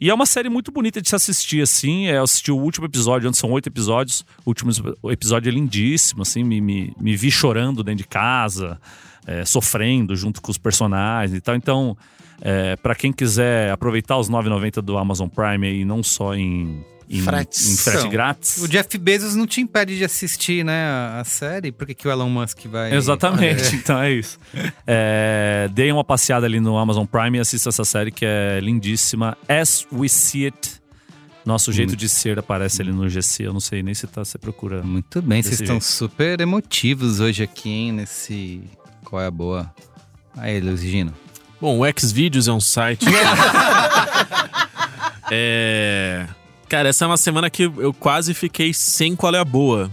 E é uma série muito bonita de se assistir, assim. É, Eu assisti o último episódio, onde são oito episódios. O último episódio é lindíssimo, assim. Me, me, me vi chorando dentro de casa, é, sofrendo junto com os personagens e tal. Então, é, para quem quiser aproveitar os 9,90 do Amazon Prime e não só em, em, Fretes. em frete grátis. O Jeff Bezos não te impede de assistir, né, a, a série? Por que, que o Elon Musk vai. Exatamente, então é isso. É, deem uma passeada ali no Amazon Prime e assista essa série que é lindíssima. As We See It. Nosso jeito de ser aparece ali no GC. Eu não sei nem se tá, você procura. Muito bem, vocês estão super emotivos hoje aqui, hein, nesse. Qual é a boa? Aí, Luiz Gino. Bom, o Xvideos é um site. [LAUGHS] é. Cara, essa é uma semana que eu quase fiquei sem qual é a boa.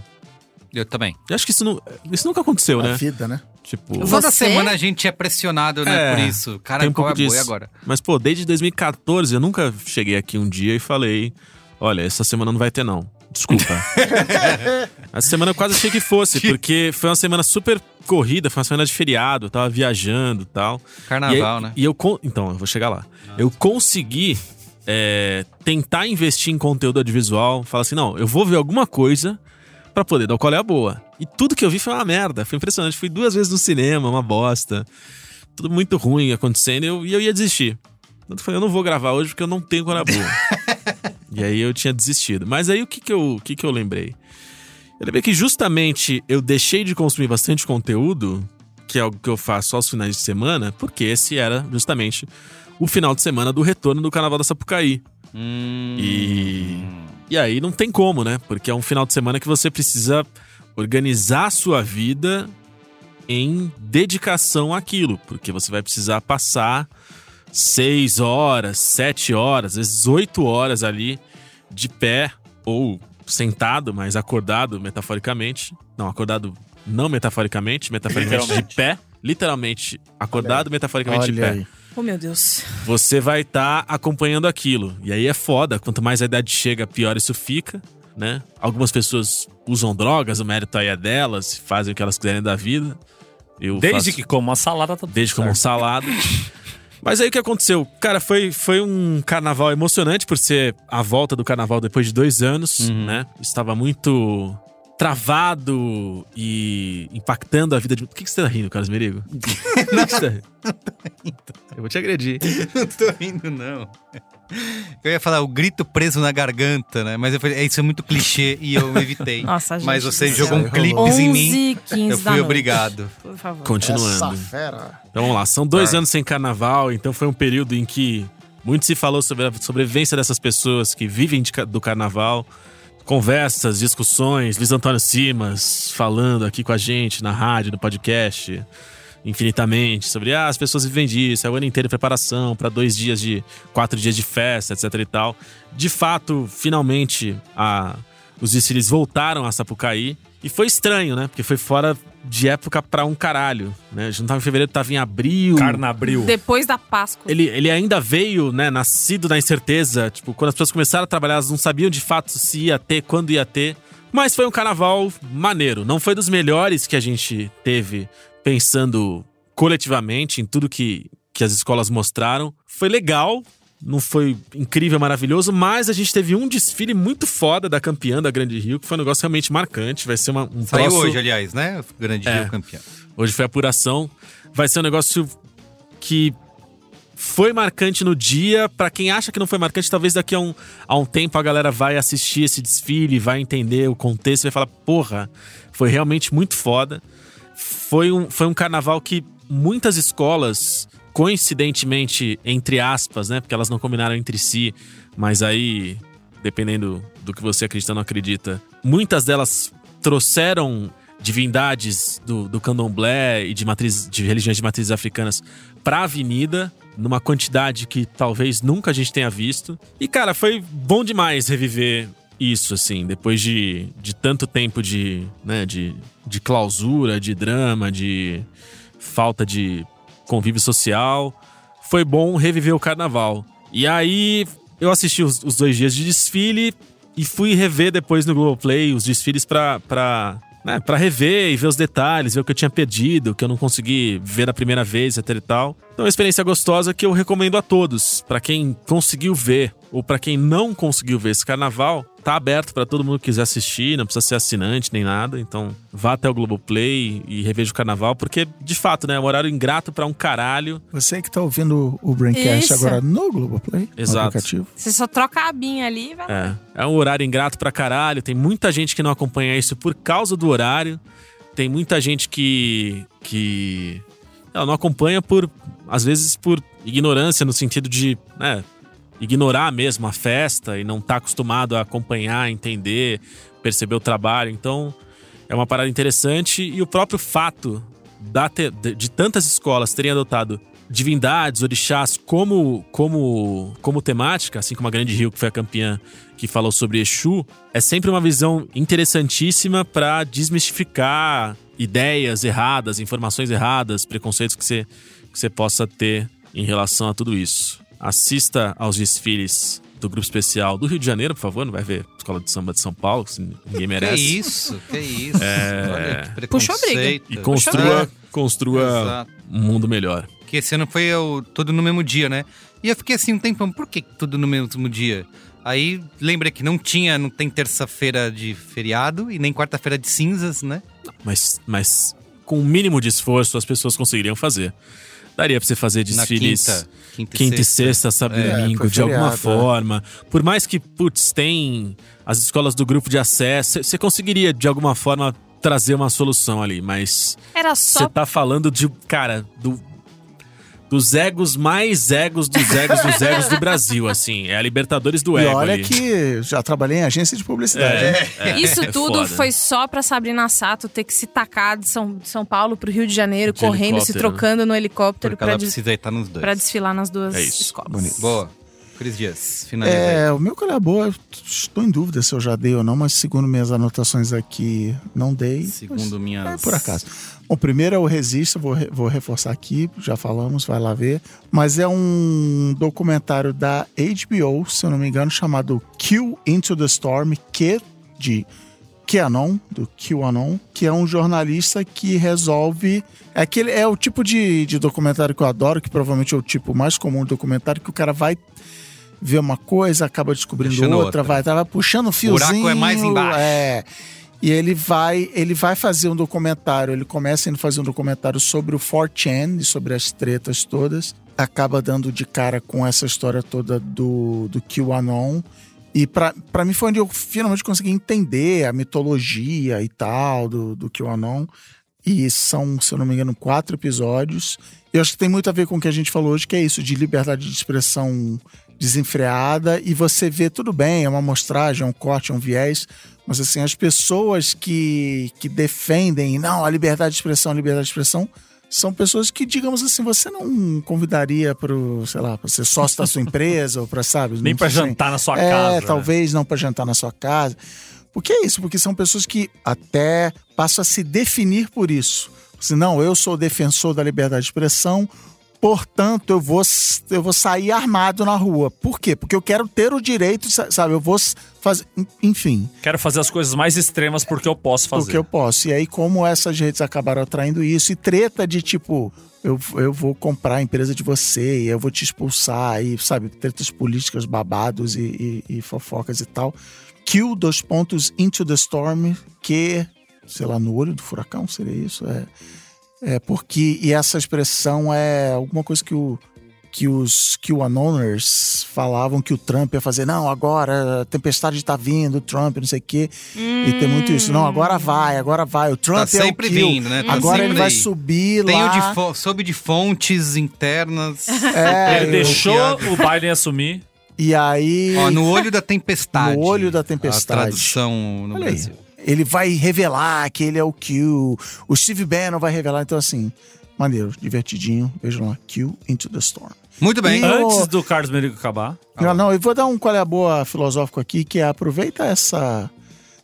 Eu também. Eu acho que isso, não, isso nunca aconteceu, A né? vida, né? Tipo. Toda Você? semana a gente é pressionado, né, É, por isso. Cara, tem um qual é pouco a boa e disso. agora? Mas, pô, desde 2014 eu nunca cheguei aqui um dia e falei: olha, essa semana não vai ter, não. Desculpa. [LAUGHS] essa semana eu quase achei que fosse, porque foi uma semana super corrida, foi uma semana de feriado, eu tava viajando e tal. Carnaval, e aí- né? E eu. con- Então, eu vou chegar lá. Eu consegui é, tentar investir em conteúdo audiovisual. Falar assim: não, eu vou ver alguma coisa pra poder dar o qual é a boa. E tudo que eu vi foi uma merda. Foi impressionante. Fui duas vezes no cinema, uma bosta. Tudo muito ruim acontecendo e eu, e eu ia desistir. Eu falei, eu não vou gravar hoje porque eu não tenho qual é a boa. [LAUGHS] e aí eu tinha desistido. Mas aí o que que eu, o que que eu lembrei? Eu lembrei que justamente eu deixei de consumir bastante conteúdo, que é algo que eu faço aos finais de semana, porque esse era justamente o final de semana do retorno do Carnaval da Sapucaí. Hum. E, e aí não tem como, né? Porque é um final de semana que você precisa organizar a sua vida em dedicação àquilo, porque você vai precisar passar seis horas, sete horas, às vezes oito horas ali de pé ou sentado, mas acordado metaforicamente. Não, acordado não metaforicamente, metaforicamente de pé. Literalmente acordado, metaforicamente de Olha pé aí. Oh, meu Deus. você vai estar acompanhando aquilo. E aí é foda. Quanto mais a idade chega, pior isso fica, né? Algumas pessoas usam drogas, o mérito aí é delas, fazem o que elas quiserem da vida. Eu Desde faço- que como uma salada, tá tudo Desde como um certo. salado. [LAUGHS] Mas aí o que aconteceu? Cara, foi, foi um carnaval emocionante por ser a volta do carnaval depois de dois anos, né? Estava muito travado e impactando a vida de. Por que, que você tá rindo, Carlos Merigo? [LAUGHS] Por que você tá rindo? Eu vou te agredir. [LAUGHS] Não tô rindo, não. Eu ia falar o grito preso na garganta, né? Mas eu falei, "É, isso é muito clichê e eu evitei. Nossa, gente. Mas você jogou um clipes em mim. 11 15 Eu da fui noite. obrigado. Por favor. Continuando. Essa fera. Então vamos lá, são dois Tá. anos sem carnaval, então foi um período em que muito se falou sobre a sobrevivência dessas pessoas que vivem de do carnaval. Conversas, discussões, Luiz Antônio Simas falando aqui com a gente na rádio, no podcast, infinitamente, sobre ah, as pessoas vivem disso, é o ano inteiro de preparação para dois dias de. quatro dias de festa, etc e tal. De fato, finalmente, a, os desfiles voltaram a Sapucaí. E foi estranho, né? Porque foi fora de época pra um caralho, né? A gente não tava em fevereiro, tava em abril. Carnabril. Depois da Páscoa. Ele, ele ainda veio, né, nascido na incerteza. Tipo, quando as pessoas começaram a trabalhar, elas não sabiam de fato se ia ter, quando ia ter. Mas foi um carnaval maneiro. Não foi dos melhores que a gente teve pensando coletivamente em tudo que, que as escolas mostraram. Foi legal, não foi incrível, maravilhoso, mas a gente teve um desfile muito foda da campeã da Grande Rio, que foi um negócio realmente marcante. Vai ser uma, um Saiu troço- hoje, aliás, né? Grande É. Rio campeão. Hoje foi a apuração. Vai ser um negócio que foi marcante no dia. Pra quem acha que não foi marcante, talvez daqui a um, a um tempo a galera vai assistir esse desfile, vai entender o contexto, vai falar: porra, foi realmente muito foda. Foi um, foi um carnaval que muitas escolas, coincidentemente, entre aspas, né? Porque elas não combinaram entre si, mas aí, dependendo do que você acredita ou não acredita, muitas delas trouxeram divindades do, do candomblé e de, matriz, de religiões de matrizes africanas pra avenida, numa quantidade que talvez nunca a gente tenha visto. E, cara, foi bom demais reviver isso, assim, depois de, de tanto tempo de, né, de, de clausura, de drama, de falta de convívio social. Foi bom reviver o carnaval. E aí eu assisti os, os dois dias de desfile e fui rever depois no Globoplay os desfiles pra, pra, né, pra rever e ver os detalhes, ver o que eu tinha perdido, que eu não consegui ver da primeira vez, etc e tal. Então é uma experiência gostosa que eu recomendo a todos. Pra quem conseguiu ver ou pra quem não conseguiu ver esse carnaval, tá aberto pra todo mundo que quiser assistir, não precisa ser assinante nem nada. Então vá até o Globoplay e reveja o carnaval, porque de fato, né, é um horário ingrato pra um caralho. Você que tá ouvindo o Braincast Isso. agora no Globoplay, no Exato. aplicativo. Você só troca a abinha ali e vai. É, é um horário ingrato pra caralho. Tem muita gente que não acompanha isso por causa do horário. Tem muita gente que. que. Ela não acompanha por. às vezes por ignorância, no sentido de. né, ignorar mesmo a festa e não tá acostumado a acompanhar, entender, perceber o trabalho. Então, é uma parada interessante. E o próprio fato te- de, de tantas escolas terem adotado divindades, orixás como, como, como temática, assim como a Grande Rio, que foi a campeã que falou sobre Exu, é sempre uma visão interessantíssima para desmistificar ideias erradas, informações erradas, preconceitos que você, que você possa ter em relação a tudo isso. Assista aos desfiles do grupo especial do Rio de Janeiro, por favor, não vai ver Escola de Samba de São Paulo, que ninguém Que merece. isso, que isso. Olha que Puxou a briga. E construa, construa Exato. um mundo melhor. Que esse ano foi o, tudo no mesmo dia, né? E eu fiquei assim um tempão, por que tudo no mesmo dia? Aí lembrei que não tinha, não tem terça-feira de feriado e nem quarta-feira de cinzas, né? Mas, mas com o mínimo de esforço as pessoas conseguiriam fazer. Daria pra você fazer desfiles Na quinta, quinta, quinta e sexta, sábado e É, domingo, de alguma feriado, forma. Por mais que, putz, tem as escolas do grupo de acesso, você conseguiria, de alguma forma, trazer uma solução ali. Mas Era você só tá falando de, cara, do, dos egos mais egos dos egos dos egos do Brasil, assim. É a Libertadores do E ego olha ali. que já trabalhei em agência de publicidade, hein? É, Isso é tudo foda. foi só pra Sabrina Sato ter que se tacar de São, de São Paulo pro Rio de Janeiro, De correndo, se trocando no helicóptero pra, ela des- precisa estar nos dois. pra desfilar nas duas É isso. escolas. Bonito. Boa. Cris Dias, finaliza aí. É, o meu boa, eu estou em dúvida se eu já dei ou não, mas segundo minhas anotações aqui, não dei. Segundo minhas... É por acaso. O primeiro é o Resisto, vou, vou reforçar aqui, já falamos, vai lá ver. Mas é um documentário da HBO, se eu não me engano, chamado Q Into the Storm, Q de QAnon, do QAnon, que é um jornalista que resolve. É, aquele, é o tipo de, de documentário que eu adoro, que provavelmente é o tipo mais comum de documentário, que o cara vai ver uma coisa, acaba descobrindo Puxando outra, outra. vai, tá, vai puxando o fiozinho. buraco é mais embaixo. É. E ele vai, ele vai fazer um documentário, ele começa indo fazer um documentário sobre o 4chan e sobre as tretas todas. Acaba dando de cara com essa história toda do, do QAnon. E pra pra mim foi onde eu finalmente consegui entender a mitologia e tal do, do QAnon. E são, se eu não me engano, quatro episódios. E eu acho que tem muito a ver com o que a gente falou hoje, que é isso, de liberdade de expressão desenfreada. E você vê, tudo bem, é uma amostragem, é um corte, é um viés. Mas assim, as pessoas que, que defendem, não, a liberdade de expressão, a liberdade de expressão, são pessoas que, digamos assim, você não convidaria para, sei lá, para ser sócio da sua empresa [LAUGHS] ou para, sabe? Nem sei. jantar na sua é, casa. né? talvez não para jantar na sua casa. Por que é isso? Porque são pessoas que até passam a se definir por isso. Se não, eu sou defensor da liberdade de expressão, portanto, eu vou, eu vou sair armado na rua. Por quê? Porque eu quero ter o direito, sa- sabe? Eu vou fazer. Enfim, Quero fazer as coisas mais extremas porque eu posso fazer. porque eu posso. E aí, como essas redes acabaram atraindo isso, e treta de tipo. Eu, eu vou comprar a empresa de você, e eu vou te expulsar, e sabe, tretas políticas, babados e, e- e fofocas e tal. Kill, dois pontos, into the storm, que, sei lá, no olho do furacão, seria isso? É, é porque, e essa expressão é alguma coisa que o que os QAnoners falavam que o Trump ia fazer, não, agora a tempestade tá vindo, o Trump, não sei o quê. E tem muito isso, não, agora vai, agora vai. O Trump Tá é o sempre kill. vindo, né? Tá Agora ele vai aí. subir Tenho lá. de fo- soube de fontes internas. É, Ele eu- deixou o Biden assumir. E aí, Ó, no olho da tempestade. No olho da A tempestade. tradução no olha aí, Brasil. Ele vai revelar que ele é o Q. O Steve Bannon vai revelar. Então, assim, maneiro, divertidinho. Vejam lá, Q into the Storm. Muito bem. E- Antes do Carlos Merigo acabar. Não, não, eu vou dar um qual é a boa filosófico aqui, que é aproveita essa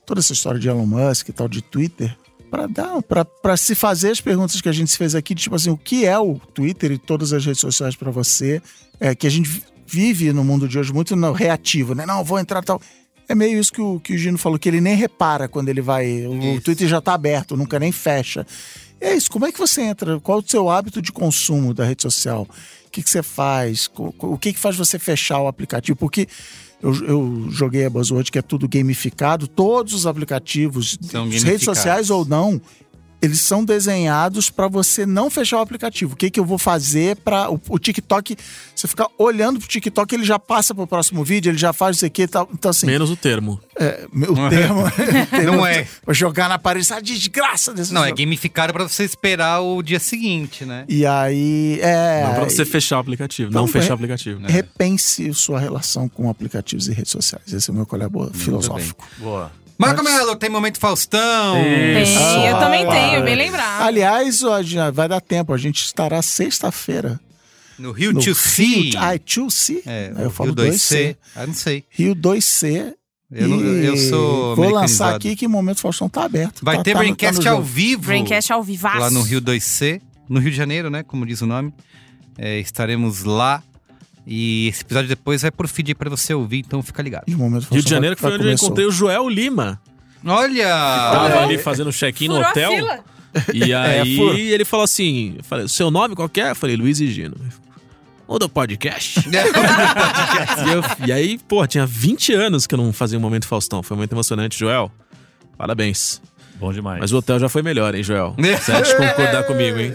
toda essa história de Elon Musk e tal de Twitter para dar para para se fazer as perguntas que a gente se fez aqui, de, tipo assim, o que é o Twitter e todas as redes sociais para você, é que a gente vive no mundo de hoje muito no reativo, né? Não, vou entrar tal. É meio isso que o, que o Gino falou, que ele nem repara quando ele vai. O Isso. Twitter já tá aberto, nunca nem fecha. E é isso, como é que você entra? Qual o seu hábito de consumo da rede social? O que, que você faz? O que, que faz você fechar o aplicativo? Porque eu, eu joguei a Buzzword, que é tudo gamificado, todos os aplicativos, redes sociais ou não, eles são desenhados para você não fechar o aplicativo. O que, que eu vou fazer para o, o TikTok? Você ficar olhando pro TikTok, ele já passa pro próximo vídeo, ele já faz isso aqui e tal. Então, assim, Menos o termo. é, meu [LAUGHS] termo. [LAUGHS] Não é. [LAUGHS] Vou jogar na parede, essa desgraça desse Não, é jogo. gamificado pra você esperar o dia seguinte, né? E aí, é. não pra você fechar o aplicativo. Então, não fechar é- o aplicativo. né? Repense sua relação com aplicativos e redes sociais. Esse é o meu colabo filosófico. Boa. Marco Melo, tem momento Faustão. Isso. Tem, eu também Ah, tenho, bem lembrado. Aliás, vai dar tempo. A gente estará sexta-feira. No Rio no to See. Rio, ai, to see? É, eu o falo Rio 2C. 2C. Ah, não sei. Rio 2C. Eu, não- eu sou Vou lançar aqui que o Momento Faustão tá aberto. Vai tá, ter tá tá Braincast no ao vivo. Braincast ao vivaço. Lá no Rio 2C. No Rio de Janeiro, né? Como diz o nome. É, estaremos lá. E esse episódio depois vai pro feed aí pra você ouvir, então fica ligado. E o Momento Rio de Janeiro, que foi onde eu encontrei o Joel Lima. Olha! Tava ali fazendo check-in no hotel. E [LAUGHS] aí furo. ele falou assim: eu falei, seu nome qual que é? Eu falei, Luiz e Gino. O do podcast. [LAUGHS] [LAUGHS] e, eu- e aí, pô, tinha 20 anos que eu não fazia um momento Faustão. Foi muito emocionante, Joel. Parabéns. Bom demais. Mas o hotel já foi melhor, hein, Joel? Você há de concordar comigo, hein?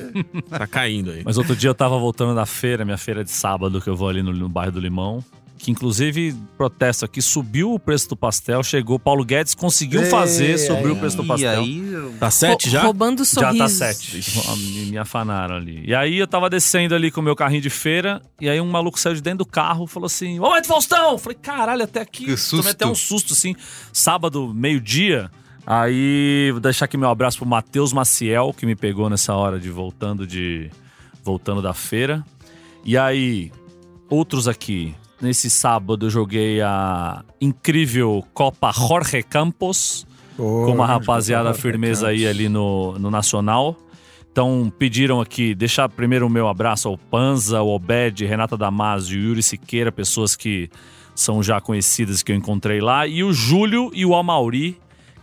Tá caindo aí. Mas outro dia eu tava voltando da feira, minha feira de sábado, que eu vou ali no, no bairro do Limão. Que inclusive, protesto aqui, subiu o preço do pastel, chegou, Paulo Guedes conseguiu fazer, subiu o preço do pastel. aí, eu- Tá sete já? Rou- Roubando Já sorrisos. tá sete. Me, me afanaram ali. E aí eu tava descendo ali com o meu carrinho de feira, e aí um maluco saiu de dentro do carro e falou assim: Momento Faustão! Eu falei, caralho, até aqui. Que susto. Tomei até um susto, assim. Sábado, meio-dia. Aí vou deixar aqui meu abraço pro Matheus Maciel, que me pegou nessa hora de voltando de. voltando da feira. E aí, outros aqui. Nesse sábado eu joguei a incrível Copa Jorge Campos Pô, com uma rapaziada firmeza aí ali no, no Nacional. Então pediram aqui, deixar primeiro o meu abraço ao Panza, ao Obed, Renata Damasio, Yuri Siqueira, pessoas que são já conhecidas que eu encontrei lá, e o Júlio e o Amauri,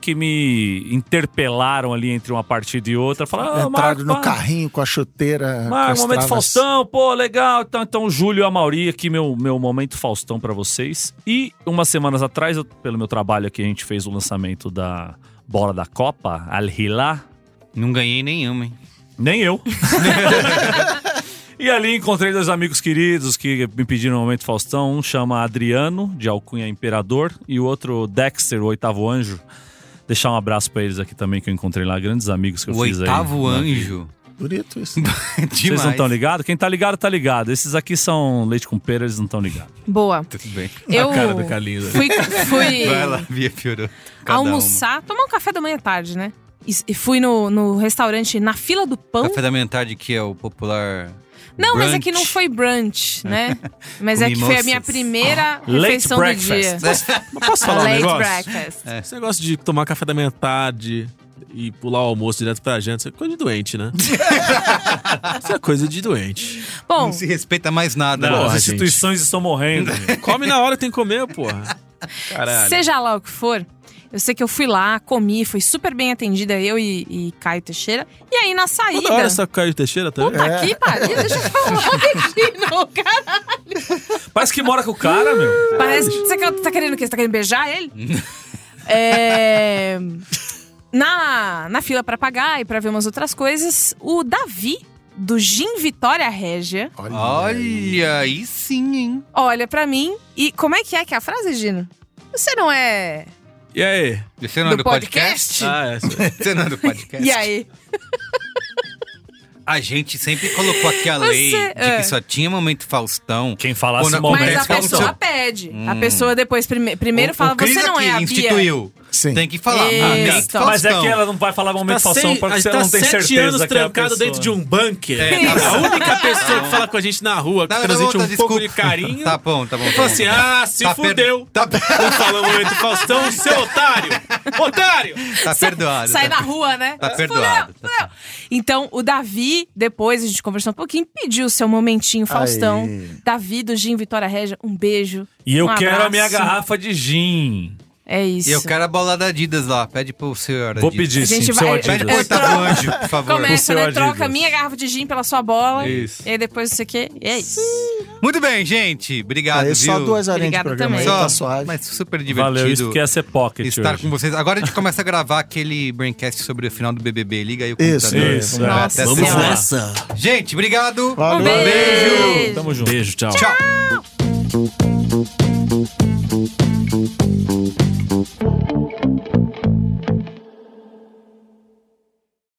que me interpelaram ali entre uma partida e outra. Falaram, ah, Entrado Marco, no pá, carrinho com a chuteira. com Marco, as momento travas. Faustão, pô, legal. Então, então o Júlio e a Mauri aqui, meu, meu momento Faustão pra vocês. E umas semanas atrás, eu- pelo meu trabalho aqui, a gente fez o lançamento da bola da Copa, Al Hilal. não ganhei nenhuma, hein? Nem eu. [LAUGHS] e ali encontrei dois amigos queridos que me pediram um momento Faustão. Um chama Adriano, de Alcunha Imperador, e o outro Dexter, o oitavo anjo. Deixar um abraço pra eles aqui também, que eu encontrei lá, grandes amigos que eu o fiz aí. oitavo anjo. Bonito isso. [LAUGHS] Vocês não estão ligados? Quem tá ligado, tá ligado. Esses aqui são leite com pera, eles não estão ligados. Boa. Tudo bem. Eu A cara do Carlinhos. fui, fui [LAUGHS] Vai lá, Via piorou. Cada almoçar, tomar um café da manhã tarde, né? E, fui no, no restaurante na fila do pão. Café da manhã tarde que é o popular. Não, mas é brunch. que não foi brunch, né? [LAUGHS] Mas é que foi a minha primeira Late refeição do breakfast. dia. Mas posso falar um Late negócio? breakfast. Esse negócio de tomar café da manhã tarde, e pular o almoço direto pra janta, isso é coisa de doente, né? [LAUGHS] isso é coisa de doente. Bom, Não se respeita mais nada. Não, né? Porra, as instituições estão morrendo. [LAUGHS] Come na hora que tem que comer, porra. Caralho. seja lá o que for, eu sei que eu fui lá, comi, fui super bem atendida, eu e, e Caio Teixeira. E aí, na saída. Toda hora essa Caio Teixeira também? Puta que pariu, deixa eu falar, [LAUGHS] Regino, caralho. Parece que mora com o cara, meu. Parece. Você quer- tá querendo o quê? Você tá querendo beijar ele? [LAUGHS] é. Na, na fila pra pagar e pra ver umas outras coisas, o Davi, do Gin Vitória Régia, Olha, aí sim, hein? olha pra mim e. Como é que é que é a frase, Gino? Você não é E aí? Você não é do do podcast? podcast? Ah, é. Você não é do podcast? E aí? A gente sempre colocou aqui a lei Você- de é. que só tinha momento Faustão. Quem falasse momento Mas a pessoa pede. A Hum. pessoa depois prime- primeiro fala, o Cris você não é a Bia. instituiu. Sim. Tem que falar. Faustão. Mas é que ela não vai falar momento Faustão sem- porque você tá não tem sete certeza anos que é a trancado dentro de um bunker. É, a única pessoa que fala com a gente na rua, que Tá, transmite tá bom, um tá, pouco de carinho. Tá bom, tá bom. tá Fala bom. assim, ah, se Tá per- fudeu. Tá, Não falou momento Faustão, seu [LAUGHS] otário. Otário! tá perdoado. Sai tá- na rua, né? Tá Fudeu, perdoado, tá fudeu. Então, o Davi, depois a gente conversou um pouquinho, pediu o seu momentinho, Faustão. Aí. Davi do Gin Vitória Régia, um beijo. E eu um quero a minha garrafa de gin. É isso. E eu quero a bola da Adidas lá. Pede pro senhor Vou Adidas. pedir, A sim, gente seu vai- Adidas. Pede pro É, oitavo anjo, por favor. Começa, seu né? Adidas. Troca minha garrafa de gin pela sua bola. Isso. E aí depois não sei o quê. E é isso. Muito bem, gente. Obrigado, Aí viu? só duas horinhas de programa também. Só, tá suave. mas super divertido. Valeu, isso que ia ser pocket estar hoje. com vocês. Agora a gente começa a gravar aquele braincast sobre o final do BBB. Liga aí o Isso, computador. isso, é. Nossa. Senhora. nessa. Gente, obrigado. Valeu. Um beijo. Tamo junto. Beijo, tchau. Tchau.